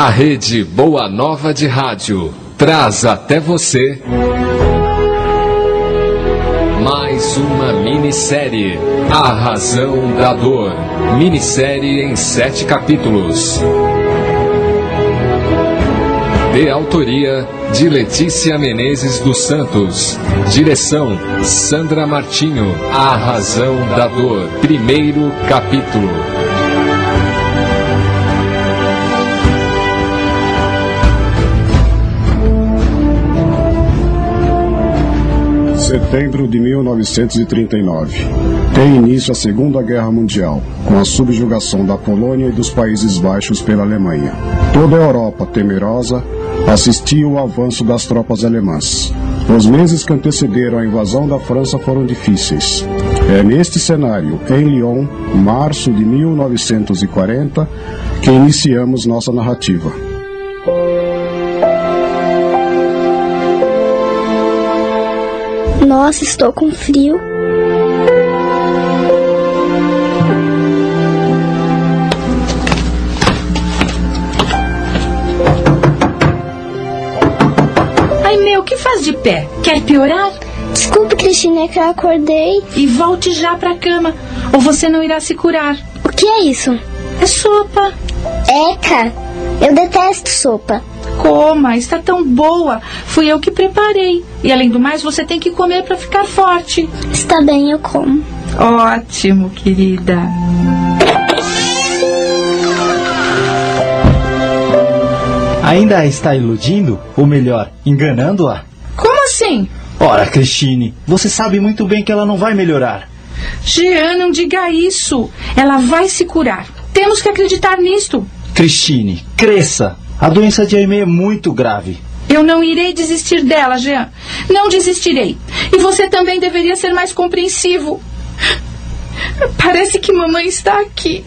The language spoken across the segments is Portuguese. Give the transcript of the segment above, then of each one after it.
A rede Boa Nova de Rádio traz até você mais uma minissérie A Razão da Dor. Minissérie em sete capítulos. De autoria de Letícia Menezes dos Santos. Direção Sandra Martinho. A Razão da Dor. Primeiro capítulo. Setembro de 1939. Tem início a Segunda Guerra Mundial, com a subjugação da Polônia e dos Países Baixos pela Alemanha. Toda a Europa, temerosa, assistia ao avanço das tropas alemãs. Os meses que antecederam a invasão da França foram difíceis. É neste cenário, em Lyon, março de 1940, que iniciamos nossa narrativa. Nossa, estou com frio. Ai, meu, o que faz de pé? Quer piorar? Desculpe, Cristina, é que eu acordei. E volte já pra cama, ou você não irá se curar. O que é isso? É sopa. Eca! Eu detesto sopa. Coma, está tão boa. Fui eu que preparei. E além do mais, você tem que comer para ficar forte. Está bem, eu como. Ótimo, querida. Ainda a está iludindo? Ou melhor, enganando-a? Como assim? Ora, Christine, você sabe muito bem que ela não vai melhorar. Jean, não diga isso. Ela vai se curar. Temos que acreditar nisto. Christine, cresça. A doença de Aimee é muito grave. Eu não irei desistir dela, Jean. Não desistirei. E você também deveria ser mais compreensivo. Parece que mamãe está aqui,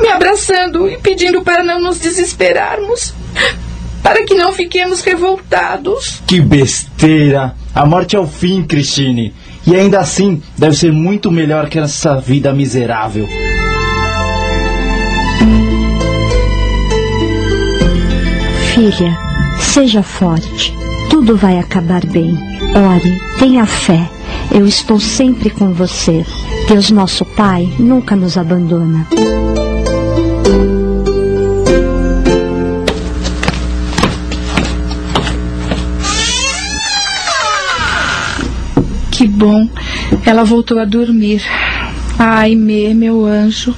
me abraçando e pedindo para não nos desesperarmos. Para que não fiquemos revoltados. Que besteira! A morte é o fim, Christine. E ainda assim, deve ser muito melhor que essa vida miserável. Filha, seja forte. Tudo vai acabar bem. Ore, tenha fé. Eu estou sempre com você. Deus, nosso Pai, nunca nos abandona. Que bom. Ela voltou a dormir. Ai, me, meu anjo.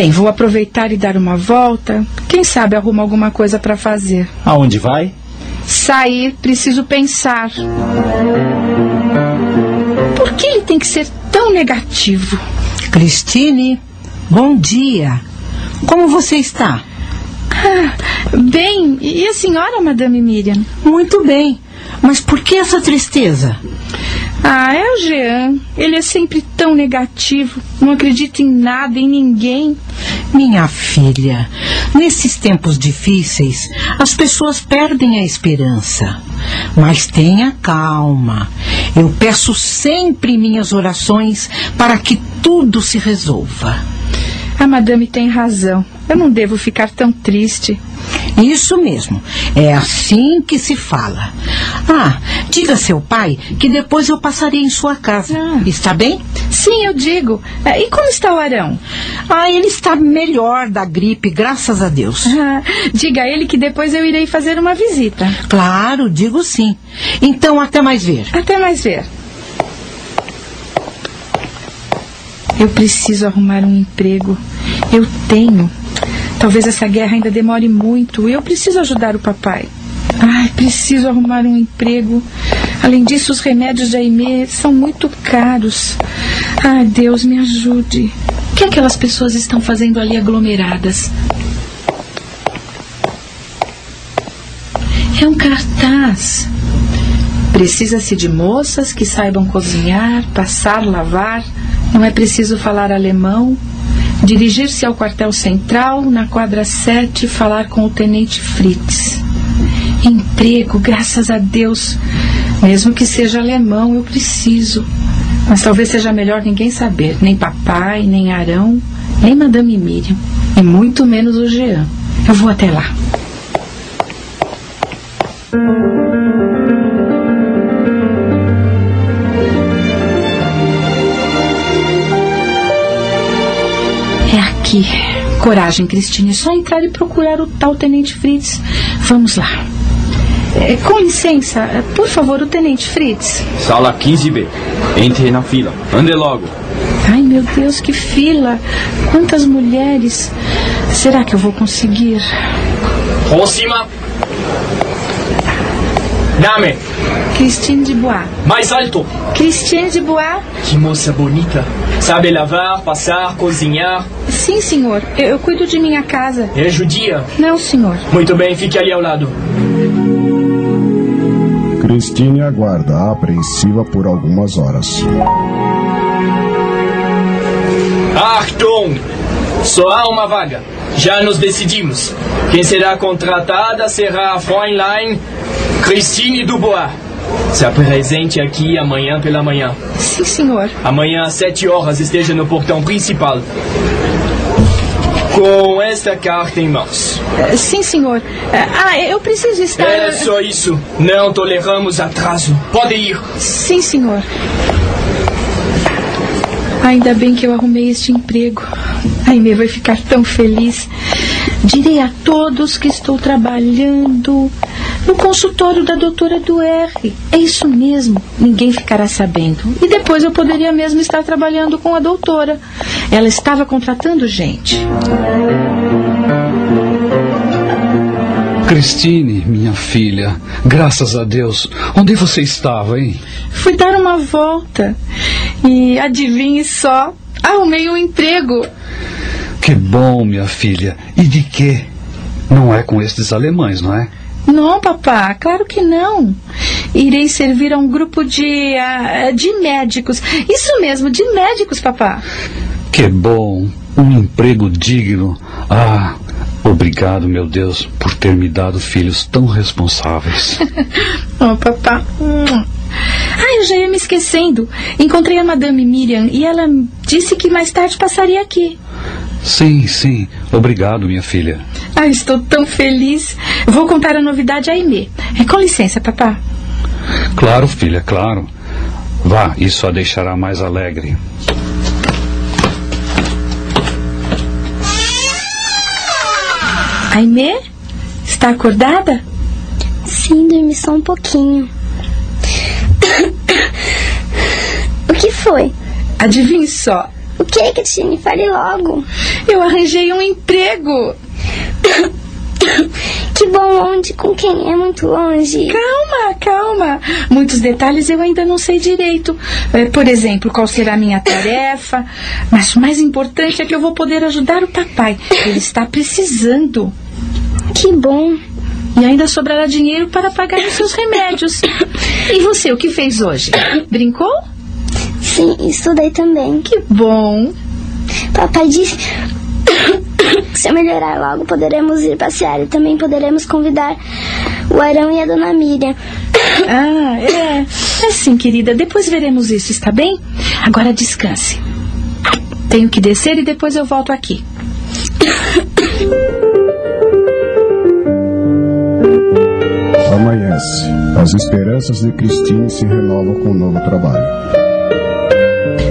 Bem, vou aproveitar e dar uma volta. Quem sabe arrumo alguma coisa para fazer. Aonde vai? Sair, preciso pensar. Por que ele tem que ser tão negativo? Cristine, bom dia. Como você está? Ah, bem, e a senhora, Madame Miriam? Muito bem. Mas por que essa tristeza? Ah, é o Jean. Ele é sempre tão negativo. Não acredita em nada, em ninguém. Minha filha, nesses tempos difíceis, as pessoas perdem a esperança. Mas tenha calma. Eu peço sempre minhas orações para que tudo se resolva. A madame tem razão. Eu não devo ficar tão triste. Isso mesmo. É assim que se fala. Ah, diga a seu pai que depois eu passarei em sua casa. Ah. Está bem? Sim, eu digo. Ah, E como está o Arão? Ah, ele está melhor da gripe, graças a Deus. Ah, diga a ele que depois eu irei fazer uma visita. Claro, digo sim. Então, até mais ver. Até mais ver. Eu preciso arrumar um emprego. Eu tenho. Talvez essa guerra ainda demore muito. Eu preciso ajudar o papai. Ai, preciso arrumar um emprego. Além disso, os remédios de Aimee são muito caros. Ai, Deus, me ajude. O que aquelas pessoas estão fazendo ali aglomeradas? É um cartaz. Precisa-se de moças que saibam cozinhar, passar, lavar. Não é preciso falar alemão. Dirigir-se ao quartel central, na quadra 7, falar com o tenente Fritz. Emprego, graças a Deus. Mesmo que seja alemão, eu preciso. Mas talvez seja melhor ninguém saber. Nem papai, nem Arão, nem Madame Miriam. E muito menos o Jean. Eu vou até lá. Aqui. Coragem, Cristine. É só entrar e procurar o tal Tenente Fritz. Vamos lá. É, com licença, é, por favor, o Tenente Fritz. Sala 15B. Entre na fila. Ande logo. Ai, meu Deus, que fila! Quantas mulheres! Será que eu vou conseguir? Próxima. Dame. Christine de Bois. Mais alto. Christine de Bois? Que moça bonita. Sabe lavar, passar, cozinhar. Sim, senhor. Eu, eu cuido de minha casa. É judia. Não, senhor. Muito bem, fique ali ao lado. Christine aguarda, apreensiva por algumas horas. Achtung! Só há uma vaga. Já nos decidimos. Quem será contratada será a Fräulein Christine Dubois. Se apresente aqui amanhã pela manhã. Sim, senhor. Amanhã às sete horas esteja no portão principal. Com esta carta em mãos. Eh, Sim, senhor. Eh, Ah, eu preciso estar. É só isso. Não toleramos atraso. Pode ir. Sim, senhor. Ainda bem que eu arrumei este emprego. A Aimee vai ficar tão feliz. Direi a todos que estou trabalhando no consultório da doutora do R. É isso mesmo. Ninguém ficará sabendo. E depois eu poderia mesmo estar trabalhando com a doutora. Ela estava contratando gente. Cristine, minha filha, graças a Deus. Onde você estava, hein? Fui dar uma volta. E adivinhe só, arrumei um emprego. Que bom, minha filha. E de quê? Não é com estes alemães, não é? Não, papá, claro que não. Irei servir a um grupo de, de médicos. Isso mesmo, de médicos, papá. Que bom. Um emprego digno. Ah, obrigado, meu Deus, por ter me dado filhos tão responsáveis. oh, papá. Ah, eu já ia me esquecendo. Encontrei a Madame Miriam e ela disse que mais tarde passaria aqui. Sim, sim. Obrigado, minha filha. Ah, estou tão feliz. Vou contar a novidade a Aimee. É, com licença, papá. Claro, filha, claro. Vá, isso a deixará mais alegre. Aimee? Está acordada? Sim, dormi só um pouquinho. o que foi? Adivinhe só. O que, Cristina? Fale logo. Eu arranjei um emprego. Que bom, onde? Com quem? É muito longe. Calma, calma. Muitos detalhes eu ainda não sei direito. É, Por exemplo, qual será a minha tarefa. Mas o mais importante é que eu vou poder ajudar o papai. Ele está precisando. Que bom. E ainda sobrará dinheiro para pagar os seus remédios. E você, o que fez hoje? Brincou? Sim, estudei também. Que bom. Papai disse que se eu melhorar logo poderemos ir passear e também poderemos convidar o Arão e a Dona Miriam. Ah, é. É sim, querida. Depois veremos isso, está bem? Agora descanse. Tenho que descer e depois eu volto aqui. Amanhece. As esperanças de Cristine se renovam com um novo trabalho.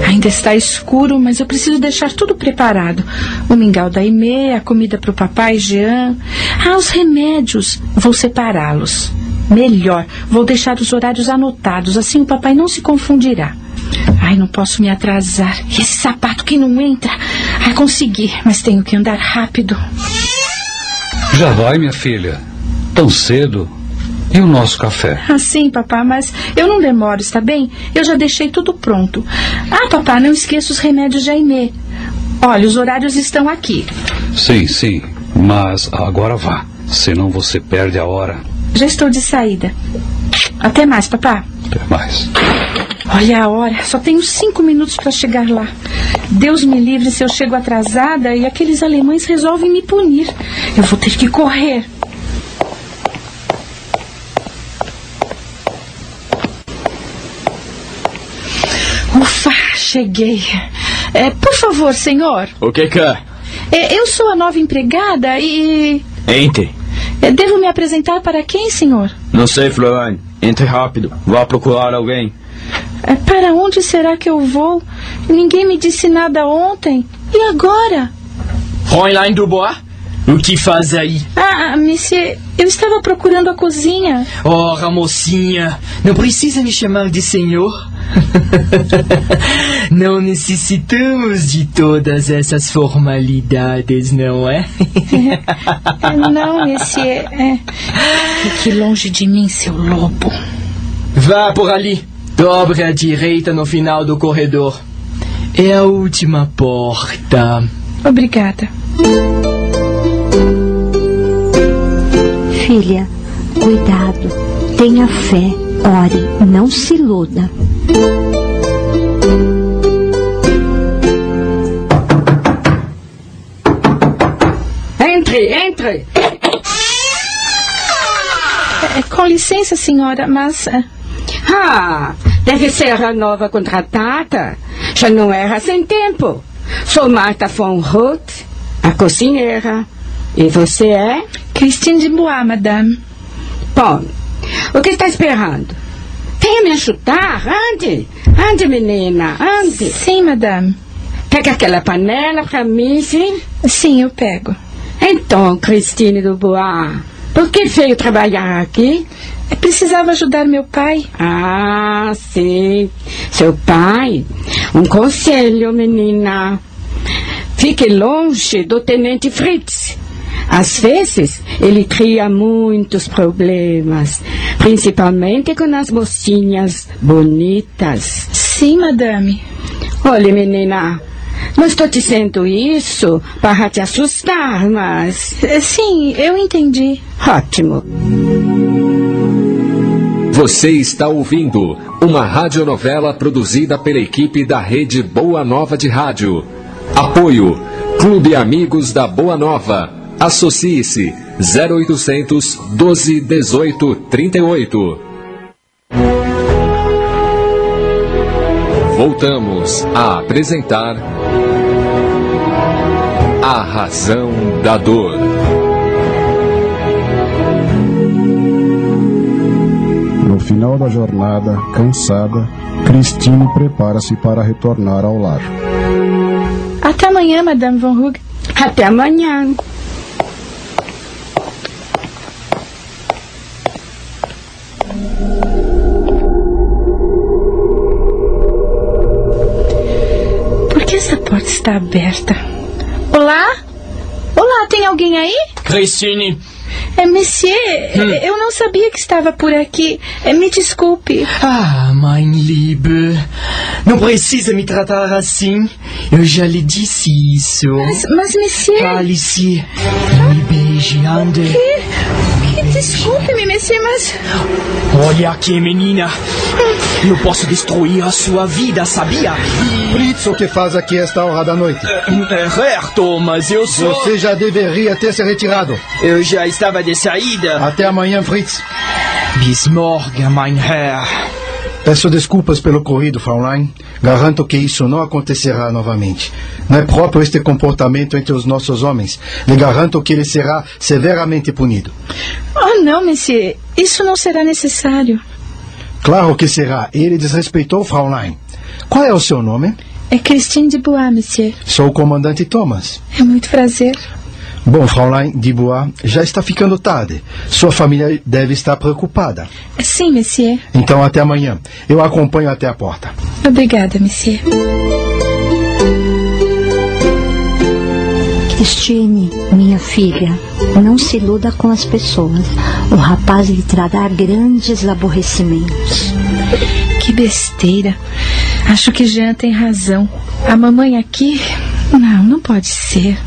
Ainda está escuro, mas eu preciso deixar tudo preparado. O mingau da Aimee, a comida para o papai Jean. Ah, os remédios. Vou separá-los. Melhor, vou deixar os horários anotados, assim o papai não se confundirá. Ai, não posso me atrasar. E esse sapato que não entra. Ah, consegui, mas tenho que andar rápido. Já vai, minha filha. Tão cedo. E o nosso café? Ah, sim, papá, mas eu não demoro, está bem? Eu já deixei tudo pronto. Ah, papá, não esqueça os remédios de Aimee. Olha, os horários estão aqui. Sim, sim. Mas agora vá. Senão você perde a hora. Já estou de saída. Até mais, papá. Até mais. Olha a hora, só tenho cinco minutos para chegar lá. Deus me livre se eu chego atrasada e aqueles alemães resolvem me punir. Eu vou ter que correr. Cheguei. É, por favor, senhor. O que que é? É, eu sou a nova empregada e. Entre. Eh, Devo me apresentar para quem, senhor? Não sei, Florine. Entre rápido. Vá procurar alguém. Eh, Para onde será que eu vou? Ninguém me disse nada ontem. E agora? Fräulein Dubois, o que faz aí? Ah, monsieur, eu estava procurando a cozinha. Ora, mocinha, não precisa me chamar de senhor. não necessitamos de todas essas formalidades, não é? Eh, Não, monsieur. É... Fique longe de mim, seu lobo. Vá por ali. Dobre à direita no final do corredor. É a última porta. Obrigada. Filha, cuidado, tenha fé, ore, não se iluda. Entre, entre. Eh, Com licença, senhora, mas. eh, Ah, deve ser a nova contratada. Já não era sem tempo. Sou Marta von Roth, a cozinheira. E você é? Christine de Bois, madame. Bom, o que está esperando? Venha me ajudar, ande. Ande, menina, ande. Sim, madame. Pega aquela panela para mim, sim? Sim, eu pego. Então, Christine Dubois, por que veio trabalhar aqui? Eu precisava ajudar meu pai. Ah, sim. Seu pai. Um conselho, menina. Fique longe do tenente Fritz. Às vezes, ele cria muitos problemas, principalmente com as mocinhas bonitas. Sim, madame. Olha, menina, não estou dizendo isso para te assustar, mas. Eh, Sim, eu entendi. Ótimo. Você está ouvindo uma radionovela produzida pela equipe da Rede Boa Nova de Rádio. Apoio Clube Amigos da Boa Nova. Associe-se 0800 12 18 38. Voltamos a apresentar A Razão da Dor. No final da jornada, cansada, Christine prepara-se para retornar ao lar. Até amanhã, madame Von Hug. Até amanhã. Está aberta? Olá? Olá, tem alguém aí? Christine, É, monsieur, eh, eu não sabia que estava por aqui. Eh, Me desculpe. Ah, mein Liebe. Não precisa me tratar assim. Eu já lhe disse isso. Mas, mas monsieur... Cale-se. Me beije, ande. Que- Desculpe-me, monsieur, mas... Olha aqui, menina. Eu posso destruir a sua vida, sabia? Fritz, o que faz aqui esta hora da noite? É certo, mas eu sou... Você já deveria ter se retirado. Eu já estava de saída. Até amanhã, Fritz. Bis morgen, mein Herr. Peço desculpas pelo ocorrido, Fraulein. Garanto que isso não acontecerá novamente. Não é próprio este comportamento entre os nossos homens. Lhe garanto que ele será severamente punido. Oh, não, monsieur. Isso não será necessário. Claro que será. Ele desrespeitou Fraulein. Qual é o seu nome? É Christine de Bois, monsieur. Sou o comandante Thomas. É muito prazer. Bom, Fraulein Dubois, já está ficando tarde. Sua família deve estar preocupada. Sim, monsieur. Então, até amanhã. Eu a acompanho até a porta. Obrigada, monsieur. Christine, minha filha, não se iluda com as pessoas. O rapaz lhe trará grandes aborrecimentos. Que besteira. Acho que Jean tem razão. A mamãe aqui. Não, não pode ser.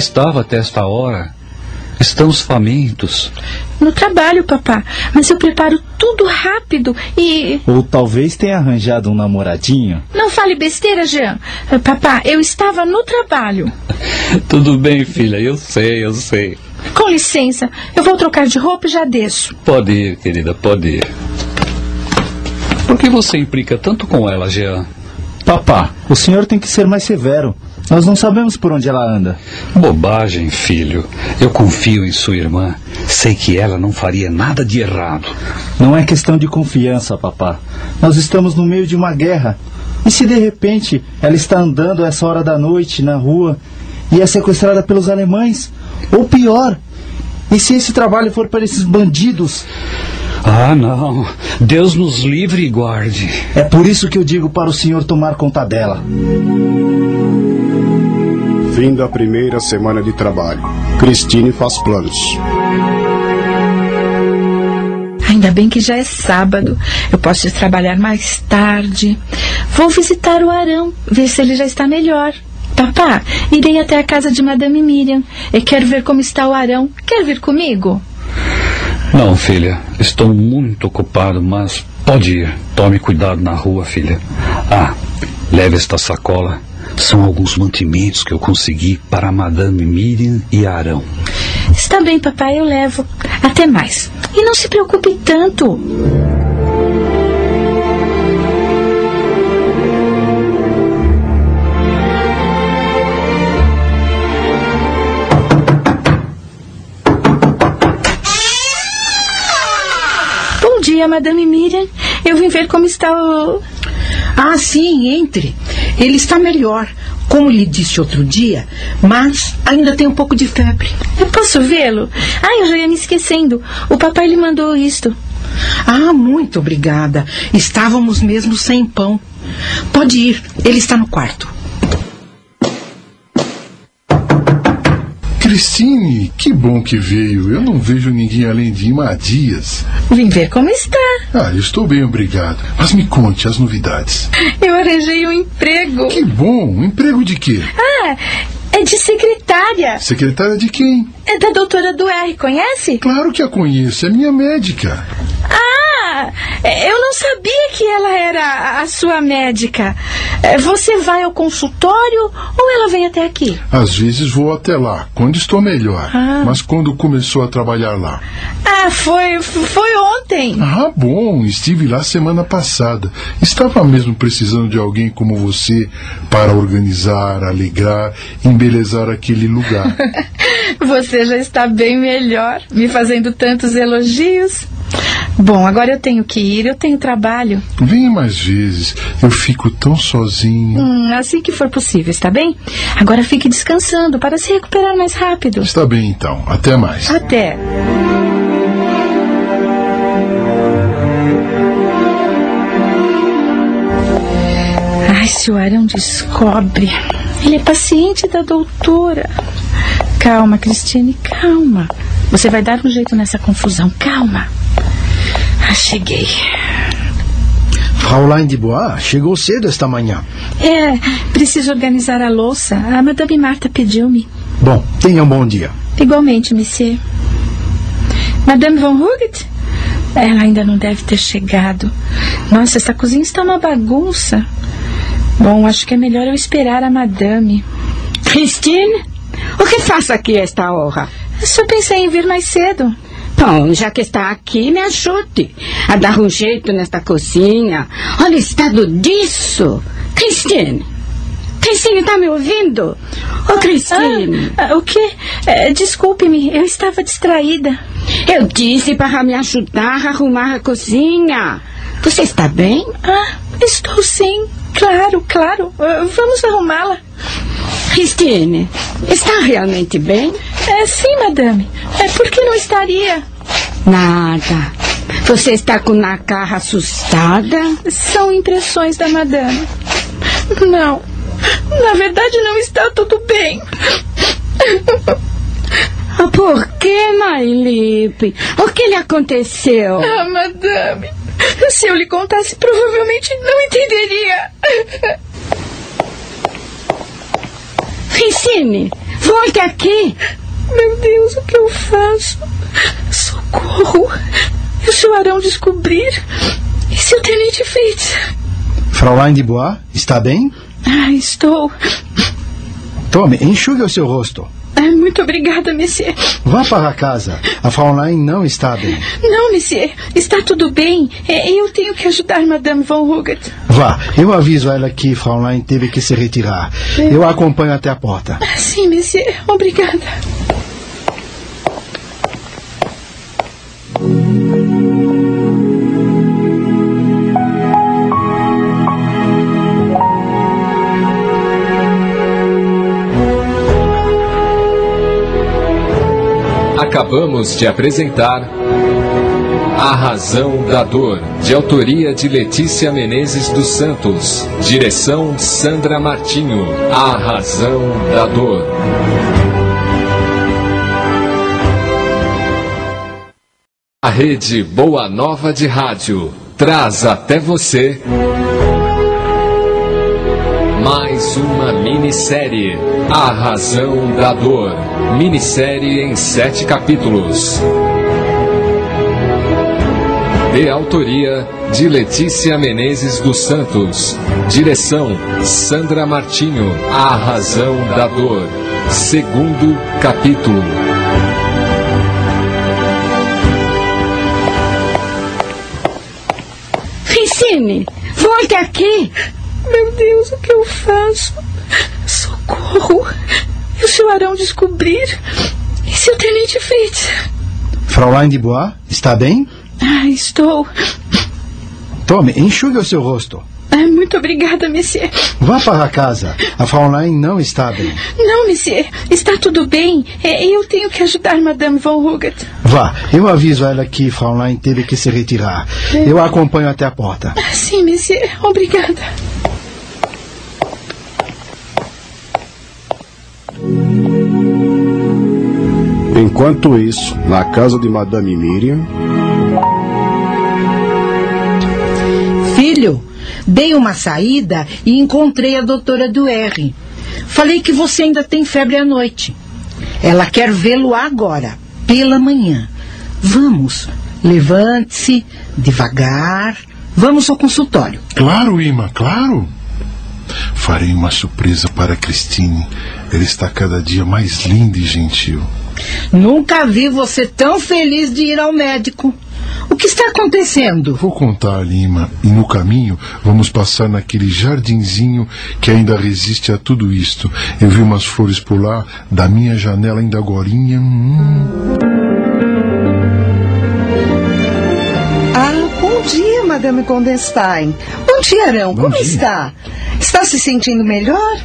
Estava até esta hora? Estamos famintos. No trabalho, papá. Mas eu preparo tudo rápido e. Ou talvez tenha arranjado um namoradinho. Não fale besteira, Jean. Eh, Papá, eu estava no trabalho. Tudo bem, filha, eu sei, eu sei. Com licença, eu vou trocar de roupa e já desço. Pode ir, querida, pode ir. Por que você implica tanto com ela, Jean? Papá, o senhor tem que ser mais severo. Nós não sabemos por onde ela anda. Bobagem, filho. Eu confio em sua irmã. Sei que ela não faria nada de errado. Não é questão de confiança, papá. Nós estamos no meio de uma guerra. E se de repente ela está andando a essa hora da noite na rua e é sequestrada pelos alemães? Ou pior, e se esse trabalho for para esses bandidos? Ah, não. Deus nos livre e guarde. É por isso que eu digo para o senhor tomar conta dela. Fim da primeira semana de trabalho. Cristine faz planos. Ainda bem que já é sábado. Eu posso ir trabalhar mais tarde. Vou visitar o Arão, ver se ele já está melhor. Papá, irei até a casa de Madame Miriam. E quero ver como está o Arão. Quer vir comigo? Não, filha. Estou muito ocupado, mas pode ir. Tome cuidado na rua, filha. Ah, leve esta sacola. São alguns mantimentos que eu consegui para a Madame Miriam e Arão. Está bem, papai, eu levo. Até mais. E não se preocupe tanto. Dia, Madame Miriam. Eu vim ver como está o. Ah, sim, entre. Ele está melhor, como lhe disse outro dia, mas ainda tem um pouco de febre. Eu posso vê-lo? Ah, eu já ia me esquecendo. O papai lhe mandou isto. Ah, muito obrigada. Estávamos mesmo sem pão. Pode ir, ele está no quarto. Cristine, que bom que veio. Eu não vejo ninguém além de Ima há dias. Vim ver como está. Ah, eu estou bem, obrigado. Mas me conte as novidades. Eu arranjei um emprego. Que bom. Um emprego de quê? Ah, é de secretária. Secretária de quem? É da doutora do R, conhece? Claro que a conheço, é minha médica. Ah, eu não sabia que ela era a sua médica. É, Você vai ao consultório ou ela vem até aqui? Às vezes vou até lá, quando estou melhor. Ah. Mas quando começou a trabalhar lá? Ah, foi, foi ontem. Ah, bom, estive lá semana passada. Estava mesmo precisando de alguém como você para organizar, alegrar, embelezar aquele lugar. Você já está bem melhor, me fazendo tantos elogios. Bom, agora eu tenho que ir, eu tenho trabalho. Venha mais vezes, eu fico tão sozinho. Hum, assim que for possível, está bem? Agora fique descansando para se recuperar mais rápido. Está bem então, até mais. Até. Ai, se o Arão descobre. Ele é paciente da doutora. Calma, Cristine, calma. Você vai dar um jeito nessa confusão. Calma. Ah, cheguei. Fraulein de Bois chegou cedo esta manhã. É, preciso organizar a louça. A Madame Marta pediu-me. Bom, tenha um bom dia. Igualmente, monsieur. Madame von Huguet? Ela ainda não deve ter chegado. Nossa, essa cozinha está uma bagunça. Bom, acho que é melhor eu esperar a madame. Christine, o que faz aqui a esta hora? Só pensei em vir mais cedo. Bom, já que está aqui, me ajude a dar um jeito nesta cozinha. Olha o estado disso. Christine, Christine, está me ouvindo? Ô, Christine. Ah, ah, o quê? É, Desculpe-me, eu estava distraída. Eu disse para me ajudar a arrumar a cozinha. Você está bem? Ah, estou sim. Claro, claro. Ah, Vamos arrumá-la. Christine, está realmente bem? É, sim, madame. É, por que não estaria? Nada. Você está com a cara assustada? São impressões da madame. Não. Na verdade, não está tudo bem. Ah, Por que, Mailipe? O que lhe aconteceu? Ah, madame. Se eu lhe contasse, provavelmente não entenderia. Christine, volte aqui. Meu Deus, o que eu faço? Socorro! E se o Arão descobrir? E se o tenente Fritz? Fraulein de Bois, está bem? Ah, estou. Tome, enxugue o seu rosto. Ah, muito obrigada, monsieur. Vá para casa. A Fraulein não está bem. Não, monsieur. Está tudo bem. É, eu tenho que ajudar Madame Von Huget. Vá. Eu aviso a ela que Fraulein teve que se retirar. Eu a acompanho até a porta. Ah, sim, monsieur. Obrigada. Acabamos de apresentar A Razão da Dor, de autoria de Letícia Menezes dos Santos, direção Sandra Martinho. A Razão da Dor. A rede Boa Nova de Rádio traz até você mais uma minissérie, A Razão da Dor. Minissérie em sete capítulos. De autoria de Letícia Menezes dos Santos. Direção Sandra Martinho. A Razão da Dor. Segundo capítulo. Francine, volte aqui. Meu Deus, o que eu faço? Socorro! E se o Arão descobrir? E se o Tenente Fritz? Fraulein de Bois, está bem? Ah, estou. Tome, enxugue o seu rosto. Ah, muito obrigada, monsieur. Vá para casa. A Fraulein não está bem. Não, monsieur. Está tudo bem. É, eu tenho que ajudar Madame Von Huget. Vá. Eu aviso ela que Fraulein teve que se retirar. Eu a acompanho até a porta. Ah, sim, monsieur. Obrigada. Enquanto isso, na casa de Madame Miriam, Filho, dei uma saída e encontrei a doutora do R. Falei que você ainda tem febre à noite. Ela quer vê-lo agora, pela manhã. Vamos, levante-se, devagar. Vamos ao consultório. Claro, Ima, claro. Farei uma surpresa para Christine. Ela está cada dia mais linda e gentil. Nunca vi você tão feliz de ir ao médico. O que está acontecendo? Vou contar, Lima. E no caminho vamos passar naquele jardinzinho que ainda resiste a tudo isto. Eu vi umas flores por lá, da minha janela ainda agorinha. Hum. Ah, bom dia, Madame Condenstein. Bom dia, Arão. Bom Como dia. está? Está se sentindo melhor?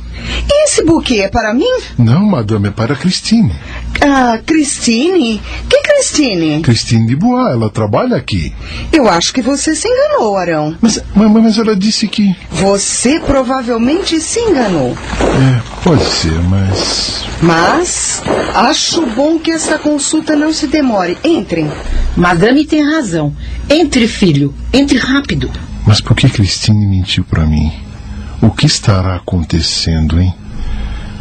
E esse buquê é para mim? Não, madame, é para Christine. Ah, Christine? Que Christine? Christine de Bois, ela trabalha aqui. Eu acho que você se enganou, Arão. Mas, mas, mas ela disse que. Você provavelmente se enganou. É, pode ser, mas. Mas acho bom que essa consulta não se demore. Entrem. Madame tem razão. Entre, filho. Entre rápido. Mas por que Christine mentiu para mim? O que estará acontecendo, hein?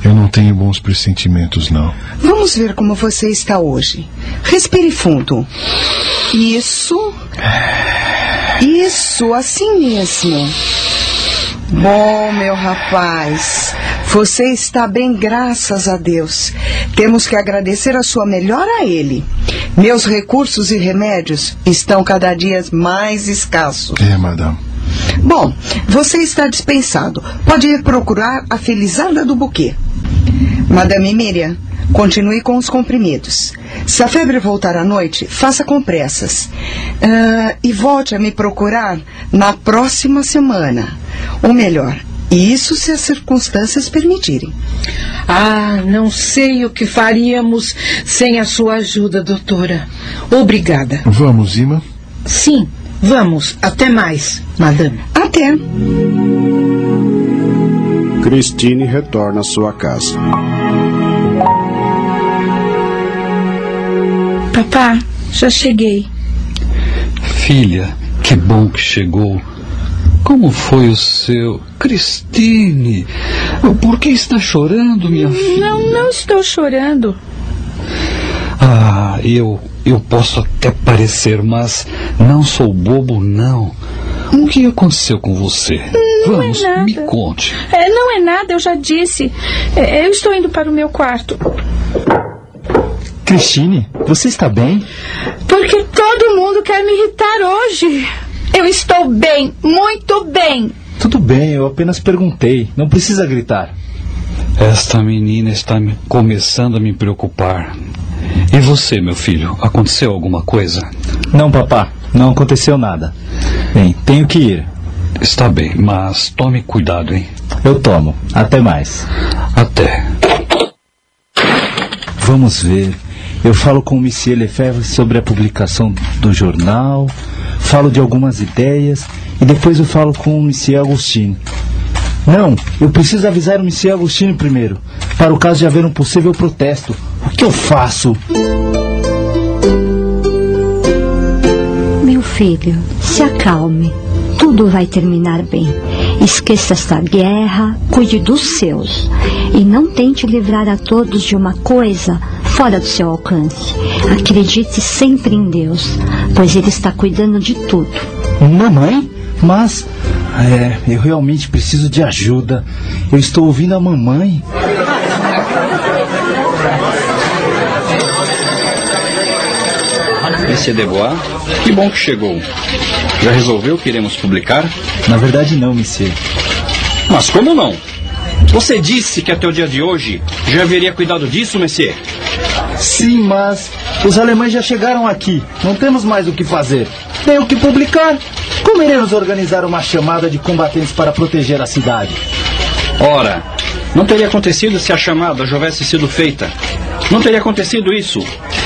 Eu não tenho bons pressentimentos, não. Vamos ver como você está hoje. Respire fundo. Isso. Isso, assim mesmo. Bom, meu rapaz, você está bem, graças a Deus. Temos que agradecer a sua melhora a ele. Meus recursos e remédios estão cada dia mais escassos. É, madame. Bom, você está dispensado. Pode ir procurar a felizarda do buquê. Madame Miriam, continue com os comprimidos. Se a febre voltar à noite, faça compressas. Ah, e volte a me procurar na próxima semana. Ou melhor, isso se as circunstâncias permitirem. Ah, não sei o que faríamos sem a sua ajuda, doutora. Obrigada. Vamos, Ima? Sim, vamos. Até mais, madame. Até. Christine retorna à sua casa. Papá, já cheguei. Filha, que bom que chegou. Como foi o seu. Cristine! Por que está chorando, minha filha? Não, não estou chorando. Ah, eu. Eu posso até parecer, mas não sou bobo, não. O que aconteceu com você? Não Vamos, é nada. me conte. É, não é nada, eu já disse. É, eu estou indo para o meu quarto. Christine, você está bem? Porque todo mundo quer me irritar hoje. Eu estou bem, muito bem. Tudo bem, eu apenas perguntei. Não precisa gritar. Esta menina está me- começando a me preocupar. E você, meu filho, aconteceu alguma coisa? Não, papá, não aconteceu nada. Bem, tenho que ir. Está bem, mas tome cuidado, hein? Eu tomo. Até mais. Até. Vamos ver. Eu falo com o Monsieur Lefebvre sobre a publicação do jornal, falo de algumas ideias e depois eu falo com o Monsieur Agostini. Não, eu preciso avisar o Monsieur Agostini primeiro, para o caso de haver um possível protesto. O que eu faço? Meu filho, se acalme. Tudo vai terminar bem. Esqueça esta guerra, cuide dos seus. E não tente livrar a todos de uma coisa fora do seu alcance. Acredite sempre em Deus, pois Ele está cuidando de tudo. Mamãe? Mas. É, eu realmente preciso de ajuda. Eu estou ouvindo a mamãe. Monsieur Debois, que bom que chegou. Já resolveu que iremos publicar? Na verdade, não, Monsieur. Mas como não? Você disse que até o dia de hoje já haveria cuidado disso, Monsieur? Sim, mas os alemães já chegaram aqui. Não temos mais o que fazer. Nem o que publicar. Como iremos organizar uma chamada de combatentes para proteger a cidade? Ora, não teria acontecido se a chamada já houvesse sido feita. Não teria acontecido isso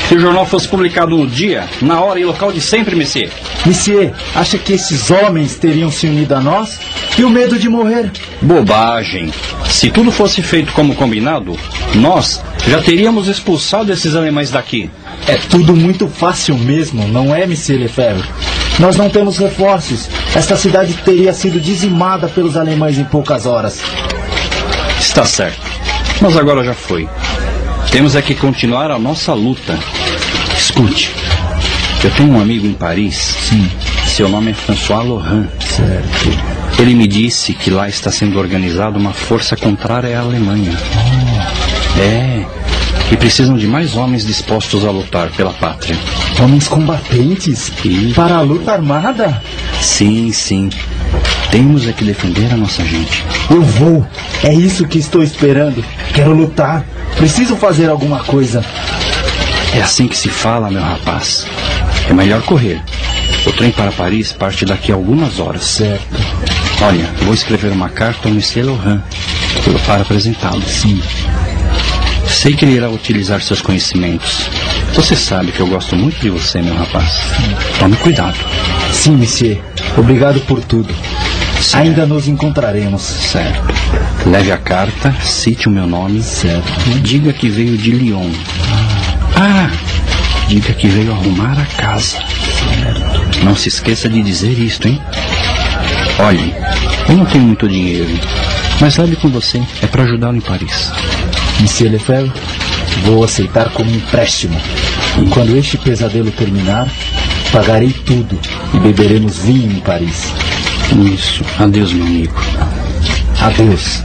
se o jornal fosse publicado no dia, na hora e local de sempre, Monsieur. Monsieur, acha que esses homens teriam se unido a nós? E o medo de morrer? Bobagem. Se tudo fosse feito como combinado, nós já teríamos expulsado esses alemães daqui. É tudo muito fácil mesmo, não é, Monsieur Lefebvre? Nós não temos reforços. Esta cidade teria sido dizimada pelos alemães em poucas horas. Está certo. Mas agora já foi. Temos é que continuar a nossa luta. Escute, eu tenho um amigo em Paris. Sim. Seu nome é François Laurent. Certo. Ele me disse que lá está sendo organizada uma força contrária à Alemanha. É. E precisam de mais homens dispostos a lutar pela pátria. Homens combatentes? E... Para a luta armada? Sim, sim. Temos é que defender a nossa gente. Eu vou. É isso que estou esperando. Quero lutar. Preciso fazer alguma coisa. É assim que se fala, meu rapaz. É melhor correr. O trem para Paris parte daqui a algumas horas. Certo. Olha, vou escrever uma carta ao Monsieur Laurent para apresentá-lo. Sim. Sei que ele irá utilizar seus conhecimentos. Você sabe que eu gosto muito de você, meu rapaz. Tome cuidado. Sim, monsieur. Obrigado por tudo. Certo. Ainda nos encontraremos. Certo. Leve a carta, cite o meu nome. Certo. Diga que veio de Lyon. Ah! Diga que veio arrumar a casa. Certo. Não se esqueça de dizer isto, hein? Olhe, eu não tenho muito dinheiro, mas leve com você. É para ajudá-lo em Paris. Monsieur Lefebvre, vou aceitar como empréstimo. E quando este pesadelo terminar, pagarei tudo e beberemos vinho em Paris. Isso. Adeus, meu amigo. Adeus.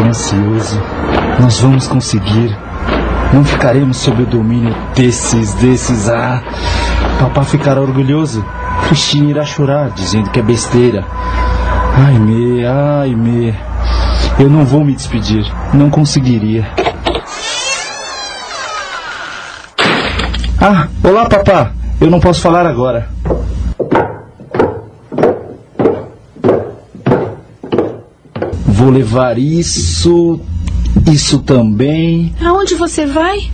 Estou ansioso. Nós vamos conseguir. Não ficaremos sob o domínio desses, desses. Ah, papá ficará orgulhoso. Cristina irá chorar, dizendo que é besteira. Ai, me, ai, me. Eu não vou me despedir. Não conseguiria. Ah, olá, papá. Eu não posso falar agora. Vou levar isso, isso também. Aonde você vai?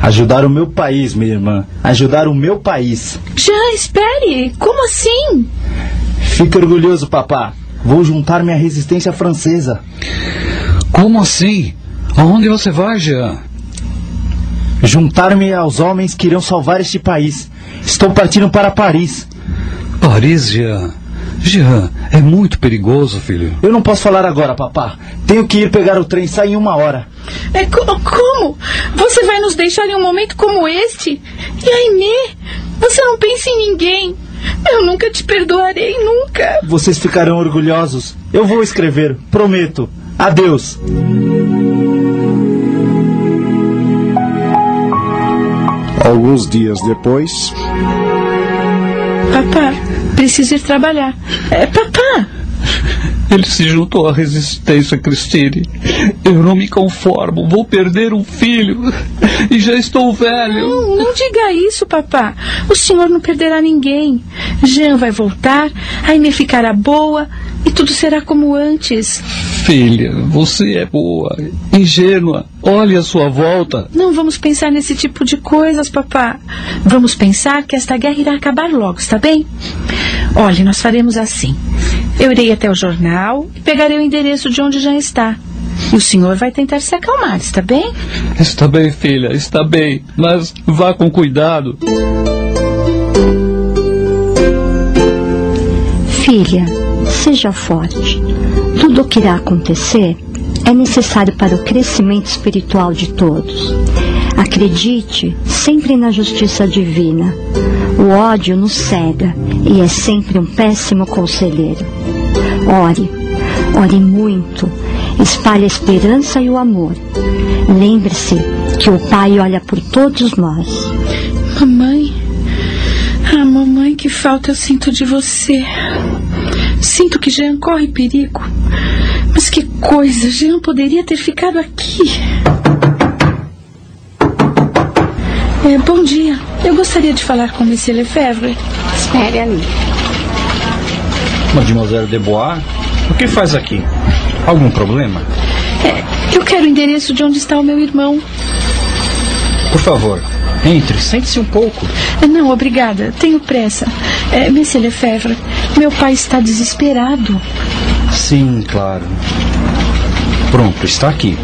Ajudar o meu país, minha irmã. Ajudar o meu país. Já, espere. Como assim? Fique orgulhoso, papá. Vou juntar-me à resistência francesa. Como assim? Aonde você vai, Jean? Juntar-me aos homens que irão salvar este país. Estou partindo para Paris. Paris, Jean? Jean, é muito perigoso, filho. Eu não posso falar agora, papá. Tenho que ir pegar o trem, sai em uma hora. É, co como? Você vai nos deixar em um momento como este? E a Aimee? Você não pensa em ninguém. Eu nunca te perdoarei, nunca. Vocês ficarão orgulhosos. Eu vou escrever, prometo. Adeus. Alguns dias depois. Papá, preciso ir trabalhar. É, papá! Ele se juntou à resistência, Cristine. Eu não me conformo. Vou perder um filho. E já estou velho. Não, não diga isso, papá. O senhor não perderá ninguém. Jean vai voltar, a Aimee ficará boa e tudo será como antes. Filha, você é boa, ingênua. Olhe a sua volta. Não vamos pensar nesse tipo de coisas, papá. Vamos pensar que esta guerra irá acabar logo, está bem? Olhe, nós faremos assim. Eu irei até o jornal e pegarei o endereço de onde já está. E o senhor vai tentar se acalmar, está bem? Está bem, filha, está bem. Mas vá com cuidado. Filha, seja forte. Tudo o que irá acontecer é necessário para o crescimento espiritual de todos. Acredite sempre na justiça divina. O ódio nos cega e é sempre um péssimo conselheiro. Ore, ore muito, espalhe a esperança e o amor. Lembre-se que o Pai olha por todos nós. Mamãe, ah, mamãe, que falta eu sinto de você. Sinto que Jean corre perigo. Mas que coisa, Jean poderia ter ficado aqui. É, bom dia. Eu gostaria de falar com Monsieur Lefebvre. Espere ali. Mademoiselle Debois, o que faz aqui? Algum problema? É, eu quero o endereço de onde está o meu irmão. Por favor, entre, sente-se um pouco. É, Não, obrigada. Tenho pressa. É, Monsieur Lefebvre, meu pai está desesperado. Sim, claro. Pronto, está aqui.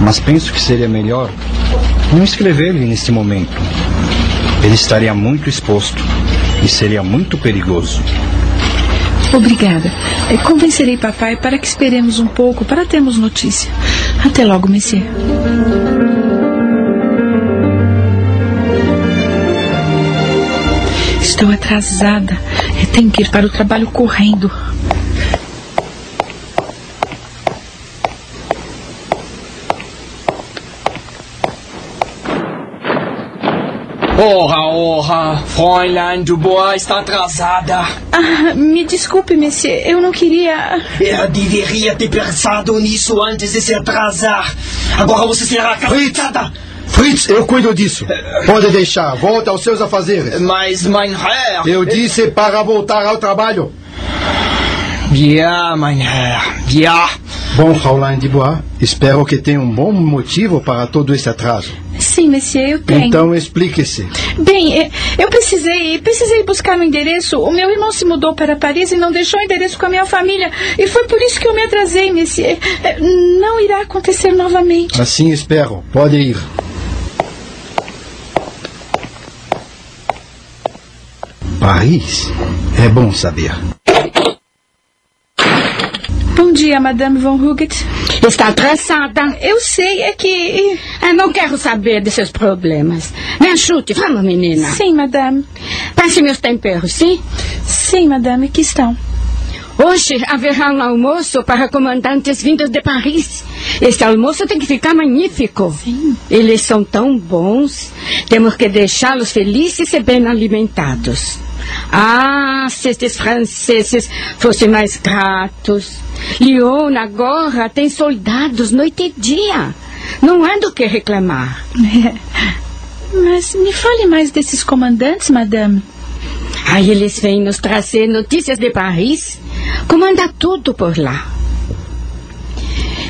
Mas penso que seria melhor não escrever-lhe neste momento. Ele estaria muito exposto e seria muito perigoso. Obrigada. É, convencerei papai para que esperemos um pouco para termos notícia. Até logo, Monsieur. Estou atrasada. Eu tenho que ir para o trabalho correndo. Ora, ora, Fräulein Dubois está atrasada. Ah, me desculpe, Monsieur. Eu não queria. Eu deveria ter pensado nisso antes de se atrasar. Agora você será caprichada. Fritz, eu cuido disso. Pode deixar, volta aos seus afazeres. Mas, mein Herr. Eu disse para voltar ao trabalho. Ja, mein Herr. Ja. Bom, Fraulein Dubois, espero que tenha um bom motivo para todo esse atraso. Sim, Monsieur, eu tenho. Então explique-se. Bem, eh, eu precisei, precisei buscar um endereço. O meu irmão se mudou para Paris e não deixou o endereço com a minha família. E foi por isso que eu me atrasei, Monsieur. Eh, Não irá acontecer novamente. Assim espero. Pode ir. Paris? É bom saber. Bom dia, Madame Von Huguet. Está atrasada. Eu sei, é que. Eu não quero saber de seus problemas. Me ajude, vamos, menina. Sim, Madame. Passe meus temperos, sim? Sim, Madame, aqui estão. Hoje haverá um almoço para comandantes vindos de Paris. Este almoço tem que ficar magnífico. Sim. Eles são tão bons. Temos que deixá-los felizes e bem alimentados. Ah, se estes franceses fossem mais gratos. Lyon agora tem soldados noite e dia. Não há do que reclamar. Mas me fale mais desses comandantes, Madame. Aí eles vêm nos trazer notícias de Paris. Comanda tudo por lá.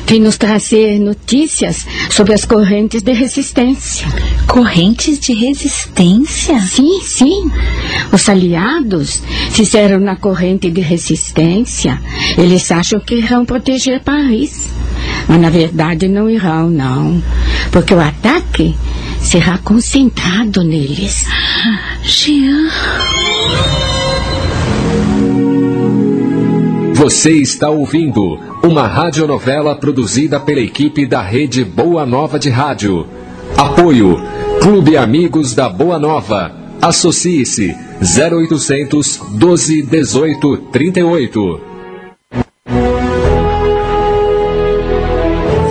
Vem nos trazer notícias sobre as correntes de resistência. Correntes de resistência? Sim, sim. Os aliados fizeram na corrente de resistência. Eles acham que irão proteger Paris. Mas na verdade não irão, não. Porque o ataque será concentrado neles. Jean. Você está ouvindo uma radionovela produzida pela equipe da Rede Boa Nova de Rádio. Apoio Clube Amigos da Boa Nova. Associe-se 0800 12 18 38.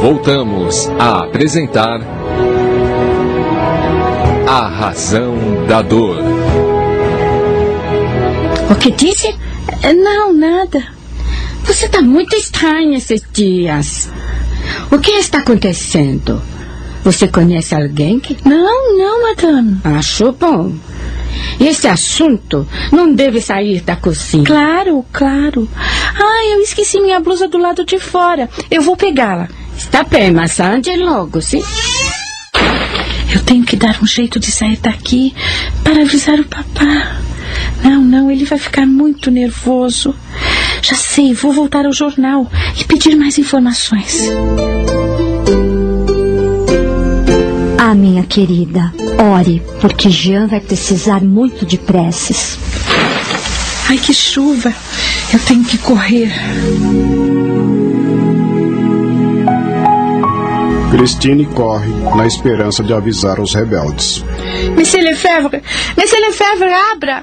Voltamos a apresentar A Razão da Dor. O que disse? Não, nada. Você está muito estranha esses dias. O que está acontecendo? Você conhece alguém que. Não, não, madame. Acho bom. Esse assunto não deve sair da cozinha. Claro, claro. Ah, eu esqueci minha blusa do lado de fora. Eu vou pegá-la. Está bem, mas ande logo, sim? Eu tenho que dar um jeito de sair daqui para avisar o papá. Não, não, ele vai ficar muito nervoso. Já sei, vou voltar ao jornal e pedir mais informações. Ah, minha querida, ore, porque Jean vai precisar muito de preces. Ai, que chuva! Eu tenho que correr. Christine corre na esperança de avisar os rebeldes. Monsieur Lefebvre! Monsieur Lefebvre, abra!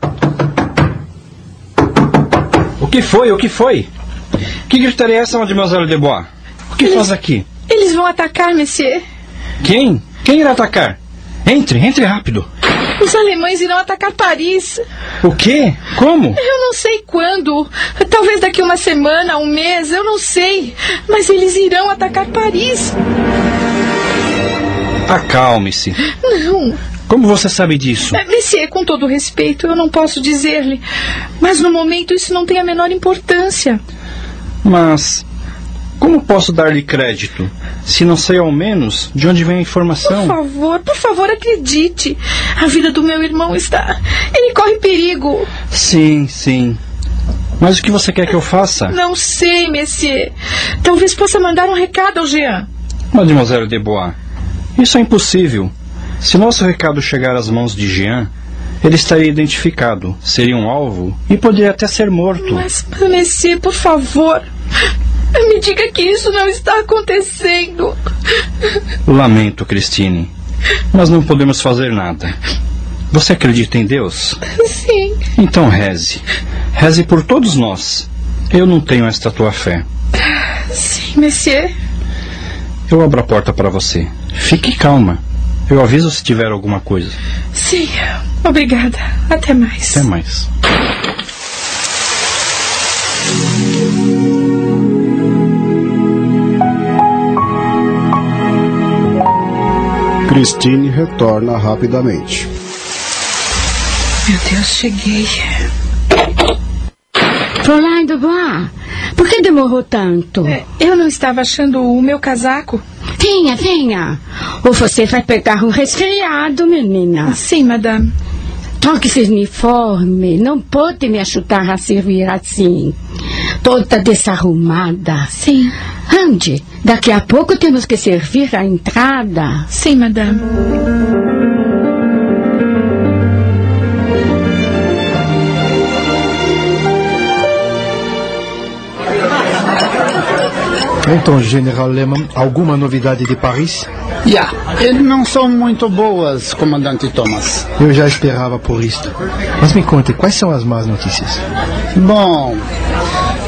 O que foi? O que foi? Que gritaria é essa, Mademoiselle Debois? O que Eles- faz aqui? Eles vão atacar, monsieur. Quem? Quem irá atacar? Entre, entre rápido. Os alemães irão atacar Paris. O quê? Como? Eu não sei quando. Talvez daqui uma semana, um mês, eu não sei. Mas eles irão atacar Paris. Acalme-se. Não. Como você sabe disso? Monsieur, com todo respeito, eu não posso dizer-lhe. Mas no momento isso não tem a menor importância. Mas como posso dar-lhe crédito se não sei ao menos de onde vem a Por informação? favor, por favor, acredite. A vida do meu irmão está. Ele corre perigo. Sim, sim. Mas o que você quer que eu faça? Não sei, Monsieur. Talvez possa mandar um recado ao Jean. Mademoiselle Debois, isso é impossível. Se nosso recado chegar às mãos de Jean, ele estaria identificado, seria um alvo e poderia até ser morto. Mas, Monsieur, por favor, me diga que isso não está acontecendo. Lamento, Christine, mas não podemos fazer nada. Você acredita em Deus? Sim. Então reze. Reze por todos nós. Eu não tenho esta tua fé. Sim, Monsieur. Eu abro a porta para você. Fique calma. Eu aviso se tiver alguma coisa. Sim. Obrigada. Até mais. Até mais. Christine retorna rapidamente. Meu Deus, cheguei. Fräulein Dubois, por que demorou tanto? É, eu não estava achando o meu casaco. Venha, venha. Ou você vai pegar um resfriado, menina. Sim, madame. Troque esse uniforme. Não pode me ajudar a servir assim. Toda desarrumada. Sim. Ande. Daqui a pouco temos que servir a entrada. Sim, madame. Então, General Lehmann, alguma novidade de Paris? Já, eles não são muito boas, comandante Thomas. Eu já esperava por isto. Mas me conte, quais são as más notícias? Bom,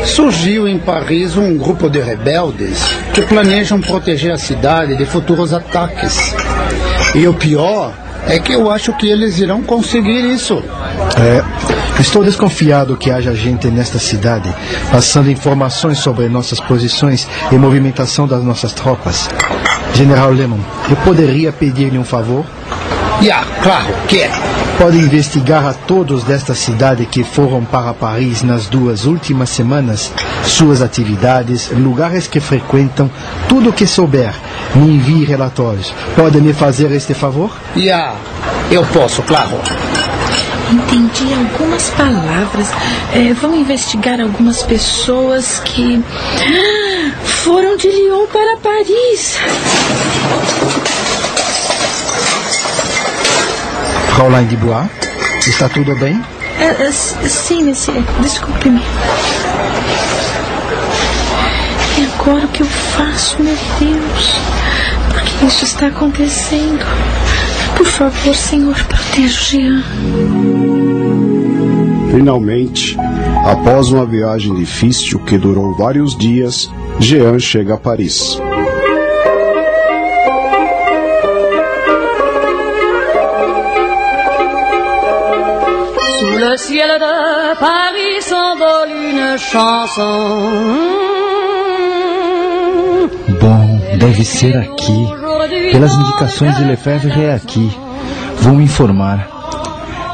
surgiu em Paris um grupo de rebeldes que planejam proteger a cidade de futuros ataques. E o pior é que eu acho que eles irão conseguir isso. É, estou desconfiado que haja gente nesta cidade passando informações sobre nossas posições e movimentação das nossas tropas. General Lehmann, eu poderia pedir-lhe um favor? Já, claro, que é. Pode investigar a todos desta cidade que foram para Paris nas duas últimas semanas, suas atividades, lugares que frequentam, tudo o que souber. Me envie relatórios. Pode me fazer este favor? Já, eu posso, claro. Entendi algumas palavras. É, vão investigar algumas pessoas que Ah, foram de Lyon para Paris. Fraulein Dubois, está tudo bem? É, é, sim, monsieur. Desculpe-me. E agora o que eu faço, meu Deus? Por que isso está acontecendo? Por favor, Senhor, proteja o Jean. Finalmente, após uma viagem difícil que durou vários dias, Jean chega a Paris. Le ciel de Paris s'envole une chanson. Bom, deve ser aqui. Pelas indicações de Lefebvre é aqui. Vou me informar.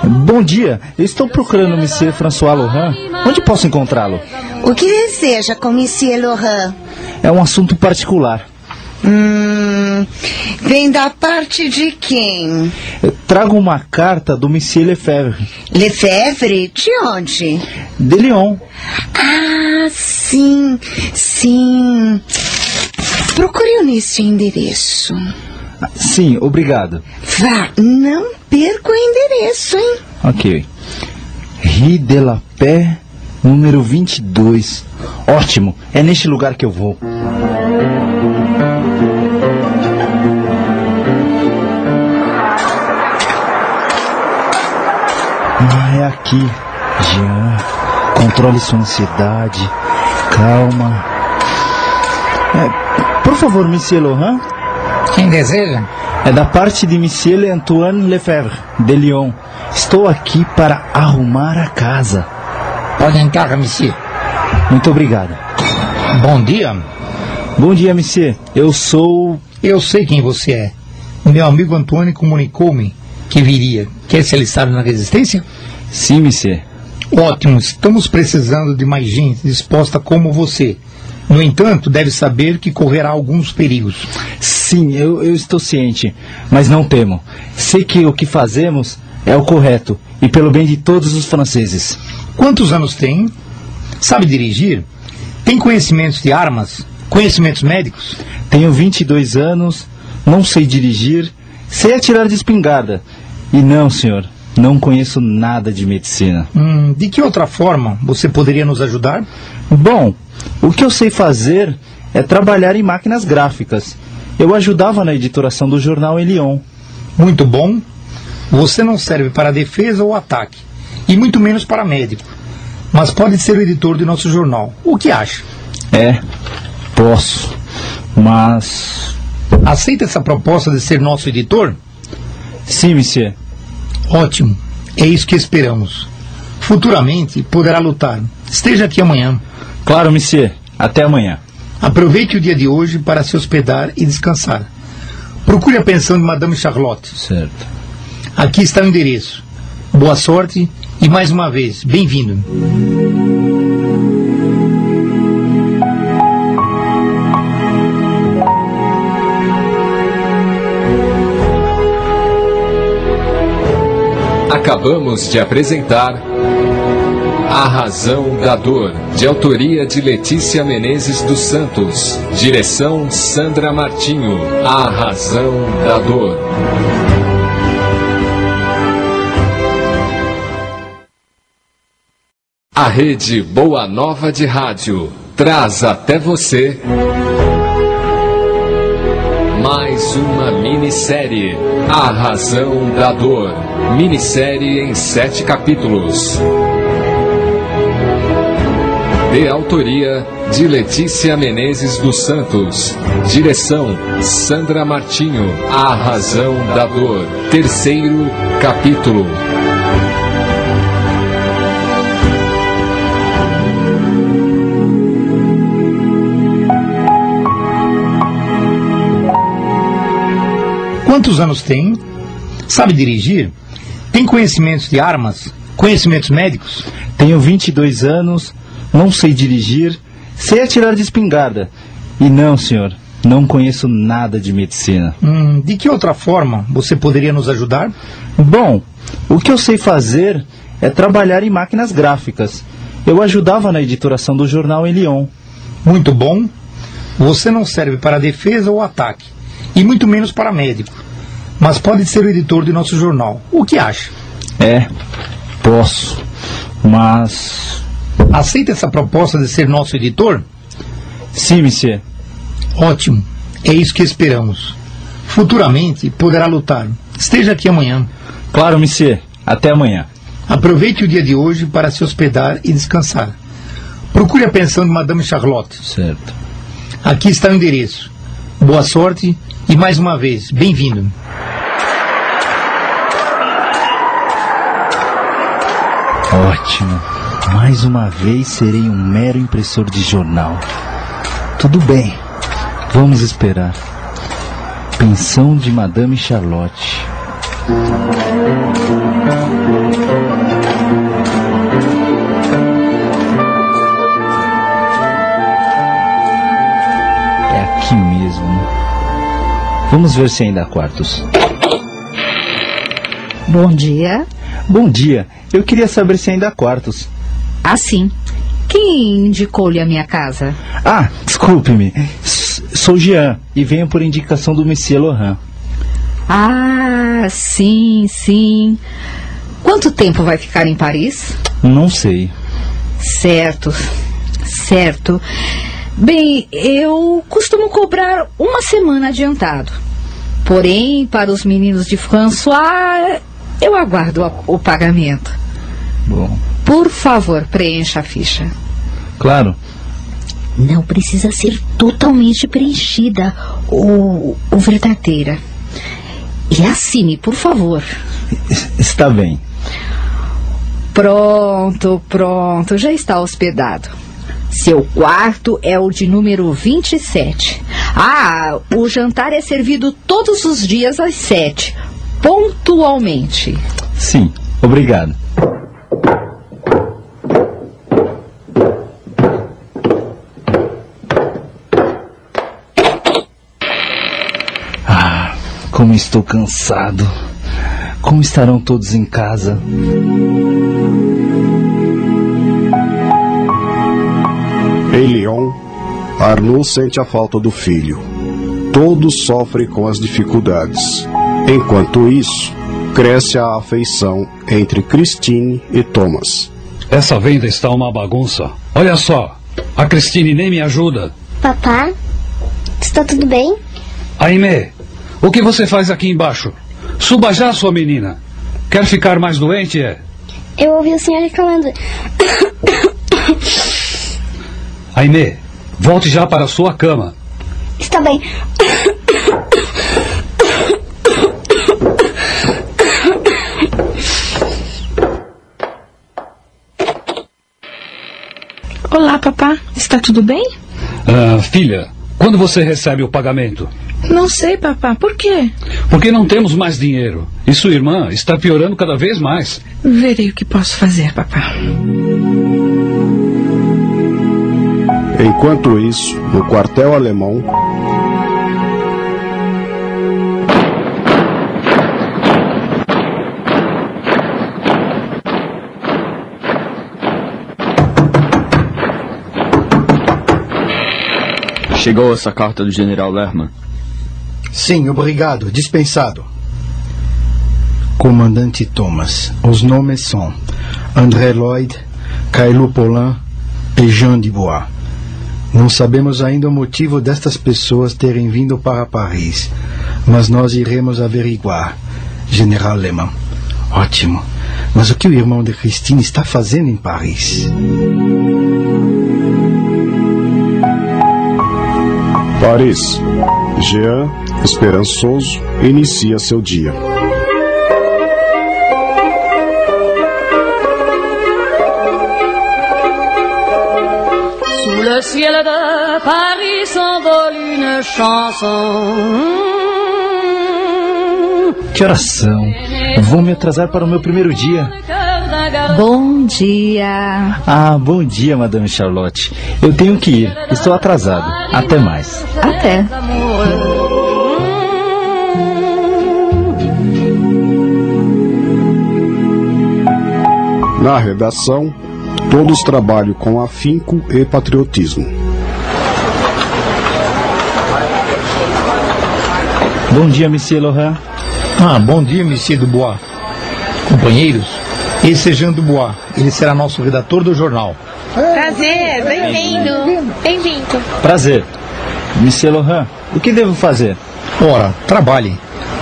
Bom dia, eu estou procurando o Monsieur François Laurent. Onde posso encontrá-lo? O que deseja com Monsieur Laurent? É um assunto particular. Hum, vem da parte de quem? Eu trago uma carta do Monsieur Lefebvre. Lefebvre? De onde? De Lyon. Ah, sim, sim. Procure nesse endereço. Sim, obrigado. Vá, não perca o endereço, hein? Ok. Rue de la Paix, número 22. Ótimo, é neste lugar que eu vou. Aqui. Jean, controle sua ansiedade. Calma. É, por favor, Monsieur Laurent. Quem deseja? É da parte de Monsieur Antoine Lefebvre, de Lyon. Estou aqui para arrumar a casa. Pode entrar, monsieur. Muito obrigado. Bom dia. Bom dia, monsieur. Eu sou. Eu sei quem você é. O meu amigo Antônio comunicou-me que viria. Quer se alistar na resistência? Sim, monsieur. Ótimo. Estamos precisando de mais gente disposta como você. No entanto, deve saber que correrá alguns perigos. Sim, eu, eu estou ciente, mas não temo. Sei que o que fazemos é o correto e pelo bem de todos os franceses. Quantos anos tem? Sabe dirigir? Tem conhecimentos de armas? Conhecimentos médicos? Tenho 22 anos, não sei dirigir, sei atirar de espingarda. E não, senhor, não conheço nada de medicina. Hum, de que outra forma você poderia nos ajudar? Bom, o que eu sei fazer é trabalhar em máquinas gráficas. Eu ajudava na editoração do jornal em Lyon. Muito bom. Você não serve para defesa ou ataque, e muito menos para médico. Mas pode ser o editor de nosso jornal. O que acha? É, posso. Mas. Aceita essa proposta de ser nosso editor? Sim, monsieur. Ótimo. É isso que esperamos. Futuramente poderá lutar. Esteja aqui amanhã. Claro, monsieur. Até amanhã. Aproveite o dia de hoje para se hospedar e descansar. Procure a pensão de Madame Charlotte. Certo. Aqui está o endereço. Boa sorte e mais uma vez, bem-vindo. Acabamos de apresentar A Razão da Dor, de autoria de Letícia Menezes dos Santos. Direção Sandra Martinho. A Razão da Dor. A rede Boa Nova de Rádio traz até você mais uma minissérie, A Razão da Dor. Minissérie em sete capítulos. De autoria de Letícia Menezes dos Santos. Direção Sandra Martinho. A Razão da Dor. Terceiro capítulo. Quantos anos tem? Sabe dirigir? Tem conhecimentos de armas? Conhecimentos médicos? Tenho 22 anos, não sei dirigir, sei atirar de espingarda. E não, senhor, não conheço nada de medicina. Hum, de que outra forma você poderia nos ajudar? Bom, o que eu sei fazer é trabalhar em máquinas gráficas. Eu ajudava na editoração do jornal em Lyon. Muito bom. Você não serve para defesa ou ataque, e muito menos para médico. Mas pode ser o editor de nosso jornal. O que acha? É, posso. Mas. Aceita essa proposta de ser nosso editor? Sim, monsieur. Ótimo. É isso que esperamos. Futuramente poderá lutar. Esteja aqui amanhã. Claro, monsieur. Até amanhã. Aproveite o dia de hoje para se hospedar e descansar. Procure a pensão de Madame Charlotte. Certo. Aqui está o endereço. Boa sorte e mais uma vez, bem-vindo. Ótimo. Mais uma vez serei um mero impressor de jornal. Tudo bem. Vamos esperar. Pensão de Madame Charlotte. Vamos ver se ainda há quartos. Bom dia. Bom dia. Eu queria saber se ainda há quartos. Ah, sim. Quem indicou-lhe a minha casa? Ah, desculpe-me. Sou Jean e venho por indicação do Monsieur Laurent. Ah, sim, sim. Quanto tempo vai ficar em Paris? Não sei. Certo, certo. Bem, eu costumo cobrar uma semana adiantado. Porém, para os meninos de François, eu aguardo o pagamento. Bom, Por favor, preencha a ficha. claro. Não precisa ser totalmente preenchida ou, ou verdadeira. E assine, por favor. Está bem. Pronto, pronto, já está hospedado. Seu quarto é o de número 27. Ah, o jantar é servido todos os dias às sete, pontualmente. Sim, obrigado. Ah, como estou cansado. Como estarão todos em casa? Em Lyon, Arnaud sente a falta do filho. Todos sofrem com as dificuldades. Enquanto isso, cresce a afeição entre Christine e Thomas. Essa venda está uma bagunça. Olha só, a Cristine nem me ajuda. Papá, está tudo bem? Aimee, o que você faz aqui embaixo? Suba já, sua menina. Quer ficar mais doente, é? Eu ouvi o senhor reclamando. Aimee, volte já para a sua cama. Está bem. Olá, papá. Está tudo bem? Ah, filha, quando você recebe o pagamento? Não sei, papá. Por quê? Porque não temos mais dinheiro. E sua irmã está piorando cada vez mais. Verei o que posso fazer, papá. Enquanto isso, no quartel alemão, Chegou essa carta do general Lerman. Sim, obrigado. Dispensado. Comandante Thomas. Os nomes são André Lloyd, Cailo Paulin e Jean Dubois. Não sabemos ainda o motivo destas pessoas terem vindo para Paris, mas nós iremos averiguar. General Lehmann. Ótimo. Mas o que o irmão de Christine está fazendo em Paris? Paris. Jean, esperançoso, inicia seu dia. Le ciel de Paris s'envole une chanson. Que horas são? Vou me atrasar para o meu primeiro dia. Bom dia. Ah, bom dia, Madame Charlotte. Eu tenho que ir. Estou atrasado. Até mais. Até. Na redação, todos trabalham com afinco e patriotismo. Bom dia, Monsieur Laurent. Ah, bom dia, Monsieur Dubois. Companheiros, Esse é Jean Dubois. Ele será nosso redator do jornal. Prazer, bem-vindo. Bem-vindo. Prazer. Monsieur Lohan, o que devo fazer? Ora, trabalhe.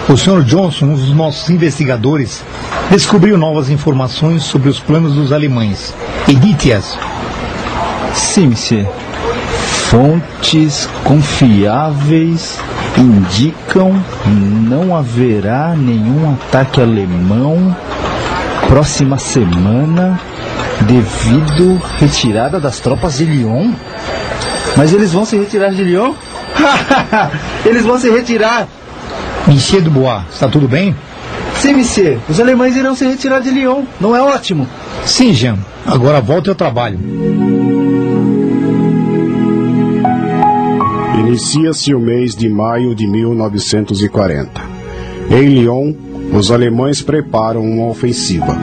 O Sr. Johnson, um dos nossos investigadores, descobriu novas informações sobre os planos dos alemães. Edite-as. Sim, monsieur. Fontes confiáveis indicam não haverá nenhum ataque alemão próxima semana devido retirada das tropas de Lyon. Mas eles vão se retirar de Lyon? eles vão se retirar. Monsieur Dubois, está tudo bem? Sim, monsieur. Os alemães irão se retirar de Lyon. Não é ótimo? Sim, Jean. Agora volte ao trabalho. Inicia-se o mês de maio de 1940. Em Lyon, os alemães preparam uma ofensiva.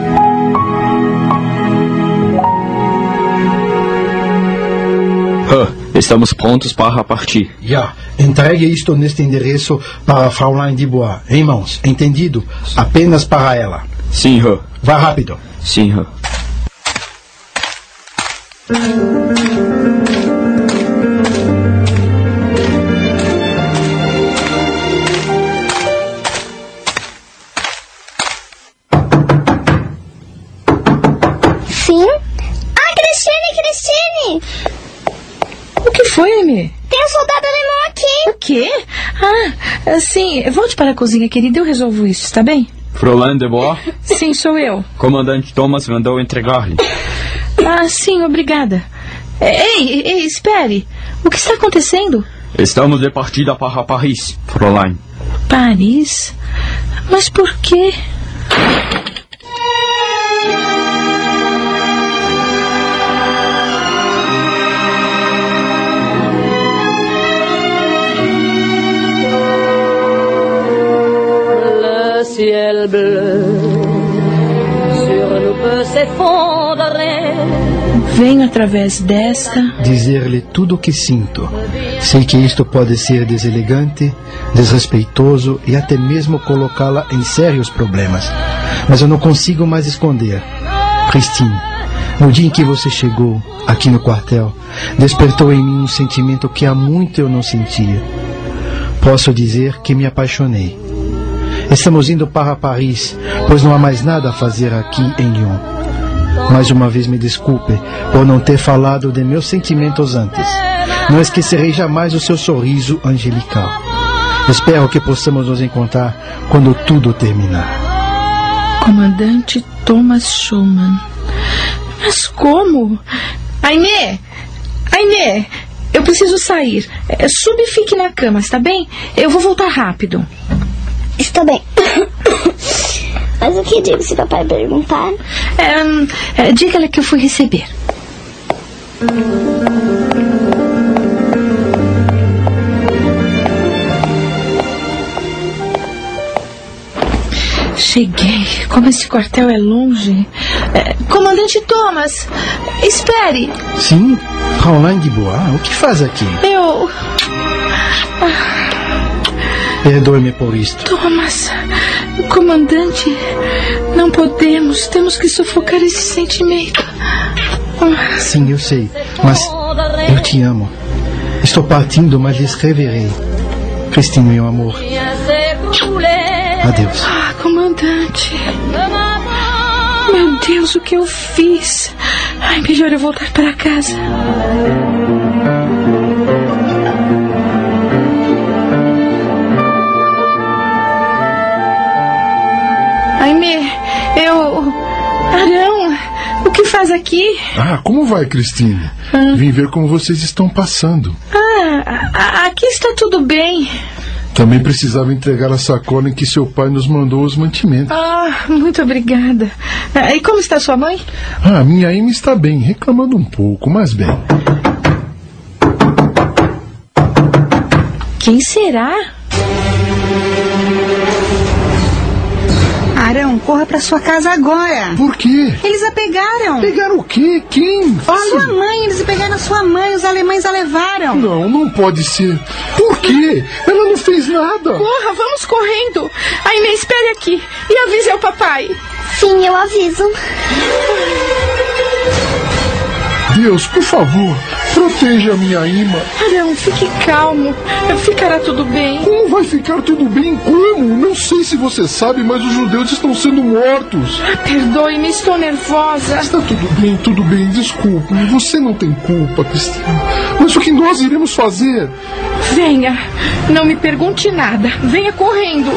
Estamos prontos para partir. Já, entregue isto neste endereço para Fraulein Dubois. Em mãos, entendido? Apenas para ela. Sim, Rô. Vá rápido. Sim, Rô. Sim? Sim. Volte para a cozinha, querida. Eu resolvo isso, está bem? Fräulein de Bois, Sim, sou eu. comandante Thomas mandou entregar-lhe. Ah, sim, obrigada. Ei, ei, espere. O que está acontecendo? Estamos de partida para Paris, Fräulein. Paris? Mas por quê? Ciel bleu sur nous peut s'effondrer. Venho através desta. Dizer-lhe tudo o que sinto. Sei que isto pode ser deselegante, desrespeitoso e até mesmo colocá-la em sérios problemas. Mas eu não consigo mais esconder. Christine, no dia em que você chegou aqui no quartel, despertou em mim um sentimento que há muito eu não sentia. Posso dizer que me apaixonei. Estamos indo para Paris, pois não há mais nada a fazer aqui em Lyon. Mais uma vez me desculpe por não ter falado de meus sentimentos antes. Não esquecerei jamais o seu sorriso angelical. Espero que possamos nos encontrar quando tudo terminar. Comandante Thomas Schumann. Mas como? Ainê! Ainê! Eu preciso sair. É, Suba e fique na cama, está bem? Eu vou voltar rápido. Está bem. Mas o que digo se papai perguntar? É, é, Diga-lhe que eu fui receber. Cheguei. Como esse quartel é longe. É, comandante Thomas, espere. Sim, de Bois, o que faz aqui? Eu. Perdoe-me por isto. Thomas, comandante, não podemos. Temos que sufocar esse sentimento. Sim, eu sei, mas eu te amo. Estou partindo, mas lhe escreverei. Christine, meu amor. Adeus. Ah, comandante. Meu Deus, o que eu fiz? Ai, melhor eu voltar para casa. Aimee, eu. Arão, o que faz aqui? Ah, como vai, Cristine? Vim ver como vocês estão passando. Ah, aqui está tudo bem. Também precisava entregar a sacola em que seu pai nos mandou os mantimentos. Ah, muito obrigada. Ah, E como está sua mãe? Ah, minha Amy está bem, reclamando um pouco, mas bem. Quem será? Corra para sua casa agora. Por quê? Eles a pegaram. Pegaram o quê? Quem? Fale. Sua mãe, eles pegaram sua mãe, os alemães a levaram. Não, não pode ser. Por quê? Ela não fez nada. Corra, vamos correndo. Aimee, espere aqui e avise ao papai. Sim, eu aviso. Deus, por favor, proteja a minha imã. Arão, fique calmo. Ficará tudo bem. Como vai ficar tudo bem? Como? Não sei se você sabe, mas os judeus estão sendo mortos. Ah, Perdoe-me, estou nervosa. Está tudo bem, tudo bem, desculpe. Você não tem culpa, Cristina. Mas o que nós iremos fazer? Venha. Não me pergunte nada. Venha correndo.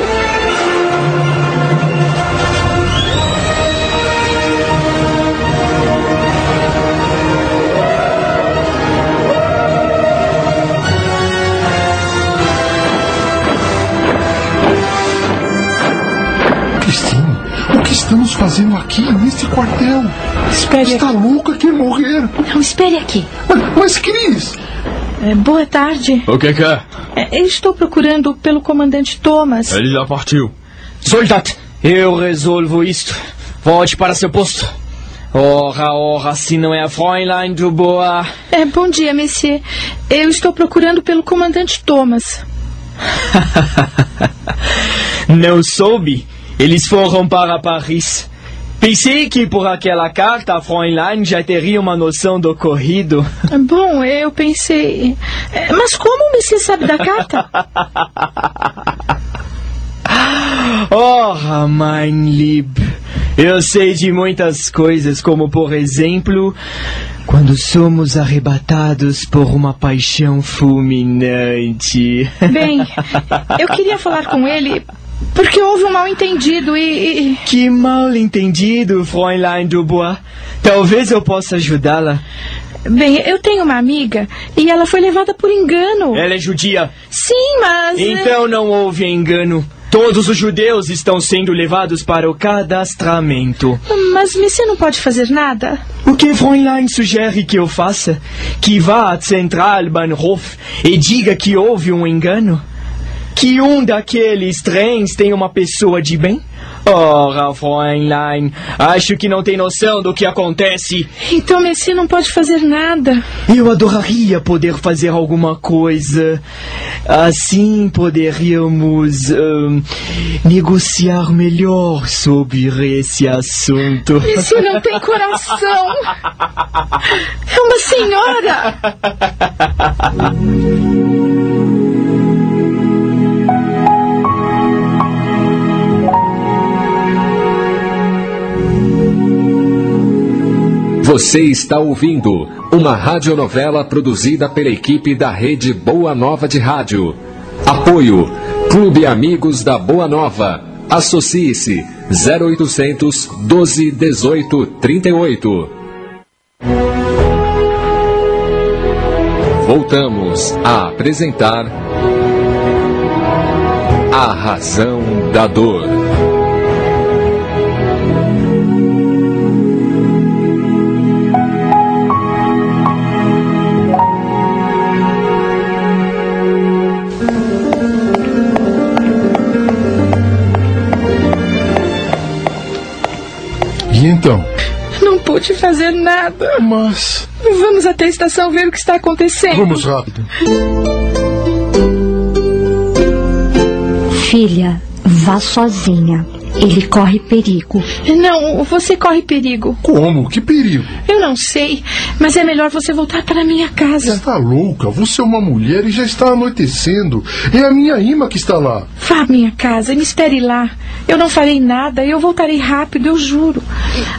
Estamos fazendo aqui, neste quartel? Espere Está louca, quer morrer? Não, espere aqui. Mas, mas Cris, É, boa tarde. O que quer? É, eu estou procurando pelo comandante Thomas. Ele já partiu. Soldat, eu resolvo isto. Volte para seu posto. Ora, ora, se não é a Fräulein Dubois. É, bom dia, monsieur. Eu estou procurando pelo comandante Thomas. Não soube. Eles foram para Paris. Pensei que por aquela carta a Fräulein já teria uma noção do ocorrido. Bom, eu pensei. É, Mas como monsieur sabe da carta? Ora, mein Lieb. Eu sei de muitas coisas, como por exemplo, quando somos arrebatados por uma paixão fulminante. Bem, eu queria falar com ele porque houve um mal entendido e. e- Que mal entendido, Fräulein Dubois. Talvez eu possa ajudá-la. Bem, eu tenho uma amiga e ela foi levada por engano. Ela é judia. Sim, mas. Então não houve engano. Todos os judeus estão sendo levados para o cadastramento. Mas você não pode fazer nada? O que Fräulein sugere que eu faça? Que vá à Zentralbahnhof e diga que houve um engano? Que um daqueles trens tem uma pessoa de bem? Ora, Fräulein, acho que não tem noção do que acontece. Então Messi não pode fazer nada. Eu adoraria poder fazer alguma coisa. Assim poderíamos ahn, negociar melhor sobre esse assunto. Messi não tem coração. É uma senhora. Você está ouvindo uma radionovela produzida pela equipe da Rede Boa Nova de Rádio. Apoio Clube Amigos da Boa Nova. Associe-se 0800 12 18 38. Voltamos a apresentar A Razão da Dor. Então? Não pude fazer nada. Mas. Vamos até a estação ver o que está acontecendo. Vamos rápido. Filha, vá sozinha. Ele corre perigo. Não, você corre perigo. Como? Que perigo? Eu não sei, mas é melhor você voltar para minha casa. Está louca? Você é uma mulher e já está anoitecendo. É a minha imã que está lá. Vá à minha casa e me espere lá. Eu não farei nada, eu voltarei rápido, eu juro.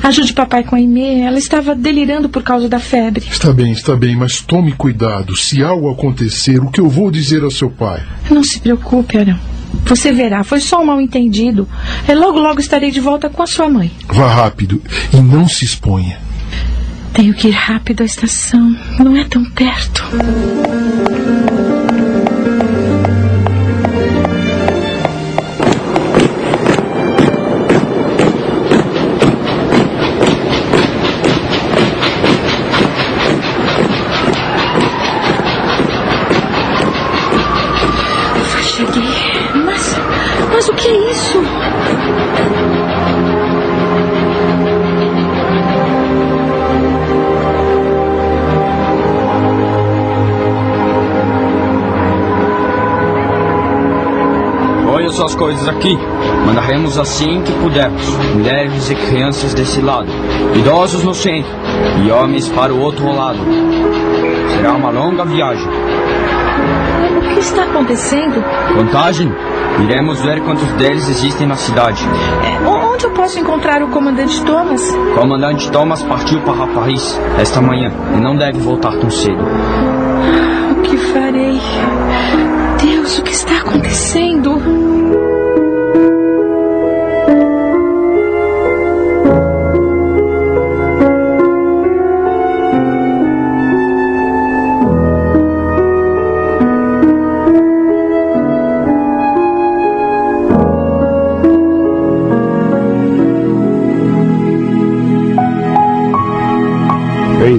Ajude papai com a Aimee, ela estava delirando por causa da febre. Está bem, está bem, mas tome cuidado. Se algo acontecer, o que eu vou dizer ao seu pai? Não se preocupe, Arão. Você verá, foi só um mal entendido. É, logo, logo estarei de volta com a sua mãe. Vá rápido e não se exponha. Tenho que ir rápido à estação. Não é tão perto. Coisas aqui. Mandaremos assim que pudermos. Mulheres e crianças desse lado. Idosos no centro. E homens para o outro lado. Será uma longa viagem. O que está acontecendo? Contagem? Iremos ver quantos deles existem na cidade. É, onde eu posso encontrar o comandante Thomas? O comandante Thomas partiu para Paris esta manhã e não deve voltar tão cedo. O que farei? Deus, o que está acontecendo?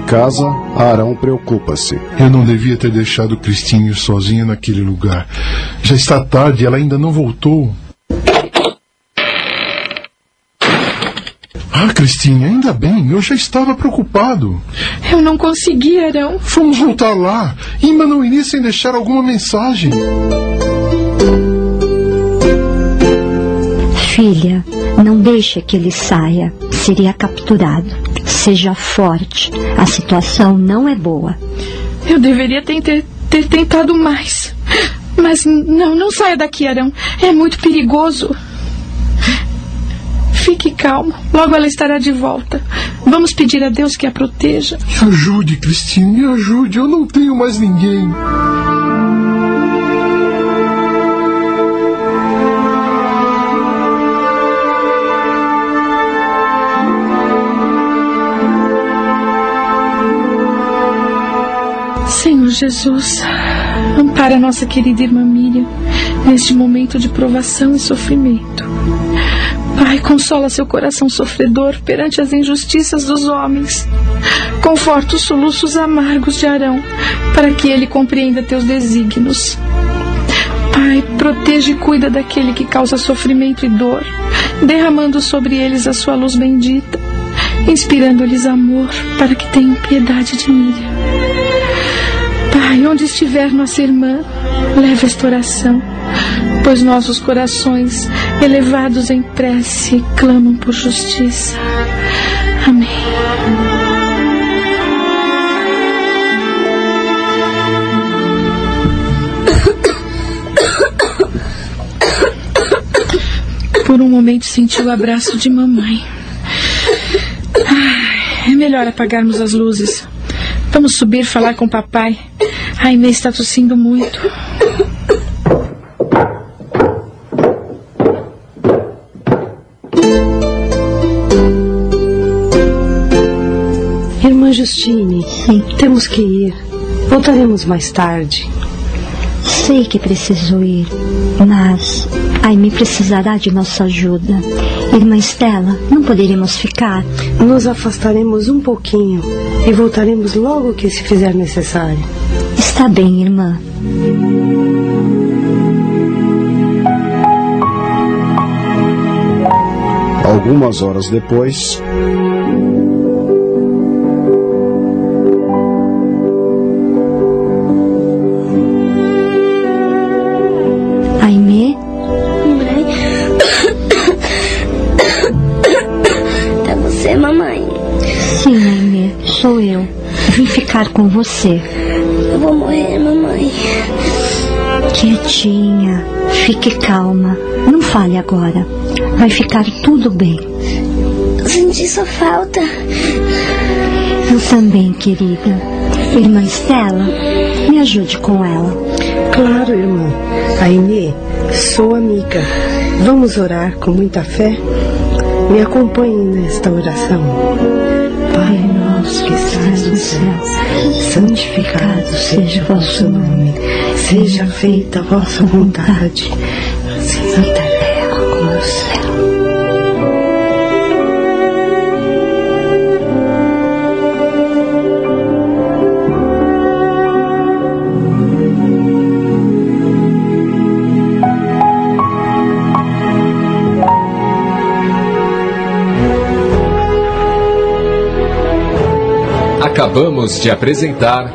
Casa, Arão preocupa-se. Eu não devia ter deixado Cristinho sozinha naquele lugar. Já está tarde, ela ainda não voltou. Ah, Cristinha, ainda bem, eu já estava preocupado. Eu não consegui, Arão. Vamos voltar lá. Imba não iria sem deixar alguma mensagem. Filha, não deixe que ele saia. Seria capturado. Seja forte. A situação não é boa. Eu deveria ter, ter, ter tentado mais. Mas não, não saia daqui, Arão. É muito perigoso. Fique calmo. Logo ela estará de volta. Vamos pedir a Deus que a proteja. Me ajude, Cristina, me ajude. Eu não tenho mais ninguém. Senhor Jesus, ampara nossa querida irmã Miriam neste momento de provação e sofrimento. Pai, consola seu coração sofredor perante as injustiças dos homens. Conforta os soluços amargos de Arão, para que ele compreenda teus desígnios. Pai, proteja e cuida daquele que causa sofrimento e dor, derramando sobre eles a sua luz bendita, inspirando-lhes amor, para que tenham piedade de Miriam. Pai, onde estiver nossa irmã, leve esta oração, pois nossos corações, elevados em prece, clamam por justiça. Amém. Por um momento senti o abraço de mamãe. Ai, é melhor apagarmos as luzes. Vamos subir falar com papai. A Inês está tossindo muito. Irmã Justine, temos que ir. Voltaremos mais tarde. Sei que preciso ir, mas Aime precisará de nossa ajuda. Irmã Estela, não poderíamos ficar? Nos afastaremos um pouquinho e voltaremos logo que se fizer necessário. Está bem, irmã. Algumas horas depois. Aimee? Mãe. É você, mamãe. Sim, Aimee, sou eu. Vim ficar com você. Eu vou morrer, mamãe. Quietinha, fique calma. Não fale agora. Vai ficar tudo bem. Eu senti sua falta. Eu também, querida. Irmã Estela, me ajude com ela. Claro, irmã. Aimee, sou amiga. Vamos orar com muita fé? Me acompanhe nesta oração. Pai nosso que estás no céu, santificado seja o vosso nome. Seja feita a vossa vontade, assim na terra como no céu. Acabamos de apresentar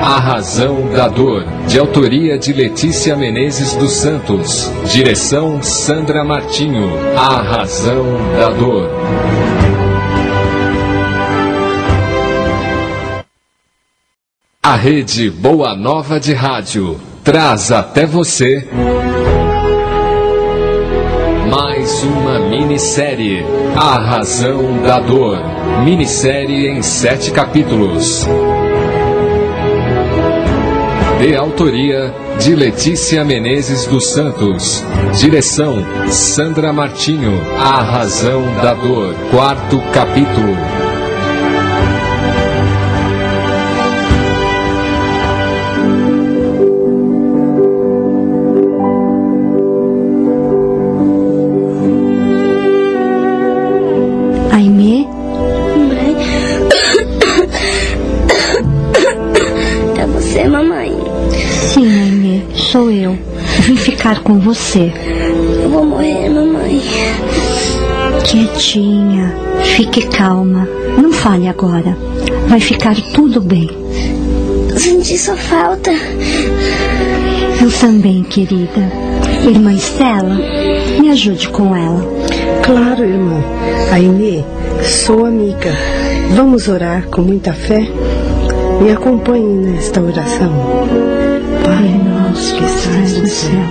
A Razão da Dor, de autoria de Letícia Menezes dos Santos. Direção Sandra Martinho. A Razão da Dor. A rede Boa Nova de Rádio traz até você mais uma minissérie, A Razão da Dor. Minissérie em sete capítulos. De autoria de Letícia Menezes dos Santos. Direção Sandra Martinho. A Razão da Dor. Quarto capítulo. Você. Eu vou morrer, mamãe. Quietinha, fique calma. Não fale agora. Vai ficar tudo bem. Eu senti sua falta. Eu também, querida. Irmã Estela, me ajude com ela. Claro, irmã. Aimee, sou amiga. Vamos orar com muita fé? Me acompanhe nesta oração. Pai nosso que estás no céu,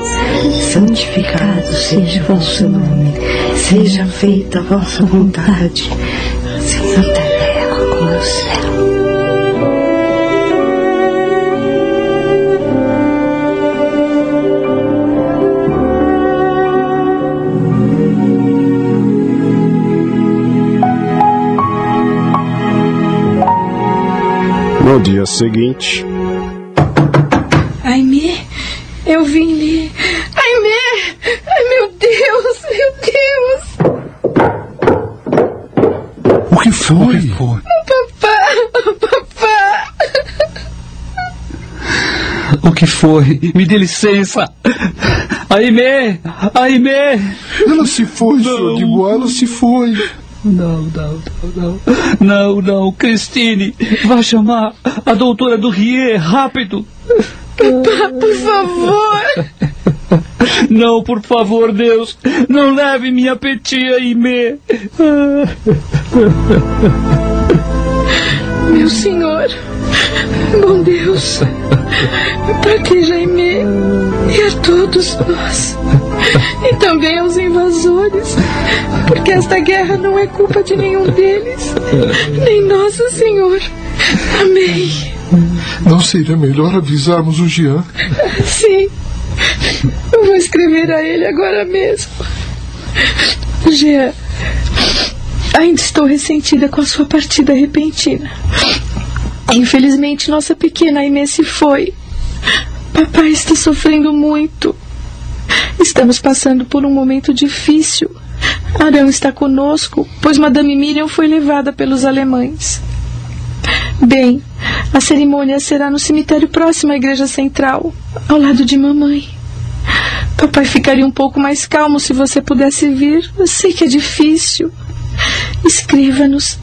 santificado seja o vosso nome. Seja feita a vossa vontade, assim na terra como no céu. No dia seguinte, Aimee, eu vim ler. Aimee! Ai, meu Deus, meu Deus! O que foi? Papá, papá! O que foi? Me dê licença. Aimee! Aimee! Ela se foi, senhor de Boa, ela se foi. Não, não, não, não. Não, não, Christine. Vá chamar a doutora do Rie, rápido. Papá, por favor! Não, por favor, Deus. Não leve minha petia, Aimee. Meu senhor, bom Deus, proteja Aimee e a todos nós. E também aos invasores, porque esta guerra não é culpa de nenhum deles, nem nosso Senhor. Amém. Não seria melhor avisarmos o Jean? Sim, eu vou escrever a ele agora mesmo. Jean, ainda estou ressentida com a sua partida repentina. Infelizmente, nossa pequena Inês se foi. Papai está sofrendo muito. Estamos passando por um momento difícil. Arão está conosco, pois Madame Miriam foi levada pelos alemães. Bem, a cerimônia será no cemitério próximo à igreja central, ao lado de mamãe. Papai ficaria um pouco mais calmo se você pudesse vir. Eu sei que é difícil. Escreva-nos.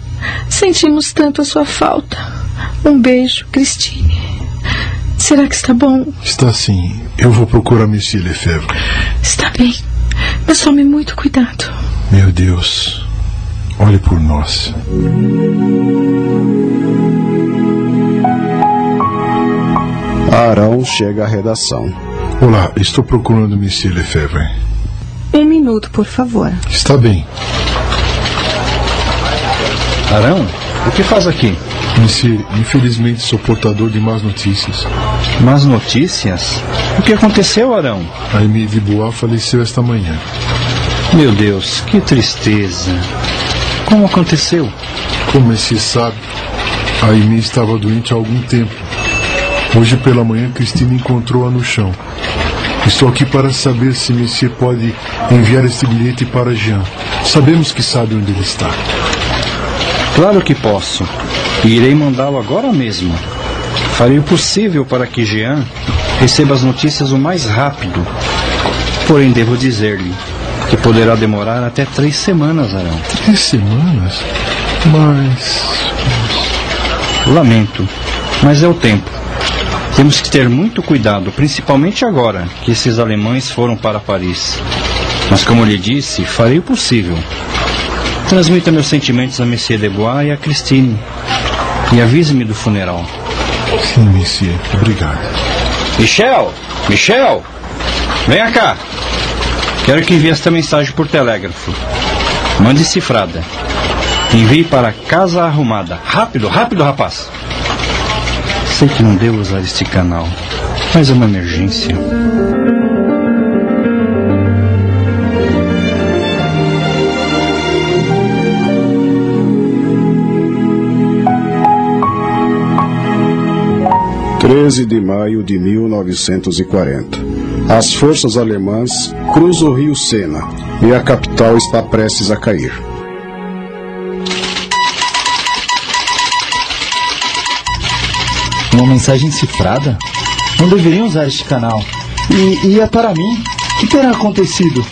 Sentimos tanto a sua falta. Um beijo, Cristine. Será que está bom? Está sim. Eu vou procurar Monsieur Lefebvre. Está bem. Mas tome muito cuidado. Meu Deus, olhe por nós. Arão chega à redação. Olá, estou procurando Monsieur Lefebvre. Um minuto, por favor. Está bem. Arão, o que faz aqui? Monsieur, infelizmente sou portador de más notícias. Más notícias? O que aconteceu, Arão? A Aimee de Bois faleceu esta manhã. Meu Deus, que tristeza. Como aconteceu? Como se sabe, a Aimee estava doente há algum tempo. Hoje pela manhã, Cristina encontrou-a no chão. Estou aqui para saber se Monsieur pode enviar este bilhete para Jean. Sabemos que sabe onde ele está. Claro que posso. E irei mandá-lo agora mesmo. Farei o possível para que Jean receba as notícias o mais rápido. Porém, devo dizer-lhe que poderá demorar até três semanas, Arão. Três semanas? Mas. Lamento, mas é o tempo. Temos que ter muito cuidado, principalmente agora que esses alemães foram para Paris. Mas, como lhe disse, farei o possível. Transmita meus sentimentos a Monsieur Debois e a Christine. E avise-me do funeral. Sim, Monsieur. Obrigado. Michel! Michel! Venha cá! Quero que envie esta mensagem por telégrafo. Mande cifrada. Envie para Casa Arrumada. Rápido, rápido, rapaz! Sei que não devo usar este canal, mas é uma emergência. Treze de maio de 1940. As forças alemãs cruzam o rio Sena e a capital está prestes a cair. Uma mensagem cifrada? Não deveriam usar este canal. E, e é para mim? O que terá acontecido?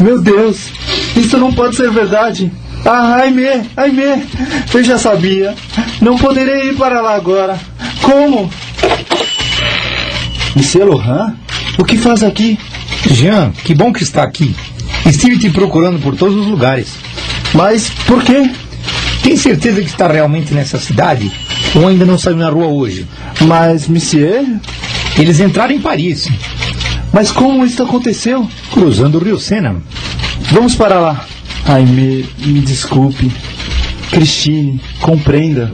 Meu Deus, isso não pode ser verdade. Ah, Aimee, Aimee, eu já sabia. Não poderei ir para lá agora. Como? Monsieur Lohan? O que faz aqui? Jean, que bom que está aqui. Estive te procurando por todos os lugares. Mas por quê? Tem certeza que está realmente nessa cidade? Ou ainda não saiu na rua hoje? Mas, monsieur? Eles entraram em Paris. Mas como isso aconteceu? Cruzando o rio Sena. Vamos para lá. Ai, me, me desculpe. Christine, compreenda.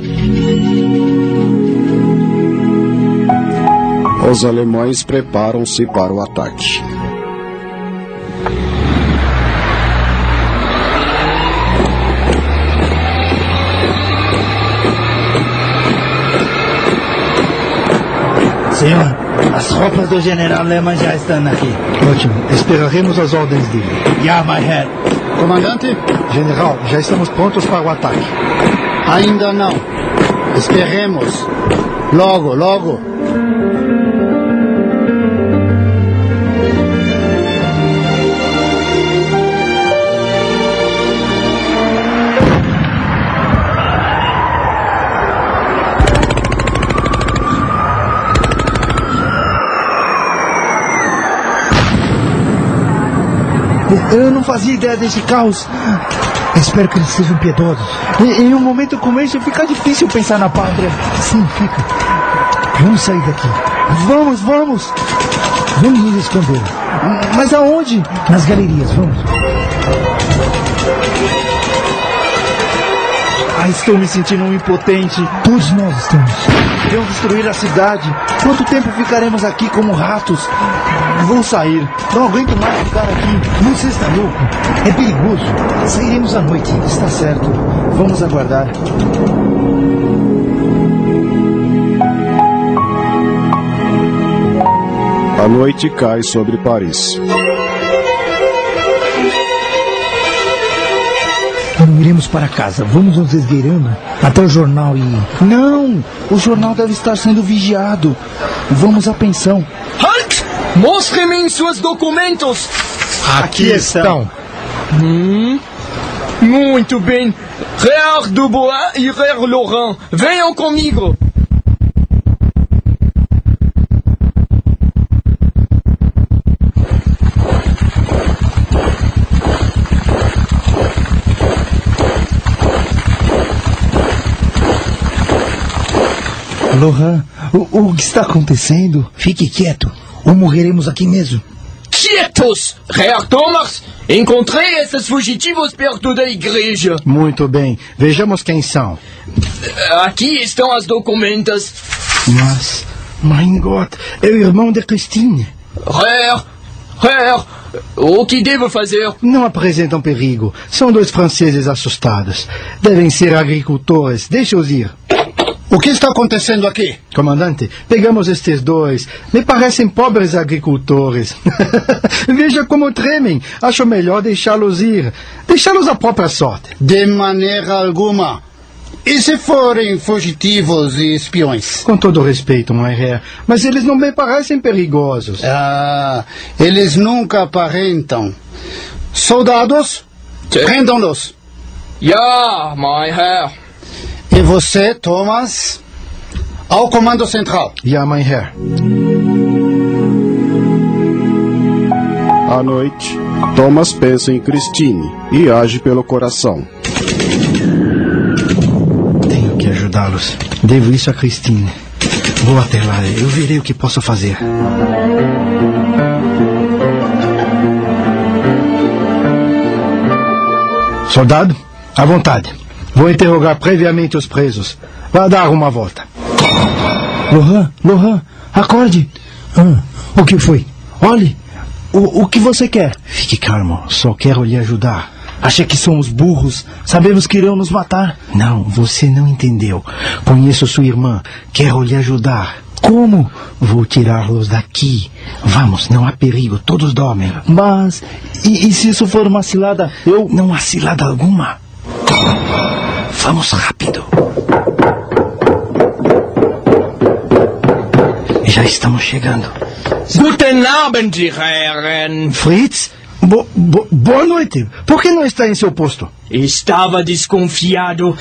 Os alemães preparam-se para o ataque. Senhor, as roupas do general Lehmann já estão aqui. Ótimo. Esperaremos as ordens dele. Yeah, my head. Comandante? General, já estamos prontos para o ataque. Ainda não. Esperemos. Logo, logo. Eu não fazia ideia desse caos. Espero que eles sejam piedosos. Em, em um momento como esse fica difícil pensar na pátria. Sim, fica. Vamos sair daqui. Vamos, vamos. Vamos nos esconder. Mas aonde? Nas galerias, vamos. Ah, estou me sentindo um impotente. Todos nós estamos. Vão destruir a cidade. Quanto tempo ficaremos aqui como ratos? Vou sair. Não aguento mais ficar aqui. Você está louco? É perigoso. Sairemos à noite. Está certo. Vamos aguardar. A noite cai sobre Paris. Não iremos para casa. Vamos nos esgueirando até o jornal e. Não! O jornal deve estar sendo vigiado. Vamos à pensão. Halt! Mostre-me seus documentos! Aqui estão. Hum? Muito bem. Réar Dubois e Réar Laurent, venham comigo. Lohan, o, o que está acontecendo? Fique quieto, ou morreremos aqui mesmo. Quietos! Réar Thomas, encontrei esses fugitivos perto da igreja. Muito bem, vejamos quem são. Aqui estão as documentas. Mas, mein Gott, é o irmão de Christine. Réar, Réar, o que devo fazer? Não apresentam perigo. São dois franceses assustados. Devem ser agricultores. Deixa-os ir. O que está acontecendo aqui? Comandante, pegamos estes dois. Me parecem pobres agricultores. Veja como tremem. Acho melhor deixá-los ir. Deixá-los à própria sorte. De maneira alguma. E se forem fugitivos e espiões? Com todo respeito, Moiré, mas eles não me parecem perigosos. Ah, eles nunca aparentam. Soldados, prendam-nos. Ja, mein Herr. E você, Thomas? Ao comando central. Mein Herr. À noite, Thomas pensa em Christine e age pelo coração. Tenho que ajudá-los. Devo isso a Christine. Vou até lá, eu verei o que posso fazer. Soldado, à vontade. Vou interrogar previamente os presos. Vá dar uma volta. Lohan, Lohan, acorde. Ah, o que foi? Olhe, o, o que você quer? Fique calmo, só quero lhe ajudar. Acha que somos burros? Sabemos que irão nos matar. Não, você não entendeu. Conheço sua irmã. Quero lhe ajudar. Como? Vou tirá-los daqui. Vamos, não há perigo, todos dormem. Mas, e, e se isso for uma cilada? Eu. Não há cilada alguma. Vamos rápido. Já estamos chegando. Guten Abend, Herren. Fritz? Bo, bo, boa noite. Por que não está em seu posto? Estava desconfiado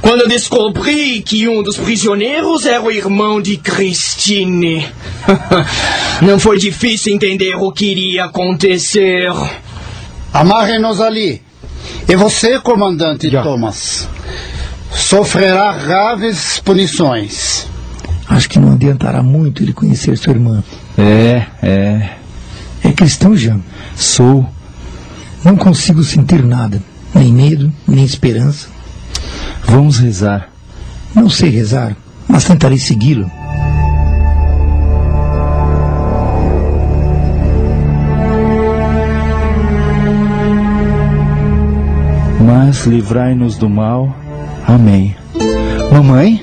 quando descobri que um dos prisioneiros era o irmão de Christine. Não foi difícil entender o que iria acontecer. Amarre-nos ali. E você, comandante Thomas, sofrerá graves punições. Acho que não adiantará muito ele conhecer sua irmã. É, é. É cristão, Jean? Sou. Não consigo sentir nada. Nem medo, nem esperança. Vamos rezar. Não sei rezar, mas tentarei segui-lo. Mas livrai-nos do mal. Amém. Mamãe?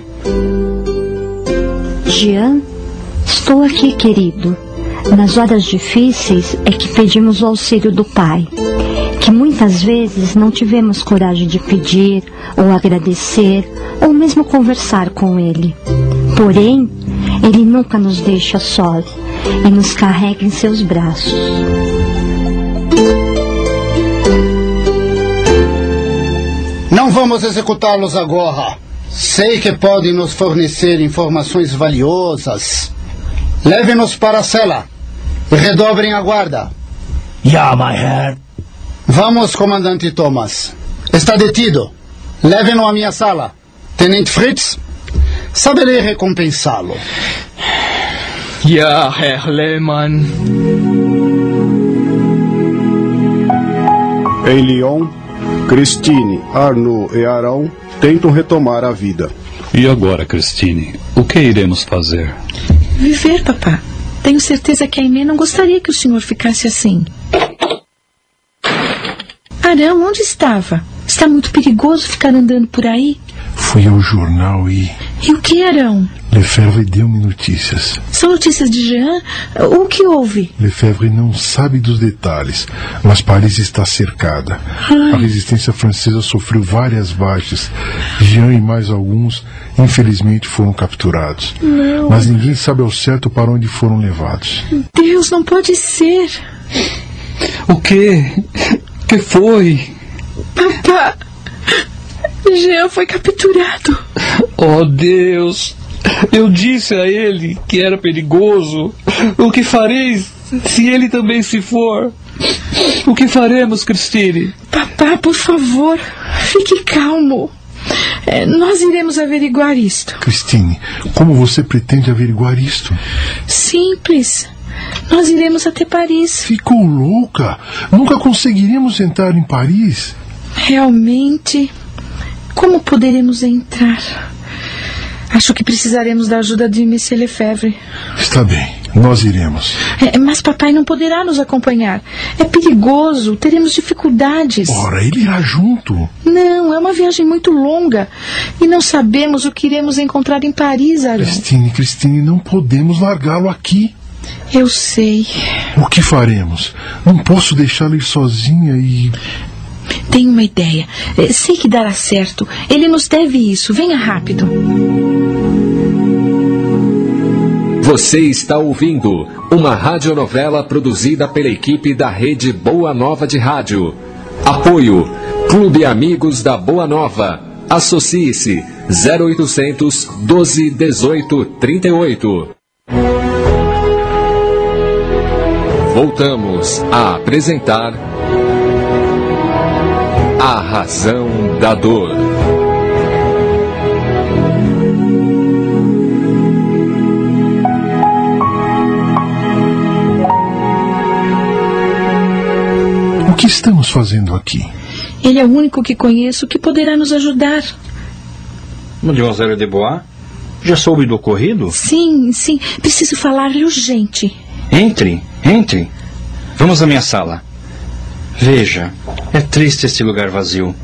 Jean, estou aqui, querido. Nas horas difíceis é que pedimos o auxílio do Pai, que muitas vezes não tivemos coragem de pedir, ou agradecer, ou mesmo conversar com Ele. Porém, Ele nunca nos deixa sós e nos carrega em seus braços. Não vamos executá-los agora. Sei que podem nos fornecer informações valiosas. Leve-nos para a cela e redobrem a guarda. Ja, my Herr. Vamos, comandante Thomas. Está detido. Leve-no à minha sala. Tenente Fritz, saberei recompensá-lo. Ja, Herr Lehmann. Em Lyon, Christine, Arnaud e Arão tentam retomar a vida. E agora, Christine, o que iremos fazer? Viver, papá. Tenho certeza que a Aimee não gostaria que o senhor ficasse assim. Arão, onde estava? Está muito perigoso ficar andando por aí. Fui ao jornal e E o que, Arão? Lefebvre deu-me notícias. São notícias de Jean? O que houve? Lefebvre não sabe dos detalhes, mas Paris está cercada. A resistência francesa sofreu várias baixas. Jean e mais alguns, infelizmente, foram capturados. Não. Mas ninguém sabe ao certo para onde foram levados. Deus, não pode ser. O que? que foi? Papá, Jean foi capturado. Oh, Deus! Eu disse a ele que era perigoso. O que fareis se ele também se for? O que faremos, Christine? Papá, por favor, fique calmo. É, nós iremos averiguar isto. Christine, como você pretende averiguar isto? Simples. Nós iremos até Paris. Ficou louca? Nunca conseguiríamos entrar em Paris? Realmente, como poderemos entrar? Acho que precisaremos da ajuda de Monsieur Lefebvre. Está bem, nós iremos. É, mas papai não poderá nos acompanhar. É perigoso, teremos dificuldades. Ora, ele irá junto. Não, é uma viagem muito longa. E não sabemos o que iremos encontrar em Paris, Arão. Christine, Christine, não podemos largá-lo aqui. Eu sei. O que faremos? Não posso deixá-la ir sozinha e. Tenho uma ideia. É, Sei que dará certo. Ele nos deve isso. Venha rápido. Você está ouvindo uma radionovela produzida pela equipe da Rede Boa Nova de Rádio. Apoio Clube Amigos da Boa Nova. Associe-se 0800 12 18 38. Voltamos a apresentar A Razão da Dor. O que estamos fazendo aqui? Ele é o único que conheço que poderá nos ajudar. Mademoiselle de Bois, já soube do ocorrido? Sim, sim. Preciso falar-lhe urgente. Entre, entre. Vamos à minha sala. Veja, é triste este lugar vazio.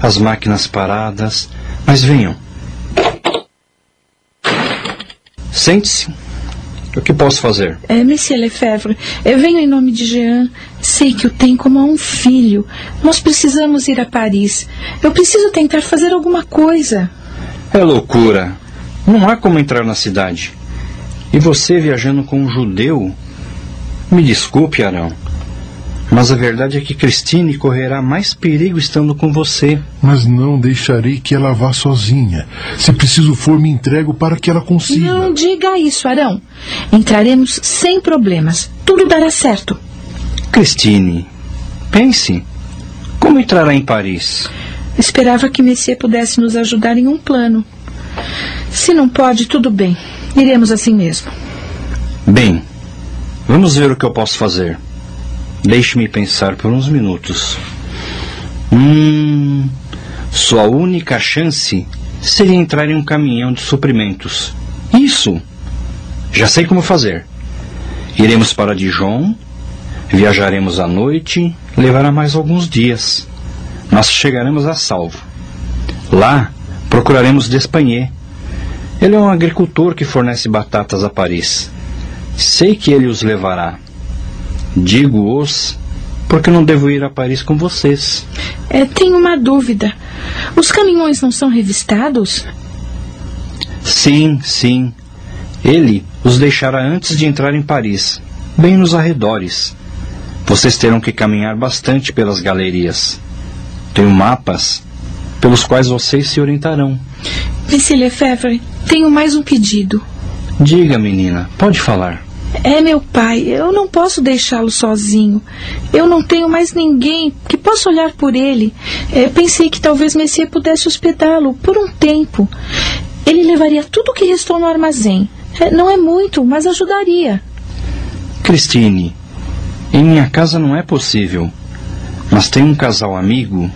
As máquinas paradas. Mas venham. Sente-se. O que posso fazer? É, Monsieur Lefebvre, eu venho em nome de Jean. Sei que o tem como a um filho. Nós precisamos ir a Paris. Eu preciso tentar fazer alguma coisa. É loucura. Não há como entrar na cidade. E você viajando com um judeu? Me desculpe, Arão. Mas a verdade é que Christine correrá mais perigo estando com você. Mas não deixarei que ela vá sozinha. Se preciso for, me entrego para que ela consiga. Não diga isso, Arão. Entraremos sem problemas. Tudo dará certo. Christine, pense. Como entrará em Paris? Esperava que Messier pudesse nos ajudar em um plano. Se não pode, tudo bem. Iremos assim mesmo. Bem, vamos ver o que eu posso fazer. Deixe-me pensar por uns minutos. Hum. Sua única chance seria entrar em um caminhão de suprimentos. Isso! Já sei como fazer. Iremos para Dijon, viajaremos à noite, levará mais alguns dias. Nós chegaremos a salvo. Lá, procuraremos Despagné. Ele é um agricultor que fornece batatas a Paris. Sei que ele os levará. Digo-os porque não devo ir a Paris com vocês. É, tenho uma dúvida. Os caminhões não são revistados? Sim, sim. Ele os deixará antes de entrar em Paris, bem nos arredores. Vocês terão que caminhar bastante pelas galerias. Tenho mapas pelos quais vocês se orientarão. Monsieur Lefebvre, tenho mais um pedido. Diga, menina, pode falar. É meu pai, eu não posso deixá-lo sozinho. Eu não tenho mais ninguém que possa olhar por ele. É, pensei que talvez Messias pudesse hospedá-lo por um tempo. Ele levaria tudo o que restou no armazém. É, não é muito, mas ajudaria. Christine, em minha casa não é possível. Mas tem um casal amigo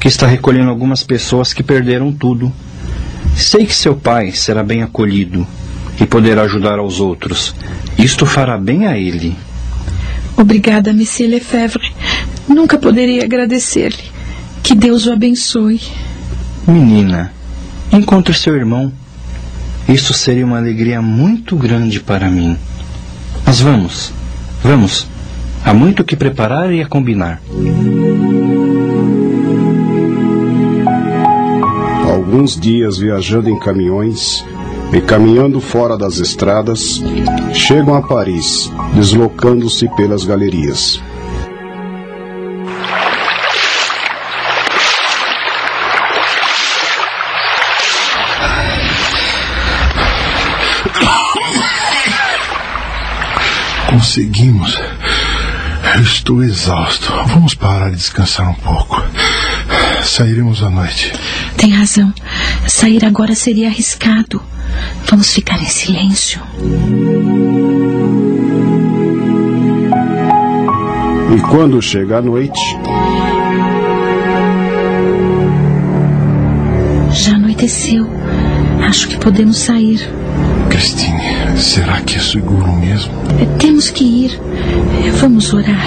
que está recolhendo algumas pessoas que perderam tudo. Sei que seu pai será bem acolhido e poderá ajudar aos outros. Isto fará bem a ele. Obrigada, Monsieur Lefebvre. Nunca poderia agradecer-lhe. Que Deus o abençoe. Menina, encontre seu irmão. Isso seria uma alegria muito grande para mim. Mas vamos, vamos. Há muito o que preparar e a combinar. Alguns dias viajando em caminhões e caminhando fora das estradas, chegam a Paris, deslocando-se pelas galerias. Conseguimos. Eu estou exausto. Vamos parar e descansar um pouco. Sairemos à noite. Tem razão. Sair agora seria arriscado. Vamos ficar em silêncio. E quando chega a noite, Já anoiteceu. Acho que podemos sair. Christine, será que é seguro mesmo? É, Temos que ir. É, Vamos orar.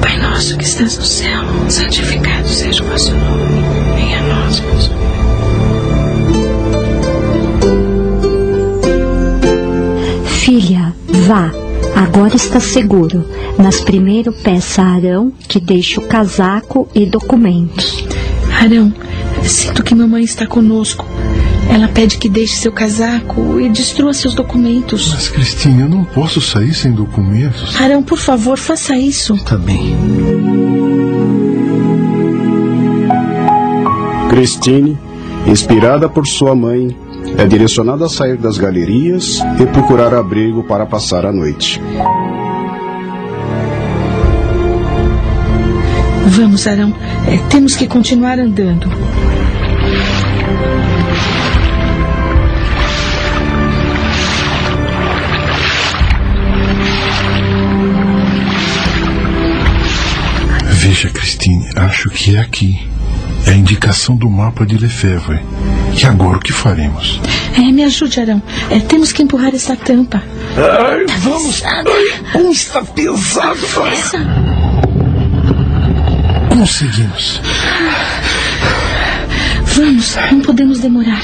Pai nosso que estás no céu, santificado seja o vosso nome. Venha a nós, vosso Filha, vá. Agora está seguro. Mas primeiro peça a Arão que deixe o casaco e documentos. Arão, sinto que mamãe está conosco. Ela pede que deixe seu casaco e destrua seus documentos. Mas, Christine, eu não posso sair sem documentos. Arão, por favor, faça isso. Tá bem. Christine, inspirada por sua mãe, é direcionada a sair das galerias e procurar abrigo para passar a noite. Vamos, Arão. É, temos que continuar andando. Veja, Christine, acho que é aqui. É a indicação do mapa de Lefebvre. E agora o que faremos? É, me ajude, Arão. É, temos que empurrar essa tampa. Ai, vamos. Ai, como está pesado. Força. Conseguimos. Vamos, não podemos demorar.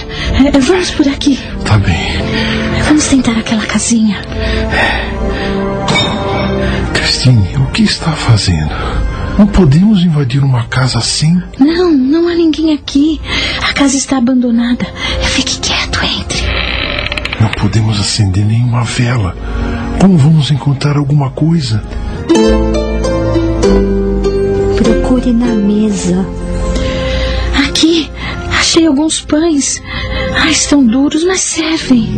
É, vamos por aqui. Tá bem. Vamos tentar aquela casinha. Christine, o que está fazendo? Não podemos invadir uma casa assim? Não, não há ninguém aqui. A casa está abandonada. Fique quieto, entre. Não podemos acender nenhuma vela. Como vamos encontrar alguma coisa? Procure na mesa. Aqui, achei alguns pães. Ah, estão duros, mas servem.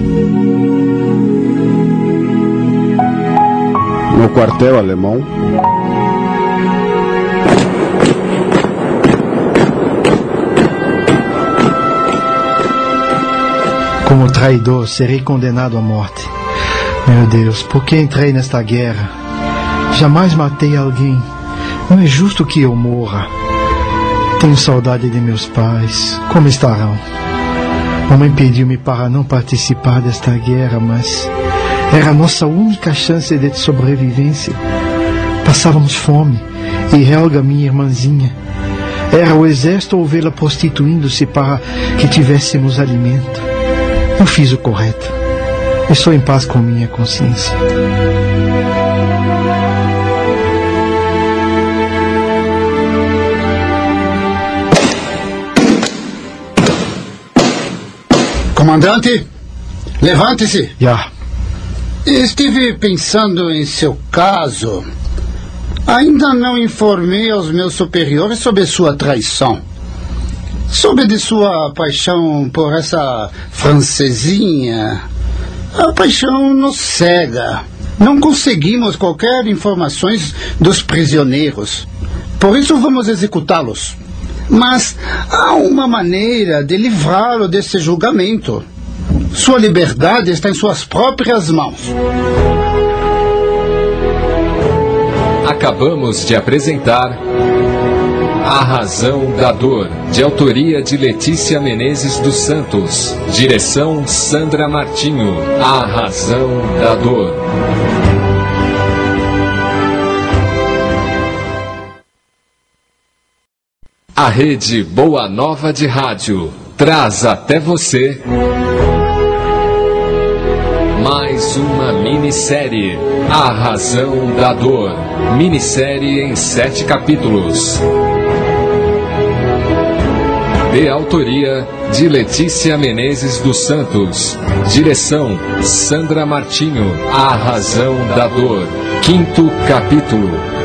No quartel alemão, Como traidor, serei condenado à morte. Meu Deus, por que entrei nesta guerra? Jamais matei alguém. Não é justo que eu morra. Tenho saudade de meus pais. Como estarão? Mamãe pediu-me para não participar desta guerra, mas era a nossa única chance de sobrevivência. Passávamos fome e Helga, minha irmãzinha, era o exército ou vê-la prostituindo-se para que tivéssemos alimento. Eu fiz o correto. Estou em paz com minha consciência. Comandante, levante-se. Já. Estive pensando em seu caso. Ainda não informei aos meus superiores sobre sua traição. Soube de sua paixão por essa francesinha. A paixão nos cega. Não conseguimos qualquer informações dos prisioneiros. Por isso vamos executá-los. Mas há uma maneira de livrá-lo desse julgamento. Sua liberdade está em suas próprias mãos. Acabamos de apresentar A Razão da Dor, de autoria de Letícia Menezes dos Santos. Direção Sandra Martinho. A Razão da Dor. A rede Boa Nova de Rádio traz até você mais uma minissérie, A Razão da Dor. Minissérie em sete capítulos. De autoria de Letícia Menezes dos Santos. Direção Sandra Martinho. A Razão da Dor. Quinto capítulo.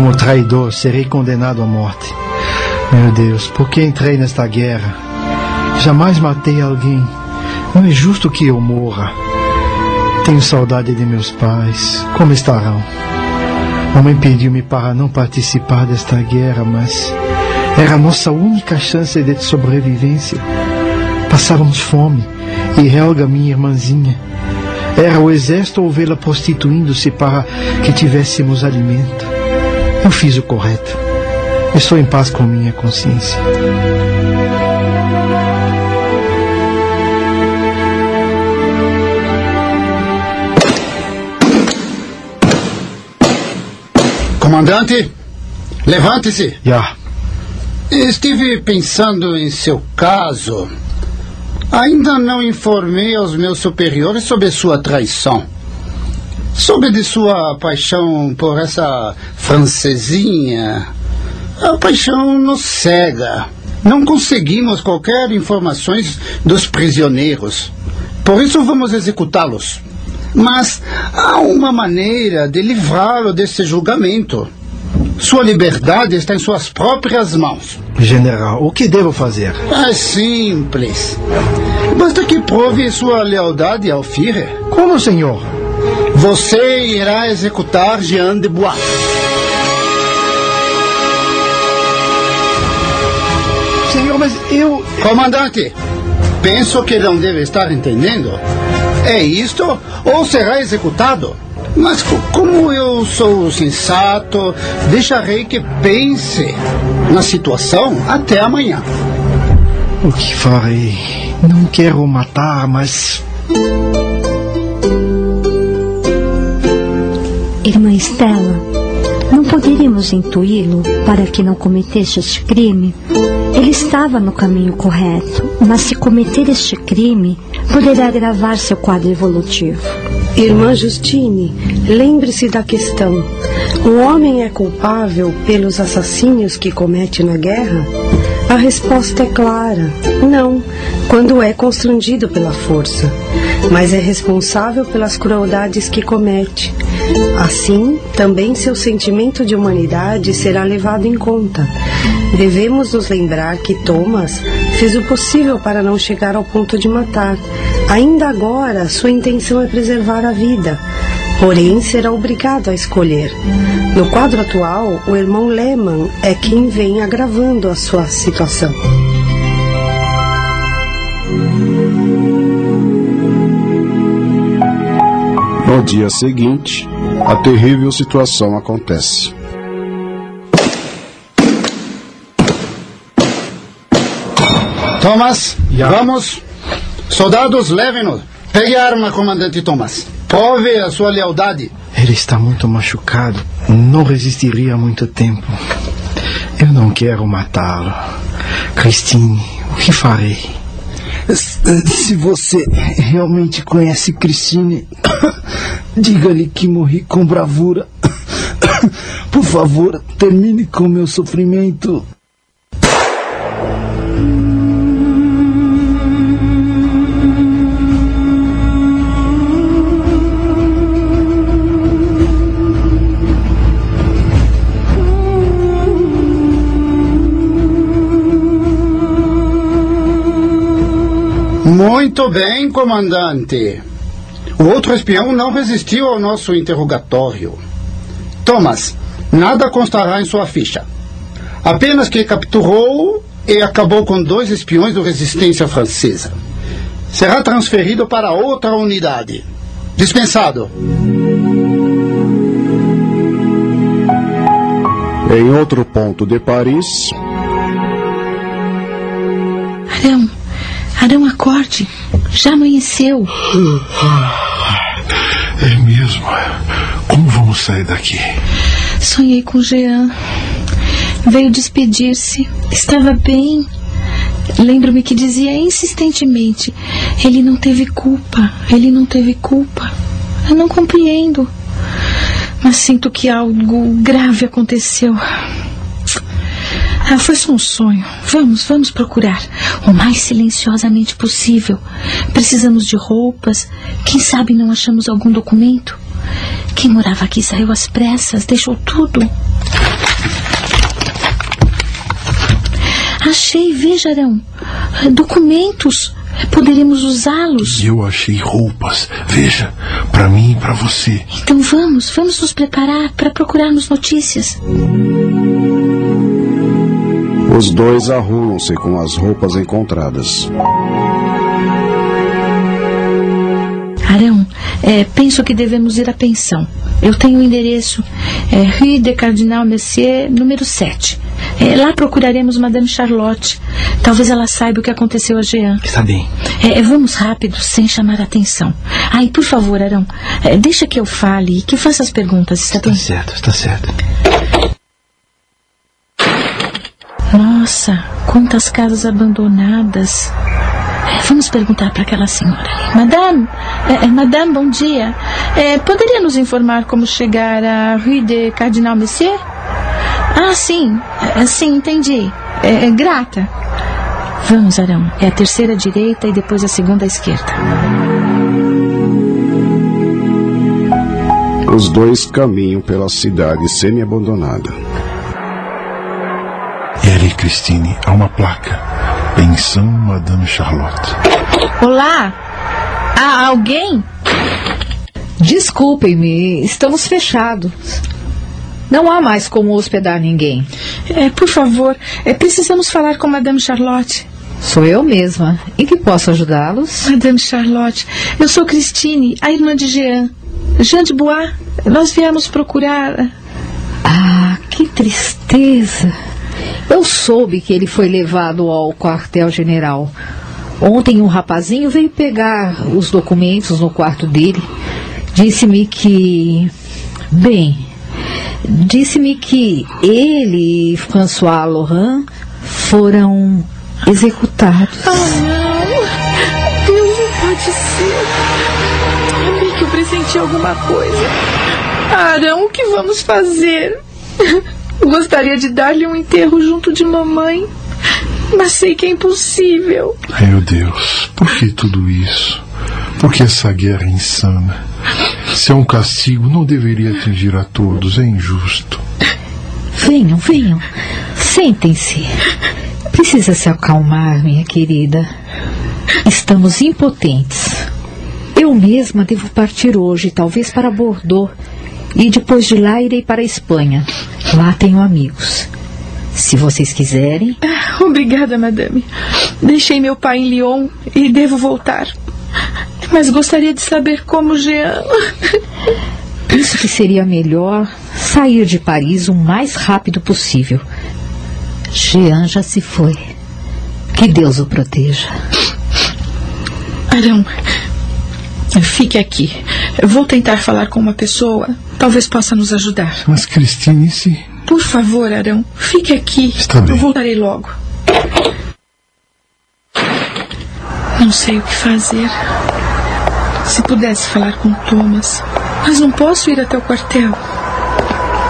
Como traidor, serei condenado à morte. Meu Deus, por que entrei nesta guerra? Jamais matei alguém. Não é justo que eu morra. Tenho saudade de meus pais. Como estarão? Mamãe pediu-me para não participar desta guerra, mas era a nossa única chance de sobrevivência. Passávamos fome e Helga, minha irmãzinha, era o exército ou vê-la prostituindo-se para que tivéssemos alimento. Eu fiz o correto. Estou em paz com minha consciência. Comandante, levante-se. Já. Estive pensando em seu caso. Ainda não informei aos meus superiores sobre sua traição. Soube de sua paixão por essa francesinha. A paixão nos cega. Não conseguimos qualquer informações dos prisioneiros. Por isso vamos executá-los. Mas há uma maneira de livrá-lo desse julgamento. Sua liberdade está em suas próprias mãos. General, o que devo fazer? É simples. Basta que prove sua lealdade ao Führer. Como, senhor? Você irá executar Jean de Bois. Senhor, mas eu. Comandante, penso que não deve estar entendendo. É isto ou será executado? Mas como eu sou sensato, deixarei que pense na situação até amanhã. O que farei? Não quero matar, mas. Irmã Estela, não poderíamos intuí-lo para que não cometesse este crime? Ele estava no caminho correto, mas se cometer este crime, poderá agravar seu quadro evolutivo. Irmã Justine, lembre-se da questão. O homem é culpável pelos assassínios que comete na guerra? A resposta é clara: não, quando é constrangido pela força, mas é responsável pelas crueldades que comete. Assim, também seu sentimento de humanidade será levado em conta. Devemos nos lembrar que Thomas fez o possível para não chegar ao ponto de matar. Ainda agora, sua intenção é preservar a vida. Porém, será obrigado a escolher. No quadro atual, o irmão Lehmann é quem vem agravando a sua situação. No dia seguinte, a terrível situação acontece. Thomas, vamos. Soldados, levem-no. Pegue a arma, comandante Thomas. Prove a sua lealdade. Ele está muito machucado. Não resistiria muito tempo. Eu não quero matá-lo. Christine, o que farei? Se você realmente conhece Christine, diga-lhe que morri com bravura. Por favor, termine com meu sofrimento. Muito bem, comandante. O outro espião não resistiu ao nosso interrogatório. Thomas, nada constará em sua ficha. Apenas que capturou e acabou com dois espiões da resistência francesa. Será transferido para outra unidade. Dispensado. Em outro ponto de Paris. Arão, Arão, acorde. Já amanheceu. Mesmo. Como vamos sair daqui? Sonhei com Jean. Veio despedir-se. Estava bem. Lembro-me que dizia insistentemente: Ele não teve culpa. Ele não teve culpa. Eu não compreendo. Mas sinto que algo grave aconteceu. Ah, foi só um sonho. Vamos, vamos procurar. O mais silenciosamente possível. Precisamos de roupas. Quem sabe não achamos algum documento? Quem morava aqui saiu às pressas, deixou tudo. Achei, veja, Arão. Documentos. Poderemos usá-los. Eu achei roupas. Veja, para mim e para você. Então vamos, vamos nos preparar para procurarmos notícias. Os dois arrumam-se com as roupas encontradas. Arão, é, penso que devemos ir à pensão. Eu tenho o endereço é, Rue de Cardinal Messier, número 7. É, lá procuraremos Madame Charlotte. Talvez ela saiba o que aconteceu a Jean. Está bem. É, vamos rápido, sem chamar a atenção. Ai, por favor, Arão, é, deixa que eu fale e que faça as perguntas, está, está bem? certo, está certo. Nossa, quantas casas abandonadas. É, vamos perguntar para aquela senhora. Madame, é, madame, bom dia. É, poderia nos informar como chegar à Rue de Cardinal Messier? Ah, sim. É, sim, entendi. É, é grata. Vamos, Arão. É a terceira direita e depois a segunda esquerda. Os dois caminham pela cidade semi-abandonada. E ali, Christine, há uma placa. Pensão Madame Charlotte. Olá! Há alguém? Desculpem-me, estamos fechados. Não há mais como hospedar ninguém. É, por favor, é, precisamos falar com Madame Charlotte. Sou eu mesma. Em que posso ajudá-los? Madame Charlotte, eu sou Christine, a irmã de Jean. Jean de Bois, nós viemos procurar. Ah, que tristeza. Eu soube que ele foi levado ao quartel-general. Ontem um rapazinho veio pegar os documentos no quarto dele. Disse-me que. Bem, disse-me que ele e François Laurent foram executados. Ah, não! Deus não pode ser! Amei que eu pressenti alguma coisa. Arão, o que vamos fazer? Gostaria de dar-lhe um enterro junto de mamãe, mas sei que é impossível. Ai, meu Deus, por que tudo isso? Por que essa guerra insana? Se é um castigo, não deveria atingir a todos, é injusto. Venham, venham. Sentem-se. Precisa se acalmar, minha querida. Estamos impotentes. Eu mesma devo partir hoje, talvez para Bordeaux. E depois de lá irei para a Espanha. Lá tenho amigos. Se vocês quiserem. Obrigada, madame. Deixei meu pai em Lyon e devo voltar. Mas gostaria de saber como Jean. Penso que seria melhor sair de Paris o mais rápido possível. Jean já se foi. Que Deus o proteja. Arão, fique aqui. Vou tentar falar com uma pessoa. Talvez possa nos ajudar. Mas, Christine, se. Por favor, Arão, fique aqui. Está bem. Eu voltarei logo. Não sei o que fazer. Se pudesse falar com Thomas. Mas não posso ir até o quartel.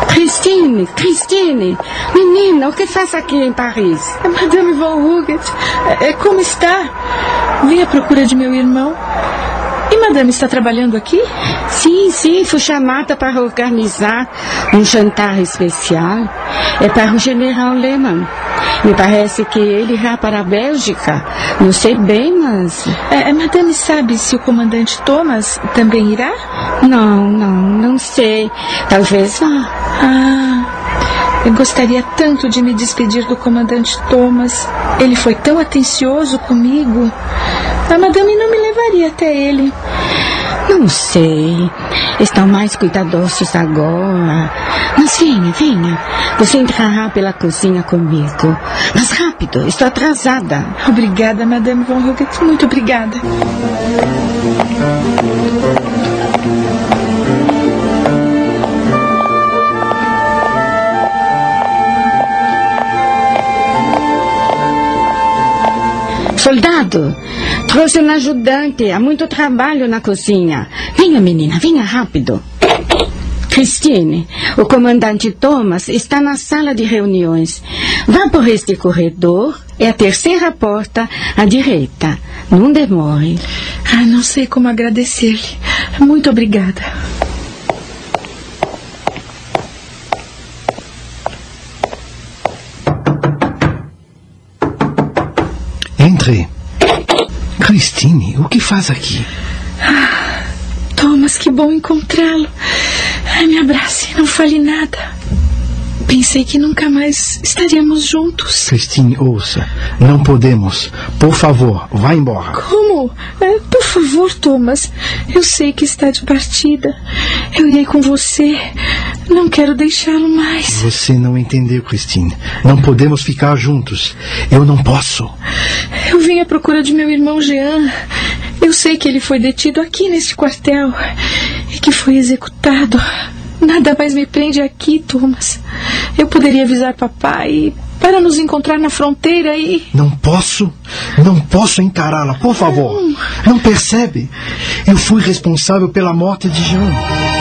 Christine, Christine, menina, o que faz aqui em Paris? Madame Von Huguet, é, como está? Vim à procura de meu irmão. Madame está trabalhando aqui? Sim, sim, fui chamada para organizar um jantar especial. É para o general Lehmann. Me parece que ele irá para a Bélgica. Não sei bem, mas. É, madame sabe se o comandante Thomas também irá? Não, não, não sei. Talvez vá. Ah. Eu gostaria tanto de me despedir do comandante Thomas. Ele foi tão atencioso comigo. A madame não me levaria até ele. Não sei. Estão mais cuidadosos agora. Mas venha, venha. Você entrará pela cozinha comigo. Mas rápido, estou atrasada. Obrigada, Madame Von Huguet. Muito obrigada. Soldado, trouxe um ajudante. Há muito trabalho na cozinha. Venha, menina, venha rápido. Christine, o comandante Thomas está na sala de reuniões. Vá por este corredor, é a terceira porta à direita. Não demore. Ah, não sei como agradecer-lhe. Muito obrigada. Entre. Christine, o que faz aqui? Ah, Thomas, que bom encontrá-lo. Me abrace, não fale nada. Pensei que nunca mais estaríamos juntos. Christine, ouça. Não podemos. Por favor, vá embora. Como? É, por favor, Thomas. Eu sei que está de partida. Eu irei com você. Não quero deixá-lo mais. Você não entendeu, Christine. Não podemos ficar juntos. Eu não posso. Eu vim à procura de meu irmão Jean. Eu sei que ele foi detido aqui neste quartel e que foi executado. Nada mais me prende aqui, Thomas. Eu poderia avisar papai para nos encontrar na fronteira e. Não posso, não posso encará-la, por favor. Não. não percebe? Eu fui responsável pela morte de Jean.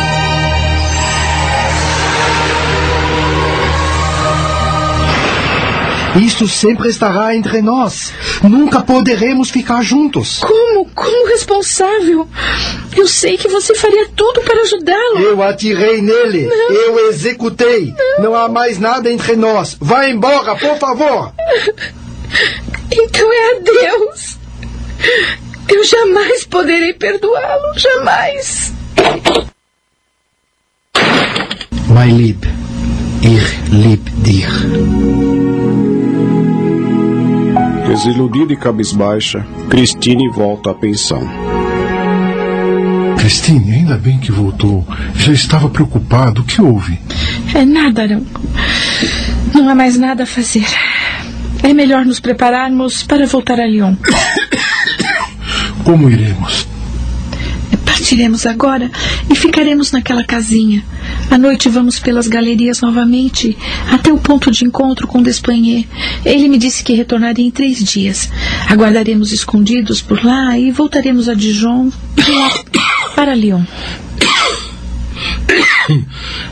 Isso sempre estará entre nós. Nunca poderemos ficar juntos. Como? Como responsável? Eu sei que você faria tudo para ajudá-lo. Eu atirei nele. Não. Eu executei. Não. Não há mais nada entre nós. Vá embora, por favor. Então é a Deus. Eu jamais poderei perdoá-lo. Jamais. My lieb, ich lieb dir. Desiludida e cabisbaixa, Cristine volta à pensão. Cristine, ainda bem que voltou. Já estava preocupado. O que houve? É nada, Arão. Não há mais nada a fazer. É melhor nos prepararmos para voltar a Lyon. Como iremos? Partiremos agora e ficaremos naquela casinha. À noite vamos pelas galerias novamente, até o ponto de encontro com Desplanher. Ele me disse que retornaria em três dias. Aguardaremos escondidos por lá e voltaremos a Dijon para Lyon.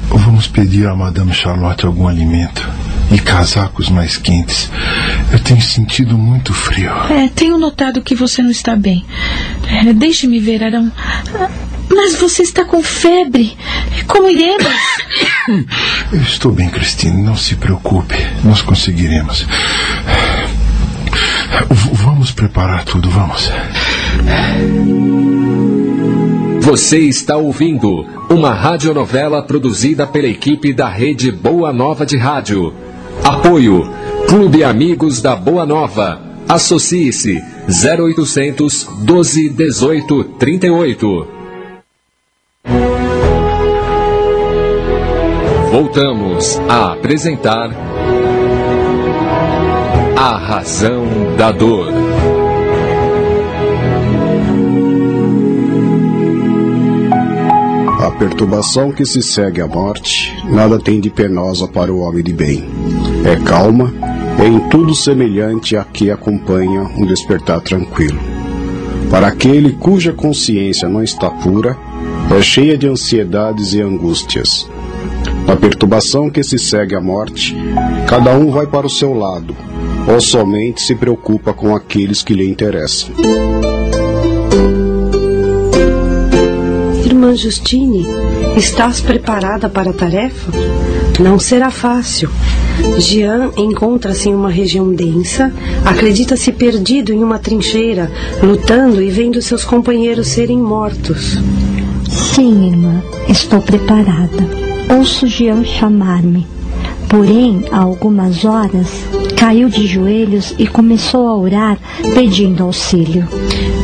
Vamos pedir a Madame Charlotte algum alimento e casacos mais quentes. Eu tenho sentido muito frio. É, tenho notado que você não está bem. É, Deixe-me ver, Arão. Mas você está com febre. Como iremos? Estou bem, Cristine. Não se preocupe. Nós conseguiremos. V vamos preparar tudo, vamos. Você está ouvindo uma radionovela produzida pela equipe da Rede Boa Nova de Rádio. Apoio Clube Amigos da Boa Nova. Associe-se 0800 12 18 38. Voltamos a apresentar A Razão da Dor. A perturbação que se segue à morte nada tem de penosa para o homem de bem. É calma, é em tudo semelhante a que acompanha um despertar tranquilo. Para aquele cuja consciência não está pura, é cheia de ansiedades e angústias. Na perturbação que se segue à morte, cada um vai para o seu lado, ou somente se preocupa com aqueles que lhe interessam. Irmã Justine, estás preparada para a tarefa? Não será fácil. Jean encontra-se em uma região densa, acredita-se perdido em uma trincheira, lutando e vendo seus companheiros serem mortos. Sim, irmã, estou preparada. Ouço Jean chamar-me. Porém, há algumas horas, caiu de joelhos e começou a orar, pedindo auxílio.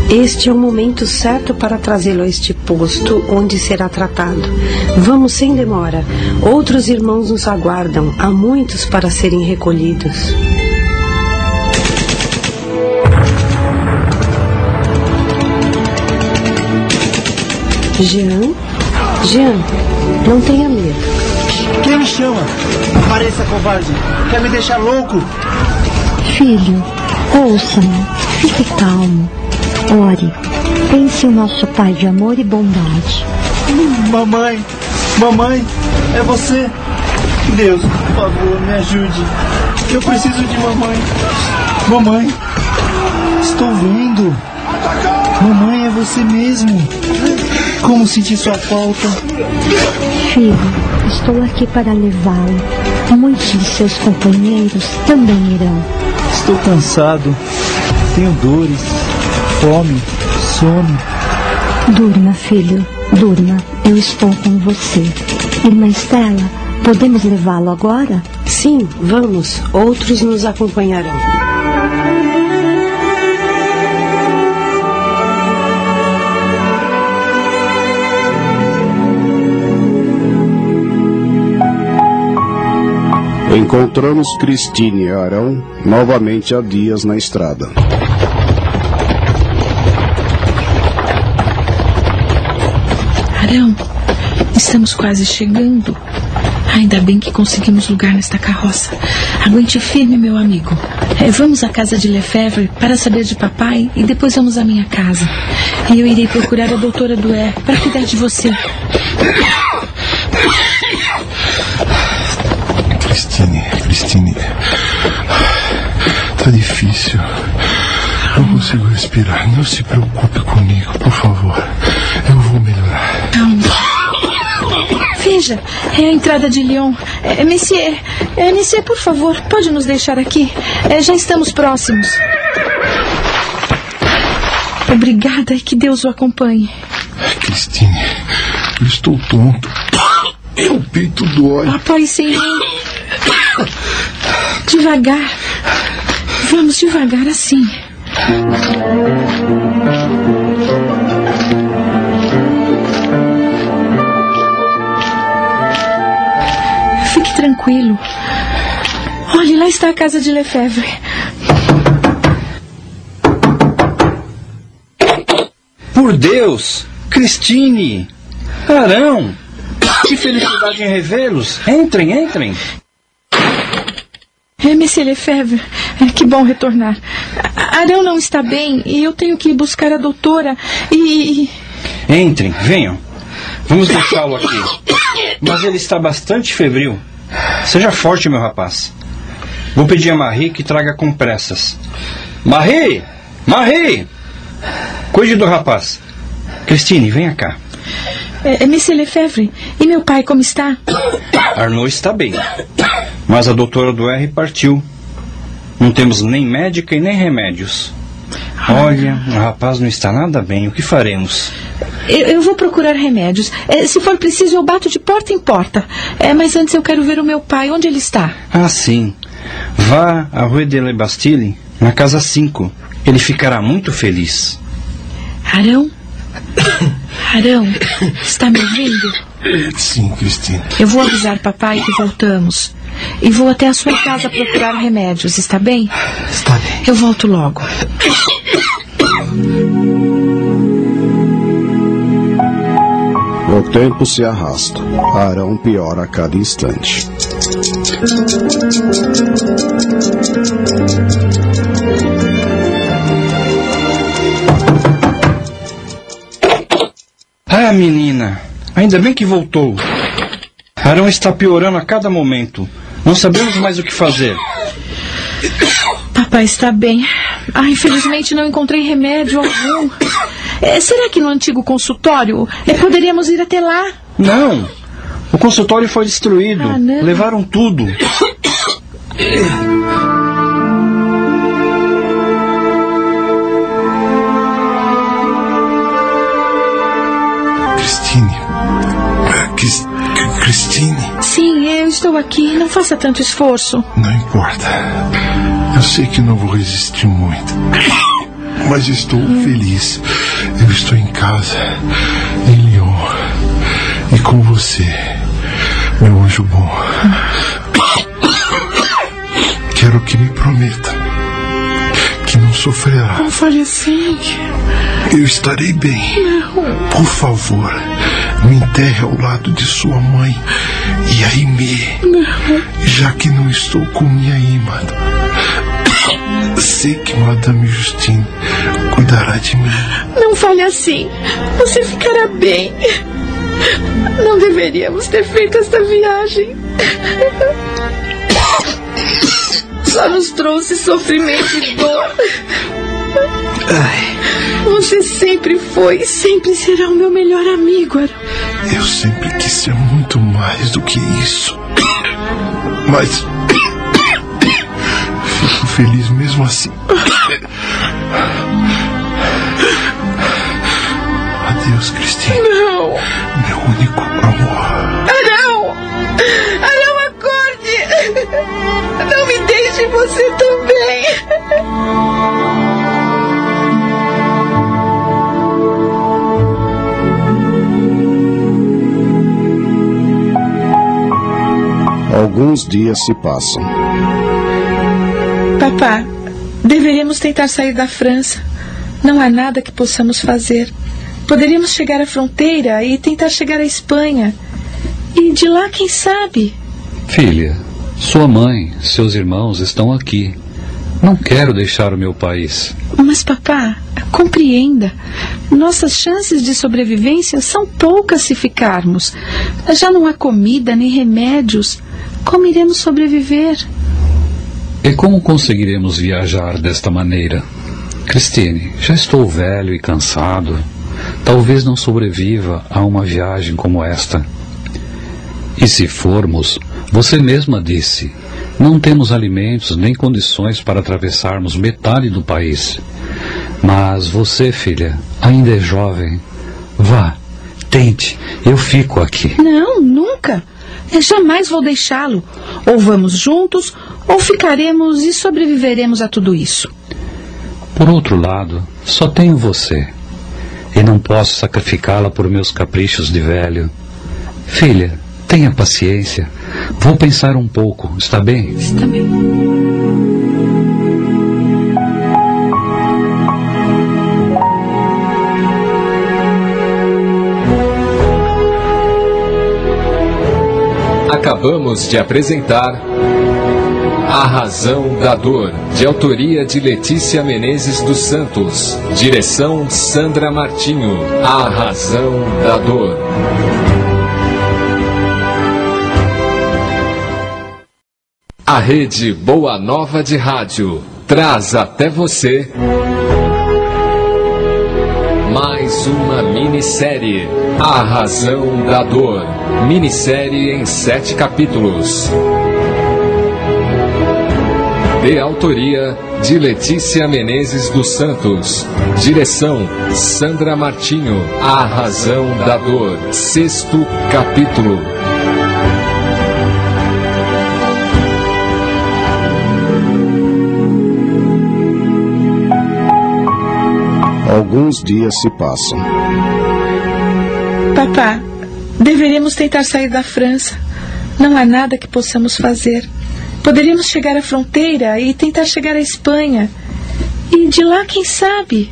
Este é o momento certo para trazê-lo a este posto onde será tratado. Vamos sem demora. Outros irmãos nos aguardam. Há muitos para serem recolhidos. Jean? Jean, não tenha medo. Quem me chama? Apareça, covarde. Quer me deixar louco? Filho, ouça-me. Fique calmo. Ore. Pense em nosso Pai de amor e bondade. Mamãe, mamãe, é você. Deus, por favor, me ajude. Eu preciso de mamãe. Mamãe, estou vendo. Mamãe, é você mesmo. Como senti sua falta. Filho, estou aqui para levá-lo. Muitos de seus companheiros também irão. Estou cansado. Tenho dores, fome, sono. Durma, filho, durma. Eu estou com você. Irmã Estela, podemos levá-lo agora? Sim, vamos. Outros nos acompanharão. Encontramos Cristine e Arão novamente há dias na estrada. Arão, estamos quase chegando. Ainda bem que conseguimos lugar nesta carroça. Aguente firme, meu amigo. É, vamos à casa de Lefebvre para saber de papai e depois vamos à minha casa. E eu irei procurar a doutora Dué para cuidar de você. Cristine, Cristine. Tá difícil. Não consigo respirar. Não se preocupe comigo, por favor. Eu vou melhorar. Veja, é a entrada de Lyon. É, monsieur, é, monsieur, por favor, pode nos deixar aqui? É, já estamos próximos. Obrigada e que Deus o acompanhe. Cristine, eu estou tonto. Meu peito dói. Sem mim. Devagar. Vamos devagar assim. Fique tranquilo. Olhe, lá está a casa de Lefebvre. Por Deus! Cristine! Arão! Que felicidade em revê-los! Entrem, entrem! É, Monsieur Lefebvre, é, que bom retornar. Arão não está bem e eu tenho que ir buscar a doutora e... Entrem, venham. Vamos deixá-lo aqui. Mas ele está bastante febril. Seja forte, meu rapaz. Vou pedir a Marie que traga compressas. Marie! Marie! Cuide do rapaz. Cristine, venha cá. É, é, Monsieur Lefebvre, e meu pai como está? Arnaud está bem. Mas a doutora do R partiu. Não temos nem médica e nem remédios. Olha, o rapaz não está nada bem. O que faremos? Eu, eu vou procurar remédios. É, se for preciso, eu bato de porta em porta. É, mas antes eu quero ver o meu pai. Onde ele está? Ah, sim. Vá à Rue de la Bastille, na casa 5. Ele ficará muito feliz. Arão? Arão, está me ouvindo? Sim, Cristine. Eu vou avisar papai que voltamos. E vou até a sua casa procurar remédios, está bem? Está bem. Eu volto logo. O tempo se arrasta. Arão piora a cada instante. Ah, menina, ainda bem que voltou. Arão está piorando a cada momento. Não sabemos mais o que fazer. Papai está bem. Ah, infelizmente não encontrei remédio algum. É, será que no antigo consultório é, poderíamos ir até lá? Não. O consultório foi destruído. Ah, não. Levaram tudo. Cristine. Cris- Cristine, estou aqui. Não faça tanto esforço. não importa. Eu sei que não vou resistir muito. Mas estou feliz. Eu estou em casa, em Lyon. E com você, meu anjo bom. Quero que me prometa que não sofrerá. Não fale assim. Eu estarei bem. Por favor, me enterre ao lado de sua mãe e a Aimee, já que não estou com minha irmã. Sei que Madame Justine cuidará de mim. Não fale assim. Você ficará bem. Não deveríamos ter feito esta viagem. Só nos trouxe sofrimento e dor. Você sempre foi e sempre será o meu melhor amigo, Arão. Eu sempre quis ser muito mais do que isso. Mas. Fico feliz mesmo assim. Adeus, Cristina. Não. Meu único amor. Alguns dias se passam. Papá, deveríamos tentar sair da França. Não há nada que possamos fazer. Poderíamos chegar à fronteira e tentar chegar à Espanha. E de lá, quem sabe? Filha, sua mãe, seus irmãos estão aqui. Não quero deixar o meu país. Mas, papá, compreenda. Nossas chances de sobrevivência são poucas se ficarmos. Já não há comida nem remédios. Como iremos sobreviver? E como conseguiremos viajar desta maneira? Christine, já estou velho e cansado. Talvez não sobreviva a uma viagem como esta. E se formos, você mesma disse, não temos alimentos nem condições para atravessarmos metade do país. Mas você, filha, ainda é jovem. Vá, tente, eu fico aqui. Não, nunca. Eu jamais vou deixá-lo. Ou vamos juntos, ou ficaremos e sobreviveremos a tudo isso. Por outro lado, só tenho você. E não posso sacrificá-la por meus caprichos de velho. Filha, tenha paciência. Vou pensar um pouco, está bem? Está bem. Acabamos de apresentar A Razão da Dor, de autoria de Letícia Menezes dos Santos, direção Sandra Martinho. A Razão da Dor. A rede Boa Nova de Rádio traz até você mais uma minissérie, A Razão da Dor. Minissérie em sete capítulos. De autoria de Letícia Menezes dos Santos. Direção Sandra Martinho. A Razão da Dor. Sexto capítulo. Alguns dias se passam. Papá, deveríamos tentar sair da França. Não há nada que possamos fazer. Poderíamos chegar à fronteira e tentar chegar à Espanha. E de lá, quem sabe?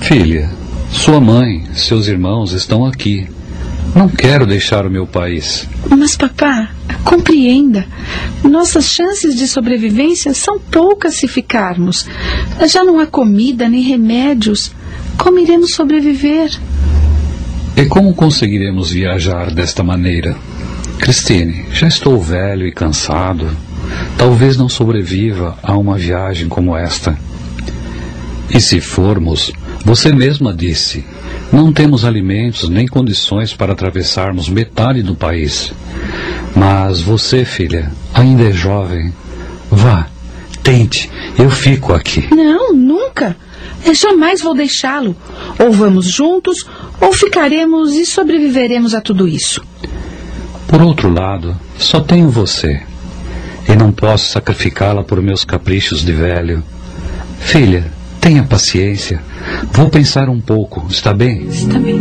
Filha, sua mãe, seus irmãos estão aqui. Não quero deixar o meu país. Mas, papá, compreenda. Nossas chances de sobrevivência são poucas se ficarmos. Já não há comida nem remédios. Como iremos sobreviver? E como conseguiremos viajar desta maneira? Christine, já estou velho e cansado. Talvez não sobreviva a uma viagem como esta. E se formos, você mesma disse, não temos alimentos nem condições para atravessarmos metade do país. Mas você, filha, ainda é jovem. Vá, tente, eu fico aqui. Não, nunca. Eu jamais vou deixá-lo. Ou vamos juntos, ou ficaremos e sobreviveremos a tudo isso. Por outro lado, só tenho você. E não posso sacrificá-la por meus caprichos de velho. Filha, tenha paciência. Vou pensar um pouco, está bem? Está bem.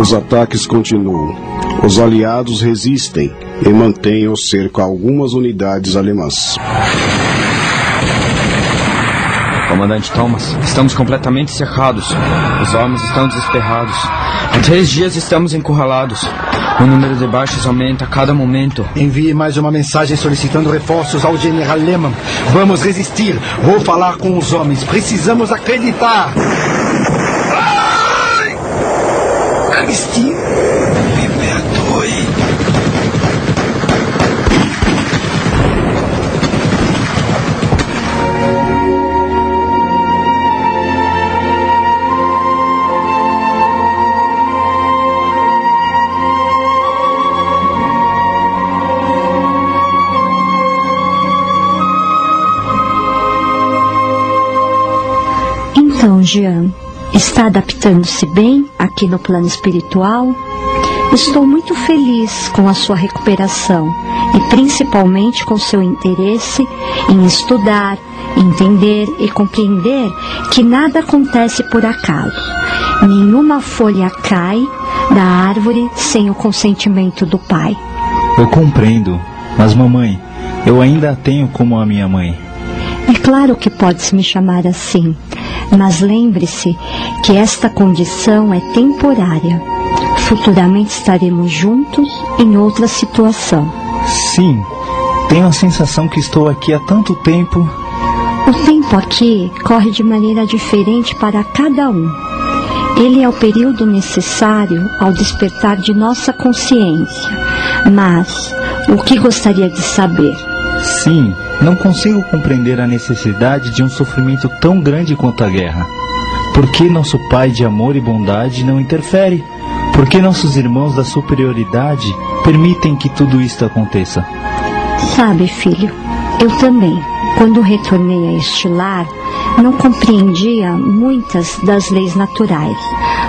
Os ataques continuam. Os aliados resistem e mantêm o cerco a algumas unidades alemãs. Comandante Thomas, estamos completamente cercados. Os homens estão desesperados. Há três dias estamos encurralados. O número de baixos aumenta a cada momento. Envie mais uma mensagem solicitando reforços ao general Lehmann. Vamos resistir. Vou falar com os homens. Precisamos acreditar. Christine, me Jean, está adaptando-se bem aqui no plano espiritual? Estou muito feliz com a sua recuperação e principalmente com seu interesse em estudar, entender e compreender que nada acontece por acaso. Nenhuma folha cai da árvore sem o consentimento do pai. Eu compreendo, mas mamãe, eu ainda a tenho como a minha mãe. É claro que pode-se me chamar assim, mas lembre-se que esta condição é temporária. Futuramente estaremos juntos em outra situação. Sim, tenho a sensação que estou aqui há tanto tempo. O tempo aqui corre de maneira diferente para cada um. Ele é o período necessário ao despertar de nossa consciência, mas O que gostaria de saber? Sim, não consigo compreender a necessidade de um sofrimento tão grande quanto a guerra. Por que nosso Pai de amor e bondade não interfere? Por que nossos irmãos da superioridade permitem que tudo isto aconteça? Sabe, filho, eu também, quando retornei a este lar, não compreendia muitas das leis naturais.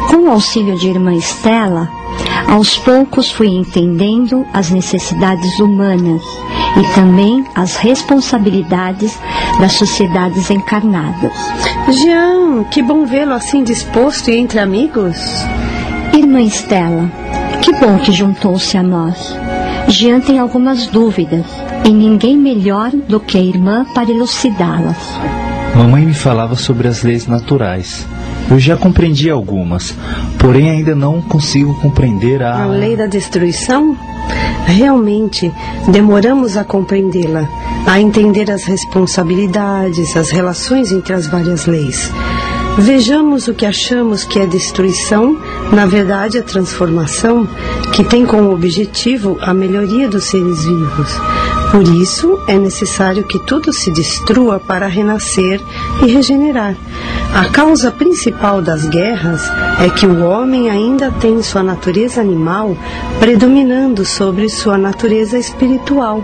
Com o auxílio de irmã Estela, aos poucos fui entendendo as necessidades humanas e também as responsabilidades das sociedades encarnadas. Jean, que bom vê-lo assim disposto e entre amigos. Irmã Estela, que bom que juntou-se a nós. Jean tem algumas dúvidas e ninguém melhor do que a irmã para elucidá-las. Mamãe me falava sobre as leis naturais. Eu já compreendi algumas, porém ainda não consigo compreender a. A lei da destruição? Realmente, demoramos a compreendê-la, a entender as responsabilidades, as relações entre as várias leis. Vejamos o que achamos que é destruição, na verdade, a transformação, que tem como objetivo a melhoria dos seres vivos. Por isso, é necessário que tudo se destrua para renascer e regenerar. A causa principal das guerras é que o homem ainda tem sua natureza animal predominando sobre sua natureza espiritual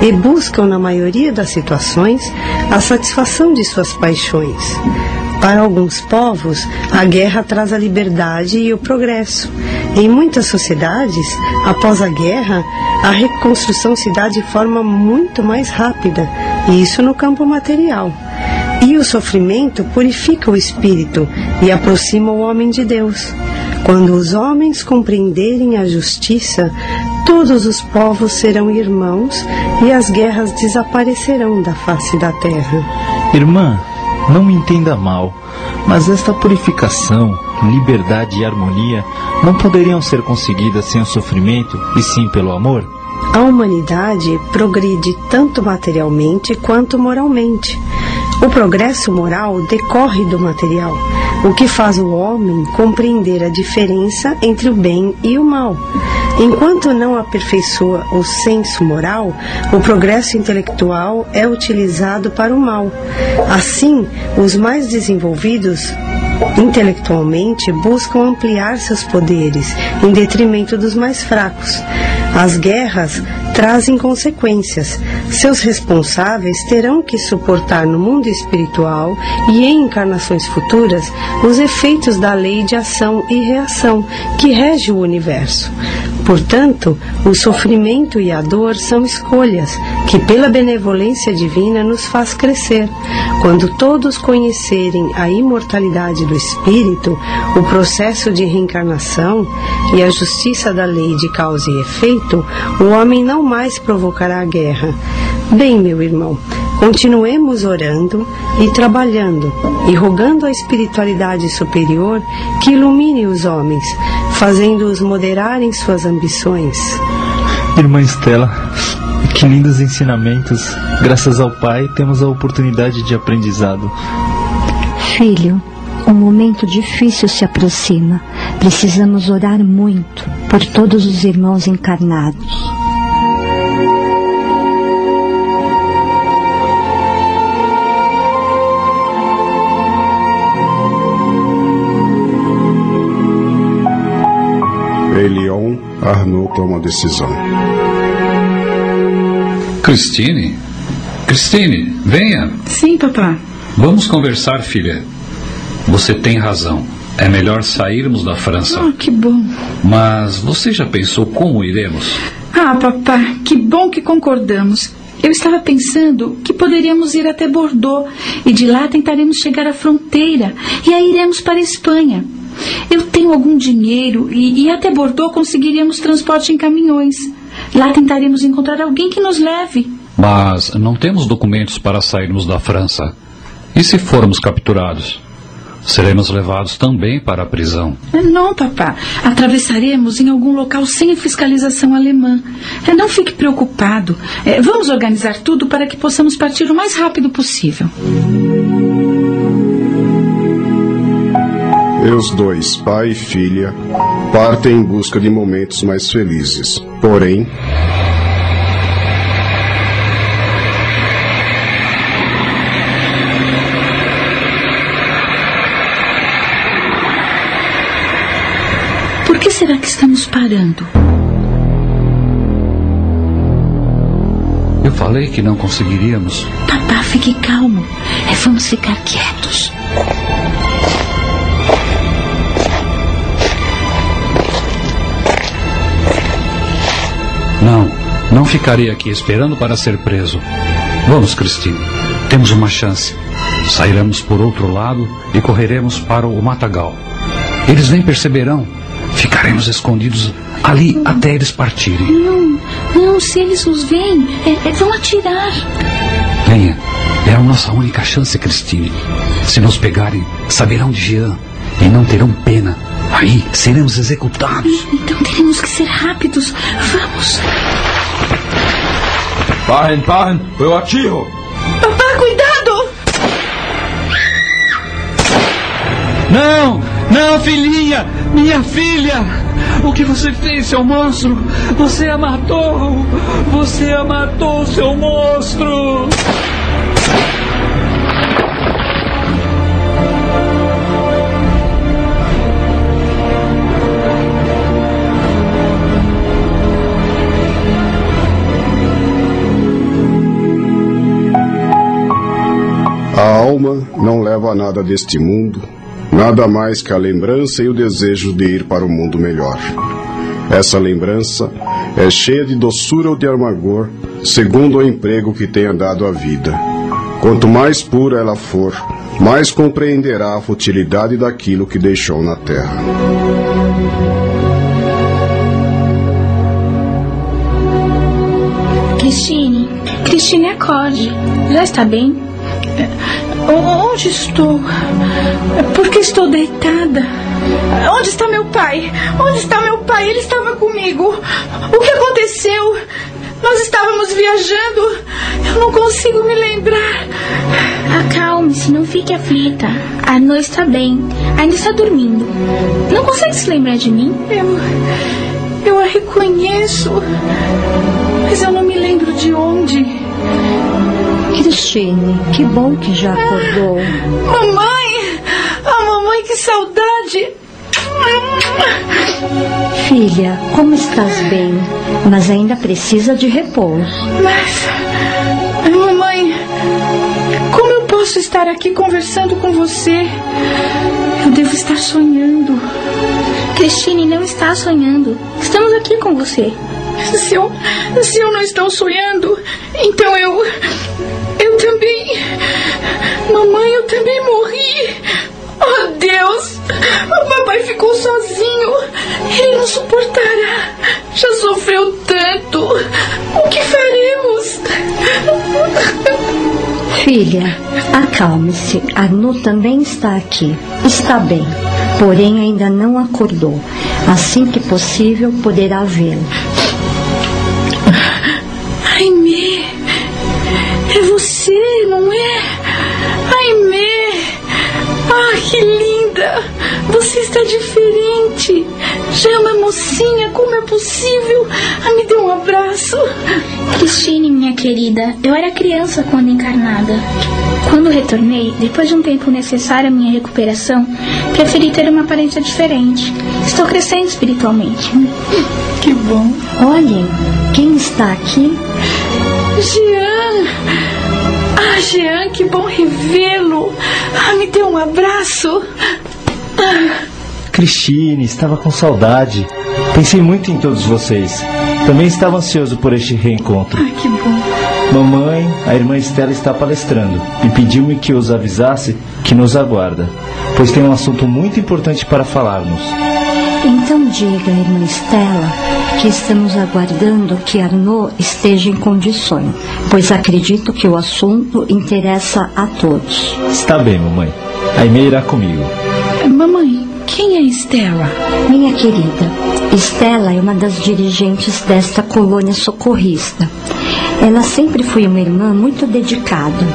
e buscam, na maioria das situações, a satisfação de suas paixões. Para alguns povos, a guerra traz a liberdade e o progresso. Em muitas sociedades, após a guerra, a reconstrução se dá de forma muito mais rápida, e isso no campo material. E o sofrimento purifica o espírito e aproxima o homem de Deus. Quando os homens compreenderem a justiça, todos os povos serão irmãos e as guerras desaparecerão da face da terra. Irmã, não me entenda mal, mas esta purificação, liberdade e harmonia não poderiam ser conseguidas sem o sofrimento e sim pelo amor? A humanidade progride tanto materialmente quanto moralmente. O progresso moral decorre do material, o que faz o homem compreender a diferença entre o bem e o mal. Enquanto não aperfeiçoa o senso moral, o progresso intelectual é utilizado para o mal. Assim, os mais desenvolvidos intelectualmente buscam ampliar seus poderes em detrimento dos mais fracos. As guerras trazem consequências. Seus responsáveis terão que suportar no mundo espiritual e em encarnações futuras os efeitos da lei de ação e reação que rege o universo. Portanto, o sofrimento e a dor são escolhas que, pela benevolência divina, nos faz crescer. Quando todos conhecerem a imortalidade do espírito, o processo de reencarnação e a justiça da lei de causa e efeito, o homem não mais provocará a guerra. Bem, meu irmão, continuemos orando e trabalhando e rogando a espiritualidade superior que ilumine os homens, fazendo-os moderarem suas ambições. Irmã Estela, que lindos ensinamentos. Graças ao Pai, temos a oportunidade de aprendizado. Filho, um momento difícil se aproxima. Precisamos orar muito por todos os irmãos encarnados. Arnaud toma decisão. Christine? Christine, venha. Sim, papá. Vamos conversar, filha. Você tem razão. É melhor sairmos da França. Ah, que bom. Mas você já pensou como iremos? Ah, papá, que bom que concordamos. Eu estava pensando que poderíamos ir até Bordeaux e de lá tentaremos chegar à fronteira e aí iremos para a Espanha. Eu tenho algum dinheiro e, e até Bordeaux conseguiríamos transporte em caminhões. Lá tentaremos encontrar alguém que nos leve. Mas não temos documentos para sairmos da França. E se formos capturados? Seremos levados também para a prisão. Não, papá. Atravessaremos em algum local sem fiscalização alemã. É, não fique preocupado. É, vamos organizar tudo para que possamos partir o mais rápido possível. E os dois, pai e filha, partem em busca de momentos mais felizes. Porém. Por que será que estamos parando? Eu falei que não conseguiríamos. Papá, fique calmo. É, vamos ficar quietos. Não, ficarei aqui esperando para ser preso. Vamos, Cristine. Temos uma chance. Sairemos por outro lado e correremos para o matagal. Eles nem perceberão. Ficaremos escondidos ali até eles partirem. Não, não, se eles os veem, é, é, vão atirar. Venha. É a nossa única chance, Cristine. Se nos pegarem, saberão de Jean e não terão pena. Aí seremos executados. Então teremos que ser rápidos. Vamos. Parem, parem, eu atiro. Papá, cuidado! Não! Não, filhinha! Minha filha! O que você fez, seu monstro? Você a matou! Você a matou, seu monstro! Alma não leva a nada deste mundo, nada mais que a lembrança e o desejo de ir para um mundo melhor. Essa lembrança é cheia de doçura ou de amargor, segundo o emprego que tenha dado a vida. Quanto mais pura ela for, mais compreenderá a futilidade daquilo que deixou na terra. Cristine, Cristine, acorde. Já está bem? Onde estou? Por que estou deitada? Onde está meu pai? Onde está meu pai? Ele estava comigo. O que aconteceu? Nós estávamos viajando. Eu não consigo me lembrar. Acalme-se, não fique aflita. A noite está bem. Ainda está dormindo. Não consegue se lembrar de mim? Eu. Eu a reconheço. Mas eu não me lembro de onde. Cristine, que bom que já acordou. Mamãe! Ah, mamãe, que saudade! Filha, como estás bem? Mas ainda precisa de repouso. Mas. Mamãe, como eu posso estar aqui conversando com você? Eu devo estar sonhando. Cristine não está sonhando. Estamos aqui com você. Se eu, se eu não estou sonhando, então eu. Também. Mamãe, eu também morri. Oh, Deus! O papai ficou sozinho. Ele não suportará. Já sofreu tanto. O que faremos? Filha, acalme-se. Arnaud também está aqui. Está bem. Porém, ainda não acordou. Assim que possível, poderá vê-lo. Aimee, é linda! Você está diferente. Já é uma mocinha, como é possível? Ah, me dê um abraço. Cristine, minha querida, eu era criança quando encarnada. Quando retornei, depois de um tempo necessário à minha recuperação, preferi ter uma aparência diferente. Estou crescendo espiritualmente. Que bom. Olhem, quem está aqui? Jean! Ah, Jean, que bom revê-lo! Ah, me dê um abraço! Cristine, estava com saudade. Pensei muito em todos vocês. Também estava ansioso por este reencontro. Ah, que bom. Mamãe, a irmã Estela está palestrando e pediu-me que os avisasse que nos aguarda, pois tem um assunto muito importante para falarmos. Então diga, irmã Estela, que estamos aguardando que Arnaud esteja em condições, pois acredito que o assunto interessa a todos. Está bem, mamãe. A Aimee irá comigo. Mamãe, quem é Estela? Minha querida, Estela é uma das dirigentes desta colônia socorrista. Ela sempre foi uma irmã muito dedicada,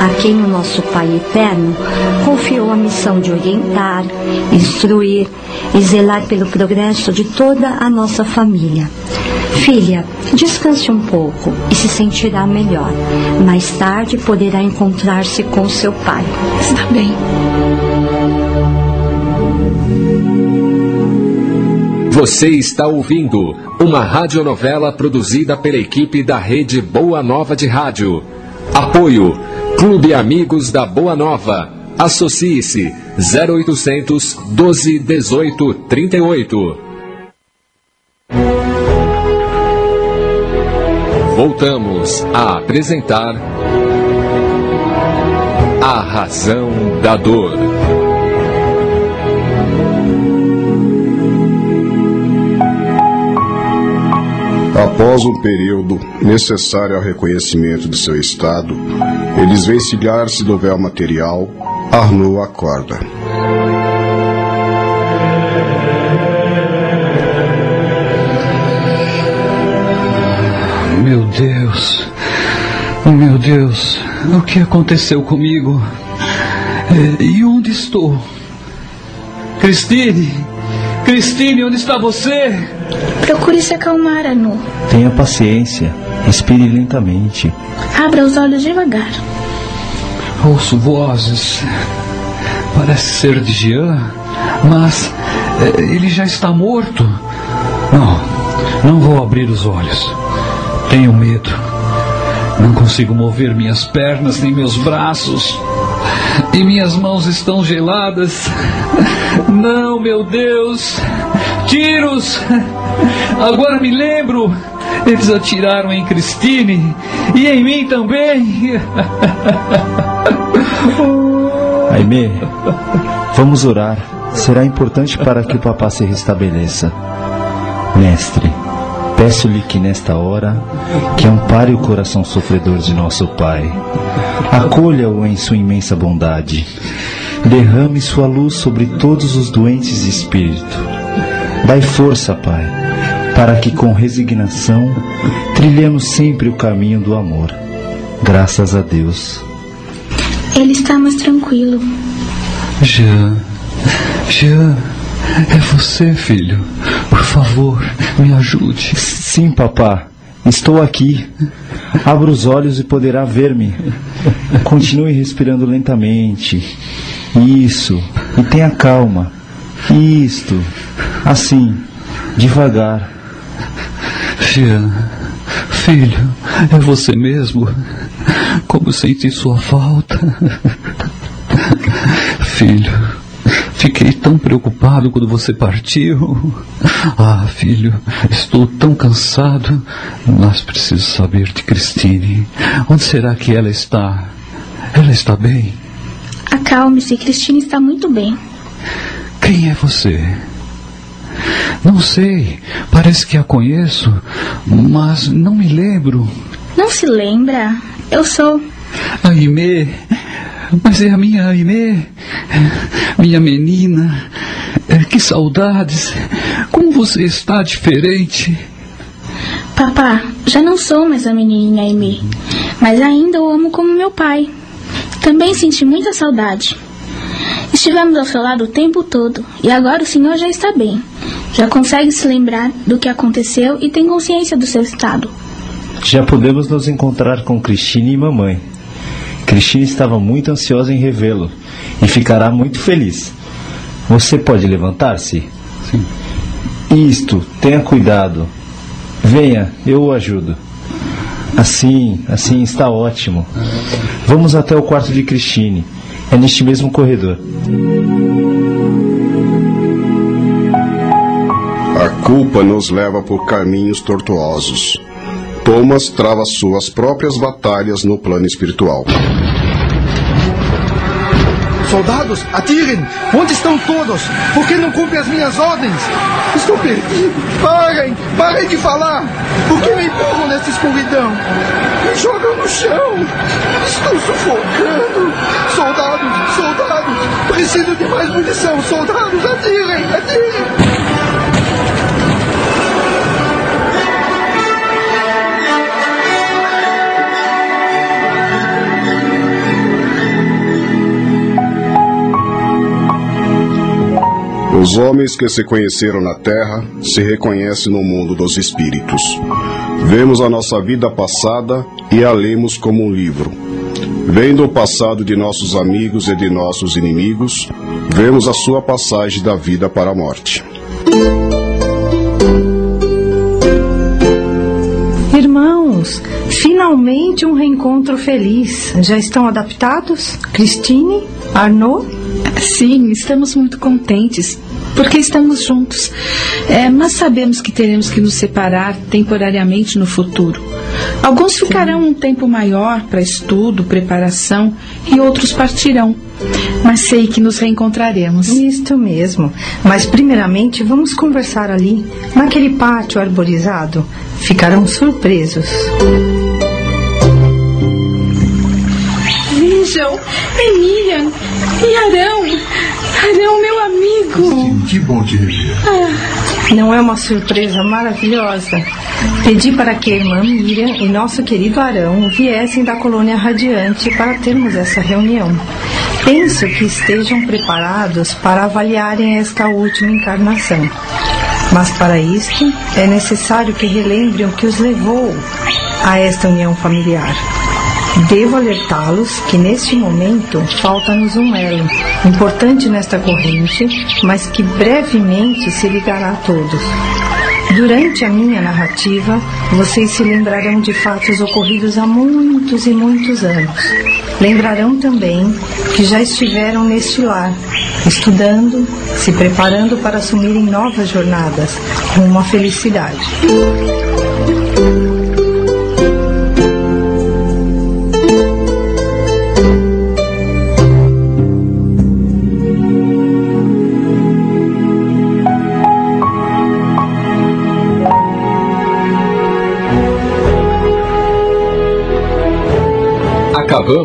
a quem o nosso Pai Eterno confiou a missão de orientar, instruir e zelar pelo progresso de toda a nossa família. Filha, descanse um pouco e se sentirá melhor. Mais tarde poderá encontrar-se com seu pai. Está bem. Você está ouvindo uma radionovela produzida pela equipe da Rede Boa Nova de Rádio. Apoio Clube Amigos da Boa Nova. Associe-se 0800 12 18 38. Voltamos a apresentar A Razão da Dor. Após um período necessário ao reconhecimento de seu estado e desvencilhar-se do véu material, Arnaud acorda. Meu Deus, meu Deus, o que aconteceu comigo? É, E onde estou? Cristine, Cristine, onde está você? Procure se acalmar, Anu. Tenha paciência. Respire lentamente. Abra os olhos devagar. Ouço vozes. Parece ser de Jean, mas é, ele já está morto. Não, não vou abrir os olhos. Tenho medo. Não consigo mover minhas pernas nem meus braços. E minhas mãos estão geladas. Não, meu Deus! Tiros! Agora me lembro! Eles atiraram em Christine e em mim também! Aimee, vamos orar. Será importante para que o papá se restabeleça. Mestre, peço-lhe que nesta hora que ampare o coração sofredor de nosso Pai. Acolha-o em sua imensa bondade. Derrame sua luz sobre todos os doentes de espírito. Dai força, Pai, para que com resignação trilhemos sempre o caminho do amor. Graças a Deus. Ele está mais tranquilo. Jean, Jean, é você, filho. Por favor, me ajude. Sim, papá. Estou aqui. Abra os olhos e poderá ver-me. Continue respirando lentamente. Isso. E tenha calma. Isto. Assim. Devagar. Jean, filho, é você mesmo? Como senti sua falta. Filho, fiquei tão preocupado quando você partiu. Ah, filho, estou tão cansado. Mas preciso saber de Christine. Onde será que ela está? Ela está bem? Acalme-se, Cristina está muito bem. Quem é você? Não sei, parece que a conheço, mas não me lembro. Não se lembra? Eu sou. Aimee, mas é a minha Aimee, minha menina. Eh, Que saudades! Como você está diferente. Papá, já não sou mais a menininha Aimee, mas ainda o amo como meu pai. Também senti muita saudade. Estivemos ao seu lado o tempo todo e agora o senhor já está bem. Já consegue se lembrar do que aconteceu e tem consciência do seu estado. Já podemos nos encontrar com Cristine e mamãe. Cristine estava muito ansiosa em revê-lo e ficará muito feliz. Você pode levantar-se? Sim. Isto, tenha cuidado. Venha, eu o ajudo. Assim, assim está ótimo. Vamos até o quarto de Cristine. É neste mesmo corredor. A culpa nos leva por caminhos tortuosos. Thomas trava suas próprias batalhas no plano espiritual. Soldados, atirem! Onde estão todos? Por que não cumprem as minhas ordens? Estou perdido! Parem! Parem de falar! Por que me empurram nessa escuridão? Me jogam no chão! Estou sufocando! Soldados! Soldados! Preciso de mais munição! Soldados, atirem! Atirem! Os homens que se conheceram na terra se reconhecem no mundo dos espíritos. Vemos a nossa vida passada e a lemos como um livro. Vendo o passado de nossos amigos e de nossos inimigos, vemos a sua passagem da vida para a morte. Finalmente um reencontro feliz. Já estão adaptados? Cristine? Arnaud? Sim, estamos muito contentes, porque estamos juntos. É, mas sabemos que teremos que nos separar temporariamente no futuro. Alguns ficarão um tempo maior para estudo, preparação e outros partirão. Mas sei que nos reencontraremos. Isto mesmo. Mas primeiramente vamos conversar ali, naquele pátio arborizado. Ficarão surpresos. Emilian e Arão. Arão, meu amigo. Que bom te rever. Ah, não é uma surpresa maravilhosa? Pedi para que a irmã Miriam e nosso querido Arão viessem da colônia radiante para termos essa reunião. Penso que estejam preparados para avaliarem esta última encarnação. Mas para isto é necessário que relembrem o que os levou a esta união familiar. Devo alertá-los que neste momento falta-nos um elo, importante nesta corrente, mas que brevemente se ligará a todos. Durante a minha narrativa, vocês se lembrarão de fatos ocorridos há muitos e muitos anos. Lembrarão também que já estiveram neste lar, estudando, se preparando para assumirem novas jornadas rumo à felicidade.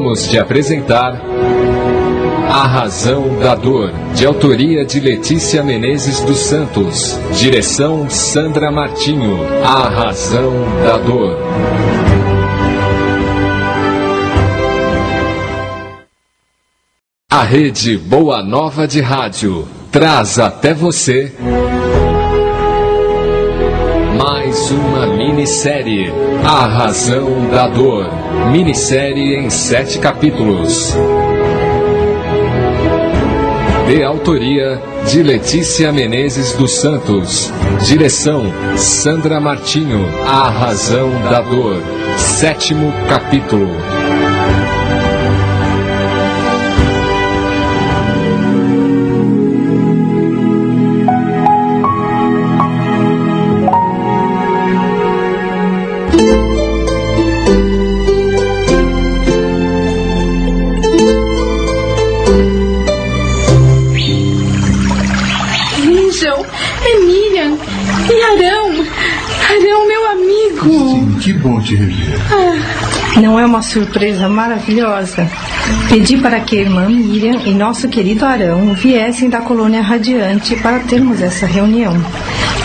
De apresentar A Razão da Dor, de autoria de Letícia Menezes dos Santos, direção Sandra Martinho. A Razão da Dor. A rede Boa Nova de Rádio traz até você mais uma minissérie, A Razão da Dor. Minissérie em sete capítulos. De autoria de Letícia Menezes dos Santos. Direção Sandra Martinho. A Razão da Dor. Sétimo capítulo. É uma surpresa maravilhosa? Pedi para que a irmã Miriam e nosso querido Arão viessem da colônia radiante para termos essa reunião.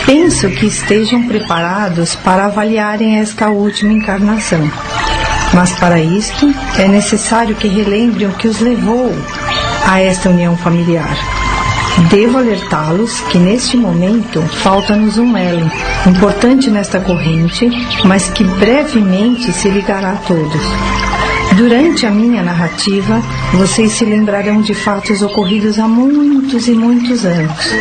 Penso que estejam preparados para avaliarem esta última encarnação. Mas para isto é necessário que relembrem o que os levou a esta união familiar. Devo alertá-los que neste momento falta-nos um elo, importante nesta corrente, mas que brevemente se ligará a todos. Durante a minha narrativa, vocês se lembrarão de fatos ocorridos há muitos e muitos anos.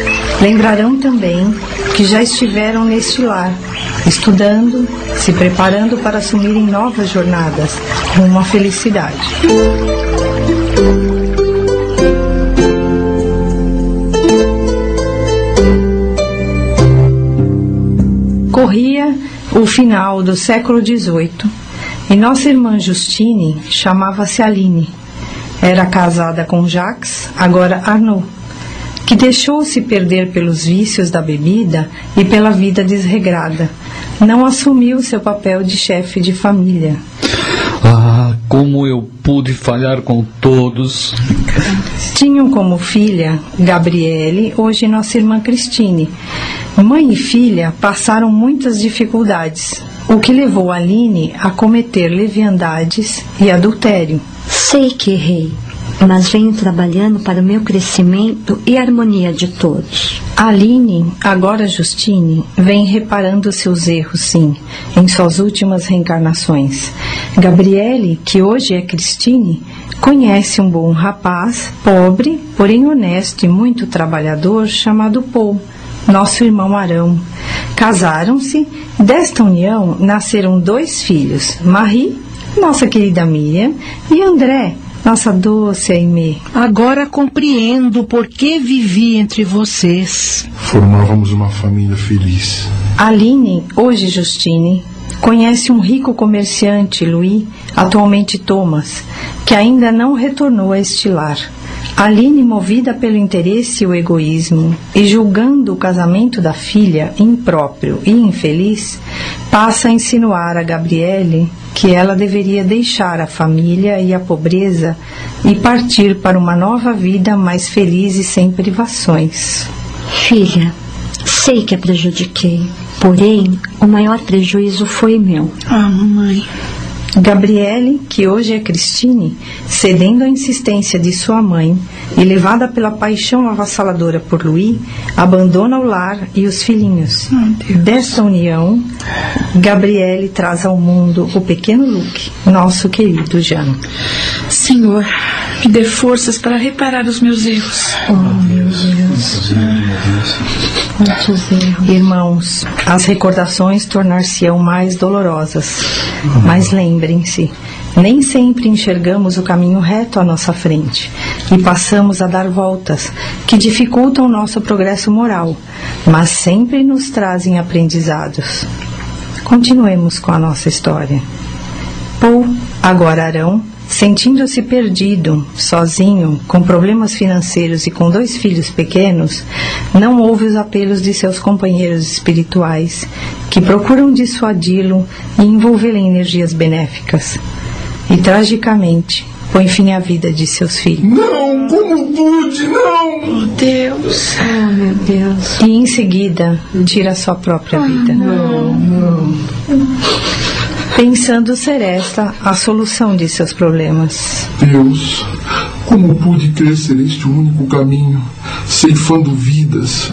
Lembrarão também que já estiveram neste lar, estudando, se preparando para assumirem novas jornadas rumo à felicidade. Corria o final do século XVIII e nossa irmã Justine chamava-se Aline. Era casada com Jacques, agora Arnaud, que deixou-se perder pelos vícios da bebida e pela vida desregrada. Não assumiu seu papel de chefe de família. Ah, como eu pude falhar com todos. Tinham como filha Gabriele, hoje nossa irmã Cristine. Mãe e filha passaram muitas dificuldades, o que levou Aline a cometer leviandades e adultério. Sei que errei, mas venho trabalhando para o meu crescimento e harmonia de todos. Aline, agora Justine, vem reparando seus erros, sim, em suas últimas reencarnações. Gabriele, que hoje é Cristine, conhece um bom rapaz, pobre, porém honesto e muito trabalhador, chamado Paul, nosso irmão Arão. Casaram-se, desta união nasceram dois filhos, Marie, nossa querida Miriam, e André, nossa doce Aimee. Agora compreendo por que vivi entre vocês. Formávamos uma família feliz. Aline, hoje Justine, conhece um rico comerciante, Louis, atualmente Thomas, que ainda não retornou a estilar. Aline, movida pelo interesse e o egoísmo, e julgando o casamento da filha impróprio e infeliz, passa a insinuar a Gabriele que ela deveria deixar a família e a pobreza e partir para uma nova vida mais feliz e sem privações. Filha, sei que a prejudiquei, porém o maior prejuízo foi meu. Ah, mamãe. Gabriele, que hoje é Cristine, cedendo à insistência de sua mãe e levada pela paixão avassaladora por Louis, abandona o lar e os filhinhos. Dessa união, Gabriele traz ao mundo o pequeno Luke, nosso querido Jean. Senhor, me dê forças para reparar os meus erros. Oh, meu Deus. Quantos erros. Irmãos, as recordações tornar-se-ão mais dolorosas. Mas lembrem-se, nem sempre enxergamos o caminho reto à nossa frente e passamos a dar voltas que dificultam o nosso progresso moral, mas sempre nos trazem aprendizados. Continuemos com a nossa história. Paul, agora Arão, Sentindo-se perdido, sozinho, com problemas financeiros e com dois filhos pequenos, não ouve os apelos de seus companheiros espirituais, que procuram dissuadi-lo e envolvê-lo em energias benéficas. E, tragicamente, põe fim à vida de seus filhos. Não, como pude, não! Oh, Deus! Oh, meu Deus! E, em seguida, tira sua própria vida. Não, não. Pensando ser esta a solução de seus problemas. Deus, como pude crer ser este único caminho, ceifando vidas?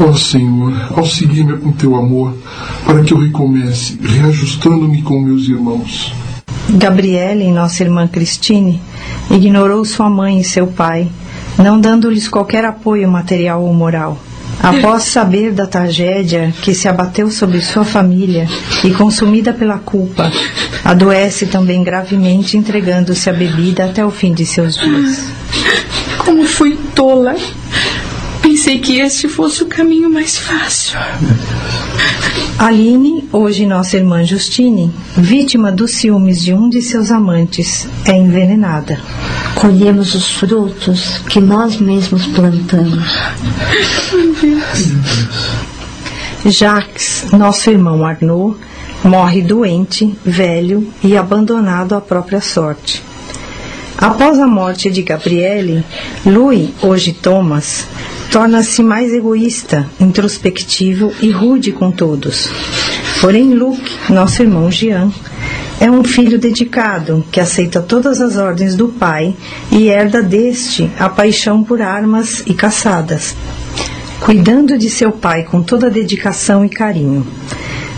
Ó Senhor, auxilie-me com teu amor, para que eu recomece, reajustando-me com meus irmãos. Gabriele, nossa irmã Cristine, ignorou sua mãe e seu pai, não dando-lhes qualquer apoio material ou moral. Após saber da tragédia que se abateu sobre sua família e consumida pela culpa, adoece também gravemente, entregando-se à bebida até o fim de seus dias. Como fui tola! Pensei que este fosse o caminho mais fácil. Aline, hoje nossa irmã Justine, vítima dos ciúmes de um de seus amantes, é envenenada. Colhemos os frutos que nós mesmos plantamos. Jacques, nosso irmão Arnaud, morre doente, velho e abandonado à própria sorte. Após a morte de Gabriele, Louis, hoje Thomas, torna-se mais egoísta, introspectivo e rude com todos. Porém, Luke, nosso irmão Jean, é um filho dedicado que aceita todas as ordens do pai e herda deste a paixão por armas e caçadas, cuidando de seu pai com toda dedicação e carinho.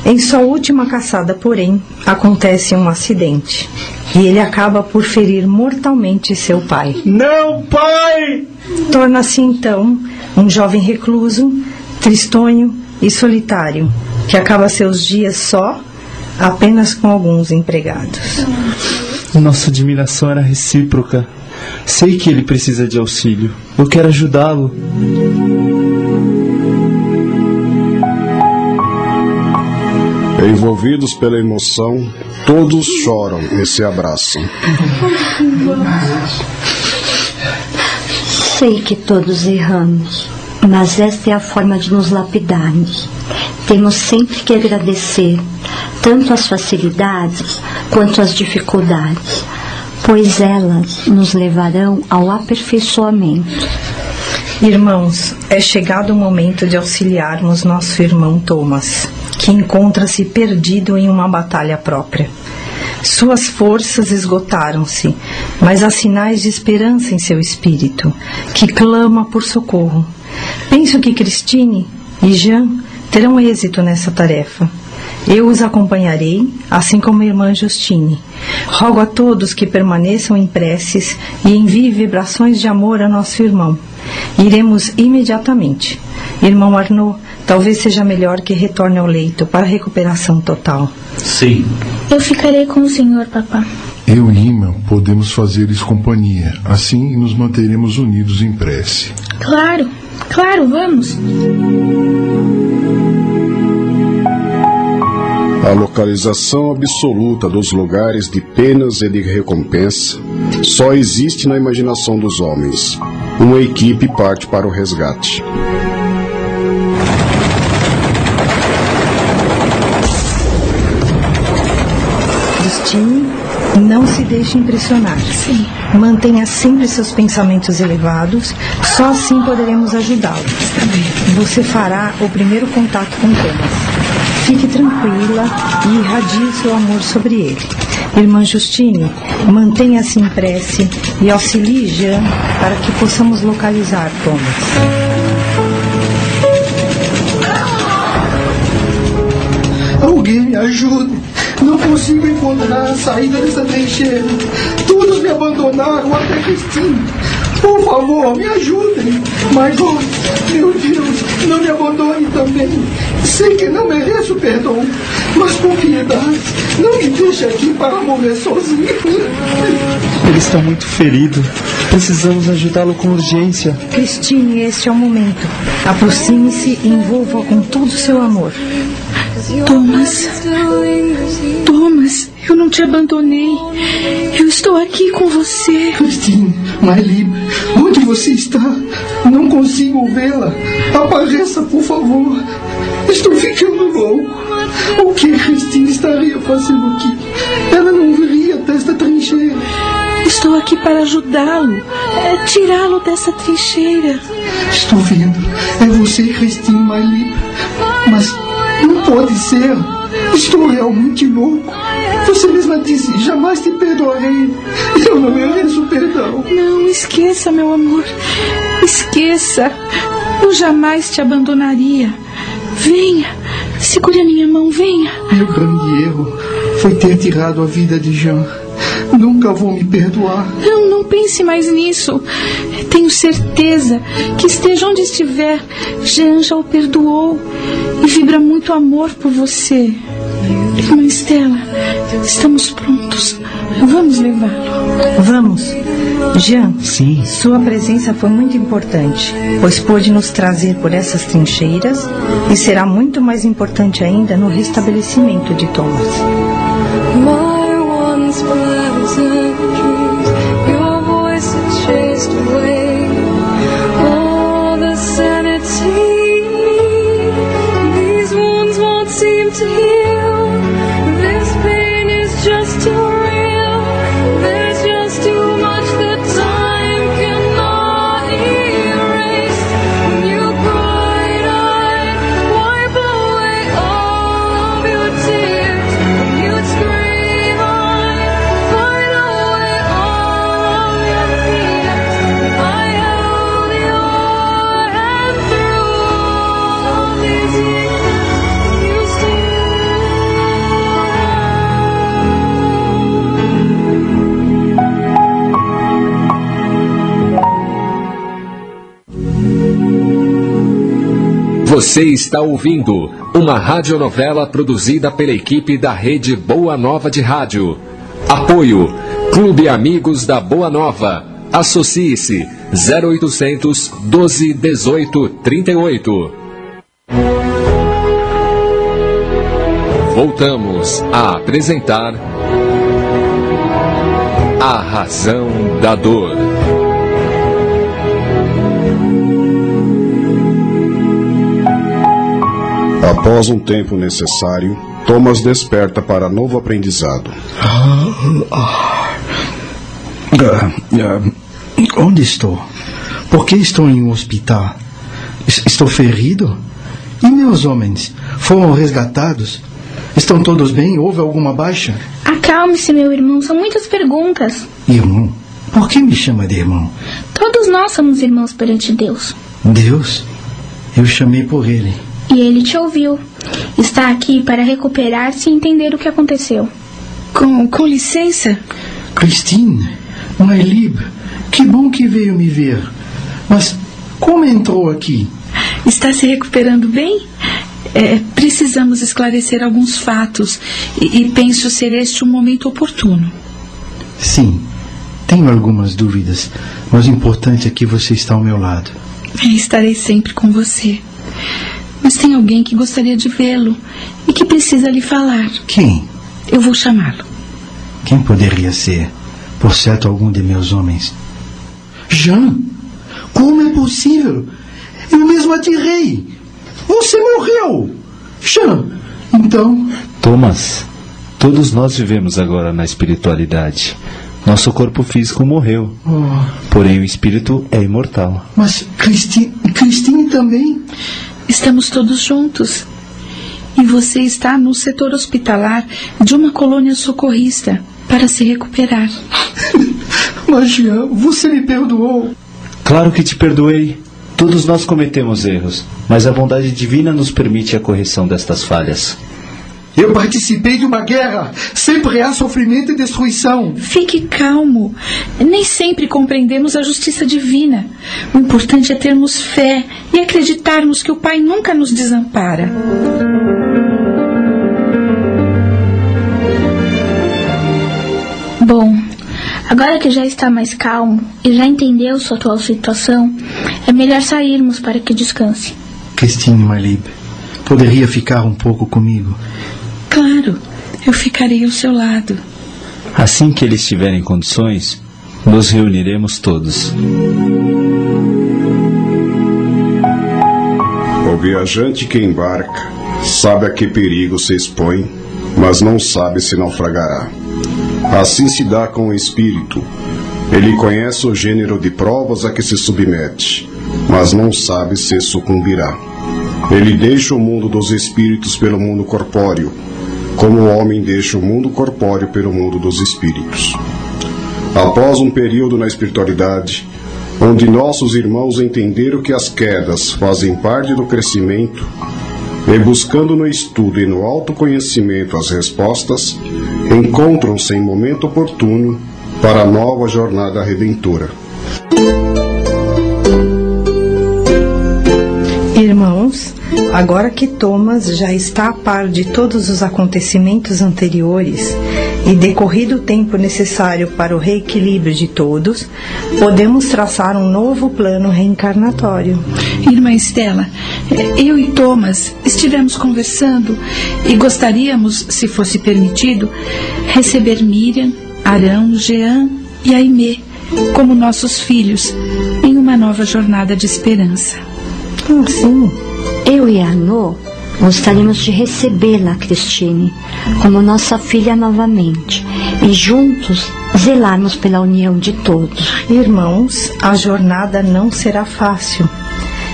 Em sua última caçada, porém, acontece um acidente e ele acaba por ferir mortalmente seu pai. Não, pai! Torna-se então um jovem recluso, tristonho e solitário, que acaba seus dias só, apenas com alguns empregados. Nossa admiração era recíproca. Sei que ele precisa de auxílio. Eu quero ajudá-lo. Envolvidos pela emoção, todos choram e se abraçam. Sei que todos erramos, mas esta é a forma de nos lapidarmos. Temos sempre que agradecer tanto as facilidades quanto as dificuldades, pois elas nos levarão ao aperfeiçoamento. Irmãos, é chegado o momento de auxiliarmos nosso irmão Thomas, que encontra-se perdido em uma batalha própria. Suas forças esgotaram-se, mas há sinais de esperança em seu espírito, que clama por socorro. Penso que Christine e Jean terão êxito nessa tarefa. Eu os acompanharei, assim como a irmã Justine. Rogo a todos que permaneçam em preces e enviem vibrações de amor a nosso irmão. Iremos imediatamente. Irmão Arnaud, Talvez seja melhor que retorne ao leito para a recuperação total. Sim. Eu ficarei com o senhor, papá. Eu e Ima podemos fazer-lhes companhia. Assim nos manteremos unidos em prece. Claro, claro, vamos. A localização absoluta dos lugares de penas e de recompensa só existe na imaginação dos homens. Uma equipe parte para o resgate. Christine, não se deixe impressionar. Sim. Mantenha sempre seus pensamentos elevados, só assim poderemos ajudá-lo. Você fará o primeiro contato com Thomas. Fique tranquila e irradie seu amor sobre ele. Irmã Justine, mantenha-se em prece e auxilie Jean para que possamos localizar Thomas. Alguém me ajude. Não consigo encontrar a saída dessa trincheira. Todos me abandonaram, até Cristina. Por favor, me ajudem. Mas, oh, meu Deus, não me abandone também. Sei que não mereço perdão, mas por piedade, não me deixe aqui para morrer sozinho. Ele está muito ferido. Precisamos ajudá-lo com urgência. Cristine, este é o momento. Aproxime-se e envolva com todo o seu amor. Thomas. Thomas, eu não te abandonei. Eu estou aqui com você. Christine, Mailib, onde você está? Não consigo vê-la. Apareça, por favor. Estou ficando louco. O que Christine estaria fazendo aqui? Ela não viria desta trincheira. Estou aqui para ajudá-lo, é, tirá-lo dessa trincheira. Estou vendo. É você, Christine Mailib. Mas não pode ser. Estou realmente louco. Você mesma disse, jamais te perdoarei. Eu não mereço perdão. Não, esqueça, meu amor. Esqueça. Eu jamais te abandonaria. Venha, segure a minha mão, venha. Meu grande erro foi ter tirado a vida de Jean. Nunca vou me perdoar. Não, não pense mais nisso. Tenho certeza que esteja onde estiver, Jean já o perdoou e vibra muito amor por você. Irmã Estela, estamos prontos. Vamos levá-lo. Vamos. Jean, Sim. sua presença foi muito importante, pois pôde nos trazer por essas trincheiras e será muito mais importante ainda no restabelecimento de Thomas. once was. Você está ouvindo uma radionovela produzida pela equipe da Rede Boa Nova de Rádio. Apoio Clube Amigos da Boa Nova. Associe-se 0800 12 18 38. Voltamos a apresentar A Razão da Dor. Após um tempo necessário, Thomas desperta para novo aprendizado. Ah, ah, onde estou? Por que estou em um hospital? Es- Estou ferido? E meus homens? Foram resgatados? Estão todos bem? Houve alguma baixa? Acalme-se, meu irmão, são muitas perguntas. Irmão? Por que me chama de irmão? Todos nós somos irmãos perante Deus. Deus? Eu chamei por ele. E ele te ouviu. Está aqui para recuperar-se e entender o que aconteceu. Com, com licença? Christine, Maelib, que bom que veio me ver. Mas como entrou aqui? Está se recuperando bem? É, precisamos esclarecer alguns fatos e, e penso ser este um momento oportuno. Sim, tenho algumas dúvidas, mas o importante é que você está ao meu lado. Estarei sempre com você. Mas tem alguém que gostaria de vê-lo e que precisa lhe falar. Quem? Eu vou chamá-lo. Quem poderia ser? Por certo, algum de meus homens. Jean, como é possível? Eu mesmo atirei. Você morreu. Jean, então. Thomas, todos nós vivemos agora na espiritualidade. Nosso corpo físico morreu, Oh, porém o espírito é imortal. mas Christine, Christine também? Estamos todos juntos. E você está no setor hospitalar de uma colônia socorrista para se recuperar. Mas Jean, você me perdoou. Claro que te perdoei. Todos nós cometemos erros, mas a bondade divina nos permite a correção destas falhas. Eu participei de uma guerra. Sempre há sofrimento e destruição. Fique calmo. Nem sempre compreendemos a justiça divina. O importante é termos fé e acreditarmos que o Pai nunca nos desampara. Bom, agora que já está mais calmo e já entendeu sua atual situação, é melhor sairmos para que descanse. Christine Malib, poderia ficar um pouco comigo? Claro, eu ficarei ao seu lado. Assim que ele estiver em condições, nos reuniremos todos. O viajante que embarca sabe a que perigo se expõe, mas não sabe se naufragará. Assim se dá com o espírito. Ele conhece o gênero de provas a que se submete, mas não sabe se sucumbirá. Ele deixa o mundo dos espíritos pelo mundo corpóreo, como o homem deixa o mundo corpóreo pelo mundo dos espíritos. Após um período na espiritualidade, onde nossos irmãos entenderam que as quedas fazem parte do crescimento, e buscando no estudo e no autoconhecimento as respostas, encontram-se em momento oportuno para a nova jornada redentora. Irmãos, agora que Thomas já está a par de todos os acontecimentos anteriores e decorrido o tempo necessário para o reequilíbrio de todos, podemos traçar um novo plano reencarnatório. Irmã Estela, eu e Thomas estivemos conversando e gostaríamos, se fosse permitido, receber Miriam, Arão, Jean e Aimee como nossos filhos em uma nova jornada de esperança. Ah, sim. Eu e Arnaud gostaríamos de recebê-la, Christine, como nossa filha novamente e juntos zelarmos pela união de todos. Irmãos, a jornada não será fácil.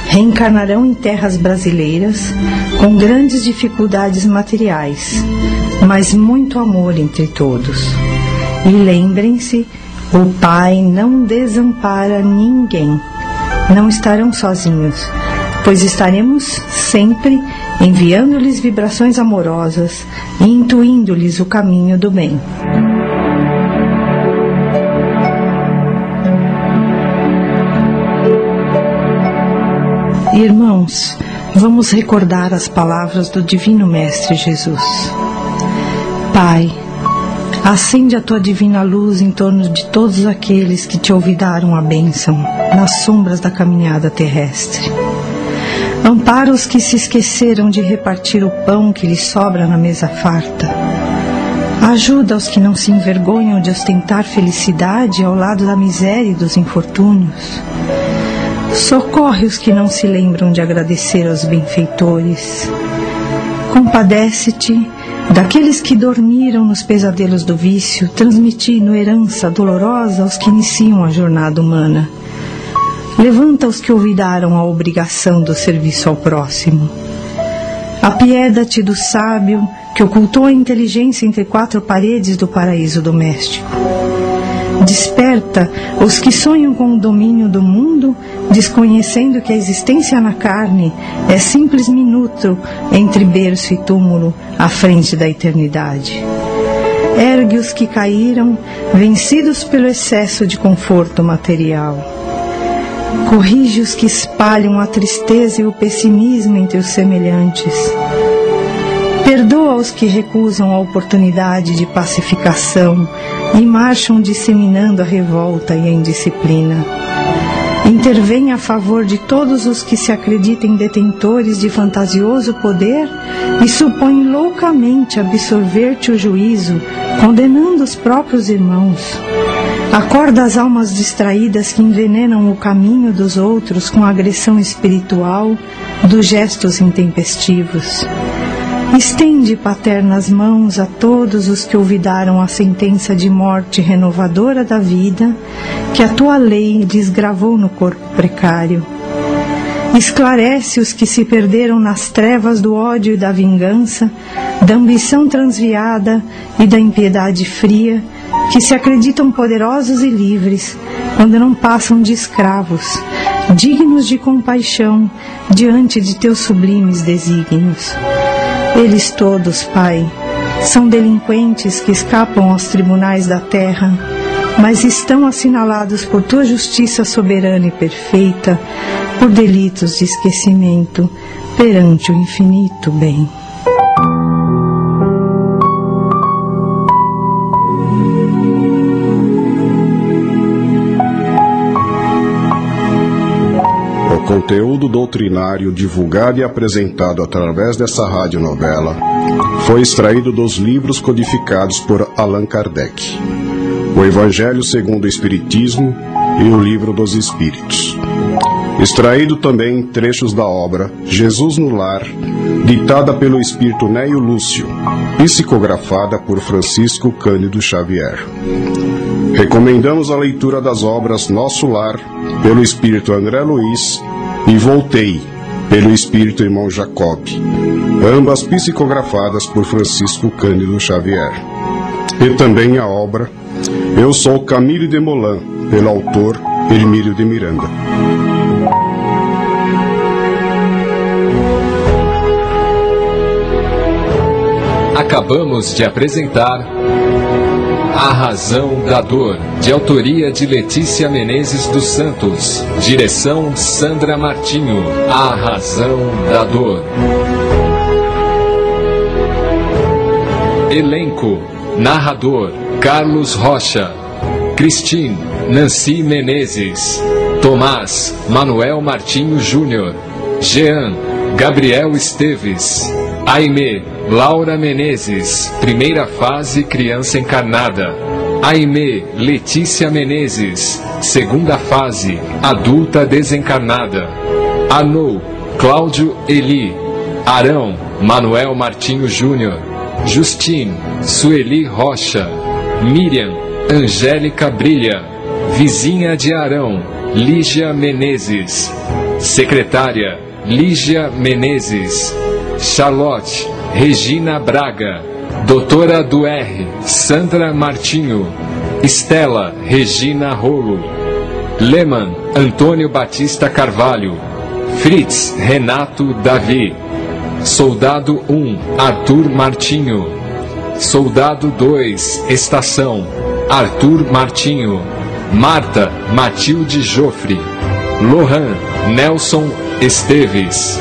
Reencarnarão em terras brasileiras com grandes dificuldades materiais, mas muito amor entre todos. E lembrem-se, o Pai não desampara ninguém. Não estarão sozinhos, pois estaremos sempre enviando-lhes vibrações amorosas e intuindo-lhes o caminho do bem. Irmãos, vamos recordar as palavras do Divino Mestre Jesus. Pai, acende a tua divina luz em torno de todos aqueles que te olvidaram a bênção nas sombras da caminhada terrestre. Ampara os que se esqueceram de repartir o pão que lhes sobra na mesa farta. Ajuda os que não se envergonham de ostentar felicidade ao lado da miséria e dos infortúnios. Socorre os que não se lembram de agradecer aos benfeitores. Compadece-te daqueles que dormiram nos pesadelos do vício, transmitindo herança dolorosa aos que iniciam a jornada humana. Levanta os que olvidaram a obrigação do serviço ao próximo. Apieda-te do sábio que ocultou a inteligência entre quatro paredes do paraíso doméstico. Desperta os que sonham com o domínio do mundo, desconhecendo que a existência na carne é simples minuto entre berço e túmulo à frente da eternidade. Ergue os que caíram, vencidos pelo excesso de conforto material. Corrige os que espalham a tristeza e o pessimismo entre os semelhantes. Perdoa os que recusam a oportunidade de pacificação e marcham disseminando a revolta e a indisciplina. Intervém a favor de todos os que se acreditem detentores de fantasioso poder e supõem loucamente absorver-te o juízo, condenando os próprios irmãos. Acorda as almas distraídas que envenenam o caminho dos outros com agressão espiritual dos gestos intempestivos. Estende paternas mãos a todos os que olvidaram a sentença de morte renovadora da vida que a tua lei desgravou no corpo precário. Esclarece os que se perderam nas trevas do ódio e da vingança, da ambição transviada e da impiedade fria, que se acreditam poderosos e livres, quando não passam de escravos, dignos de compaixão diante de teus sublimes desígnios. Eles todos, Pai, são delinquentes que escapam aos tribunais da terra, mas estão assinalados por tua justiça soberana e perfeita, por delitos de esquecimento perante o infinito bem. Conteúdo doutrinário divulgado e apresentado através dessa radionovela foi extraído dos livros codificados por Allan Kardec: O Evangelho segundo o Espiritismo e o Livro dos Espíritos. Extraído também trechos da obra Jesus no Lar, ditada pelo espírito Neio Lúcio, psicografada por Francisco Cândido Xavier. Recomendamos a leitura das obras Nosso Lar, pelo espírito André Luiz, e Voltei, pelo espírito irmão Jacob, ambas psicografadas por Francisco Cândido Xavier. E também a obra Eu Sou Camille de Molan, pelo autor Hermílio de Miranda. Acabamos de apresentar A Razão da Dor, de autoria de Letícia Menezes dos Santos, direção Sandra Martinho. A Razão da Dor. Elenco: Narrador Carlos Rocha, Christine Nancy Menezes, Tomás Manuel Martinho Júnior, Jean Gabriel Esteves, Aimee Laura Menezes, primeira fase criança encarnada. Aimee Letícia Menezes, segunda fase adulta desencarnada. Anou Cláudio Eli, Arão Manuel Martinho Júnior, Justine Sueli Rocha, Miriam Angélica Brilha, vizinha de Arão Lígia Menezes, secretária Lígia Menezes, Charlotte Regina Braga, Doutora do R, Sandra Martinho, Estela Regina Rolo, Leman Antônio Batista Carvalho, Fritz Renato Davi, Soldado 1 Arthur Martinho, Soldado 2 Estação Arthur Martinho, Marta Matilde Joffre, Lohan Nelson Esteves,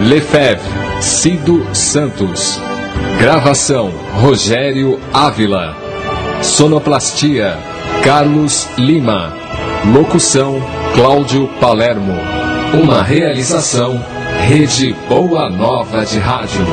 Lefebvre Cido Santos. Gravação Rogério Ávila. Sonoplastia Carlos Lima. Locução Cláudio Palermo. Uma realização Rede Boa Nova de Rádio.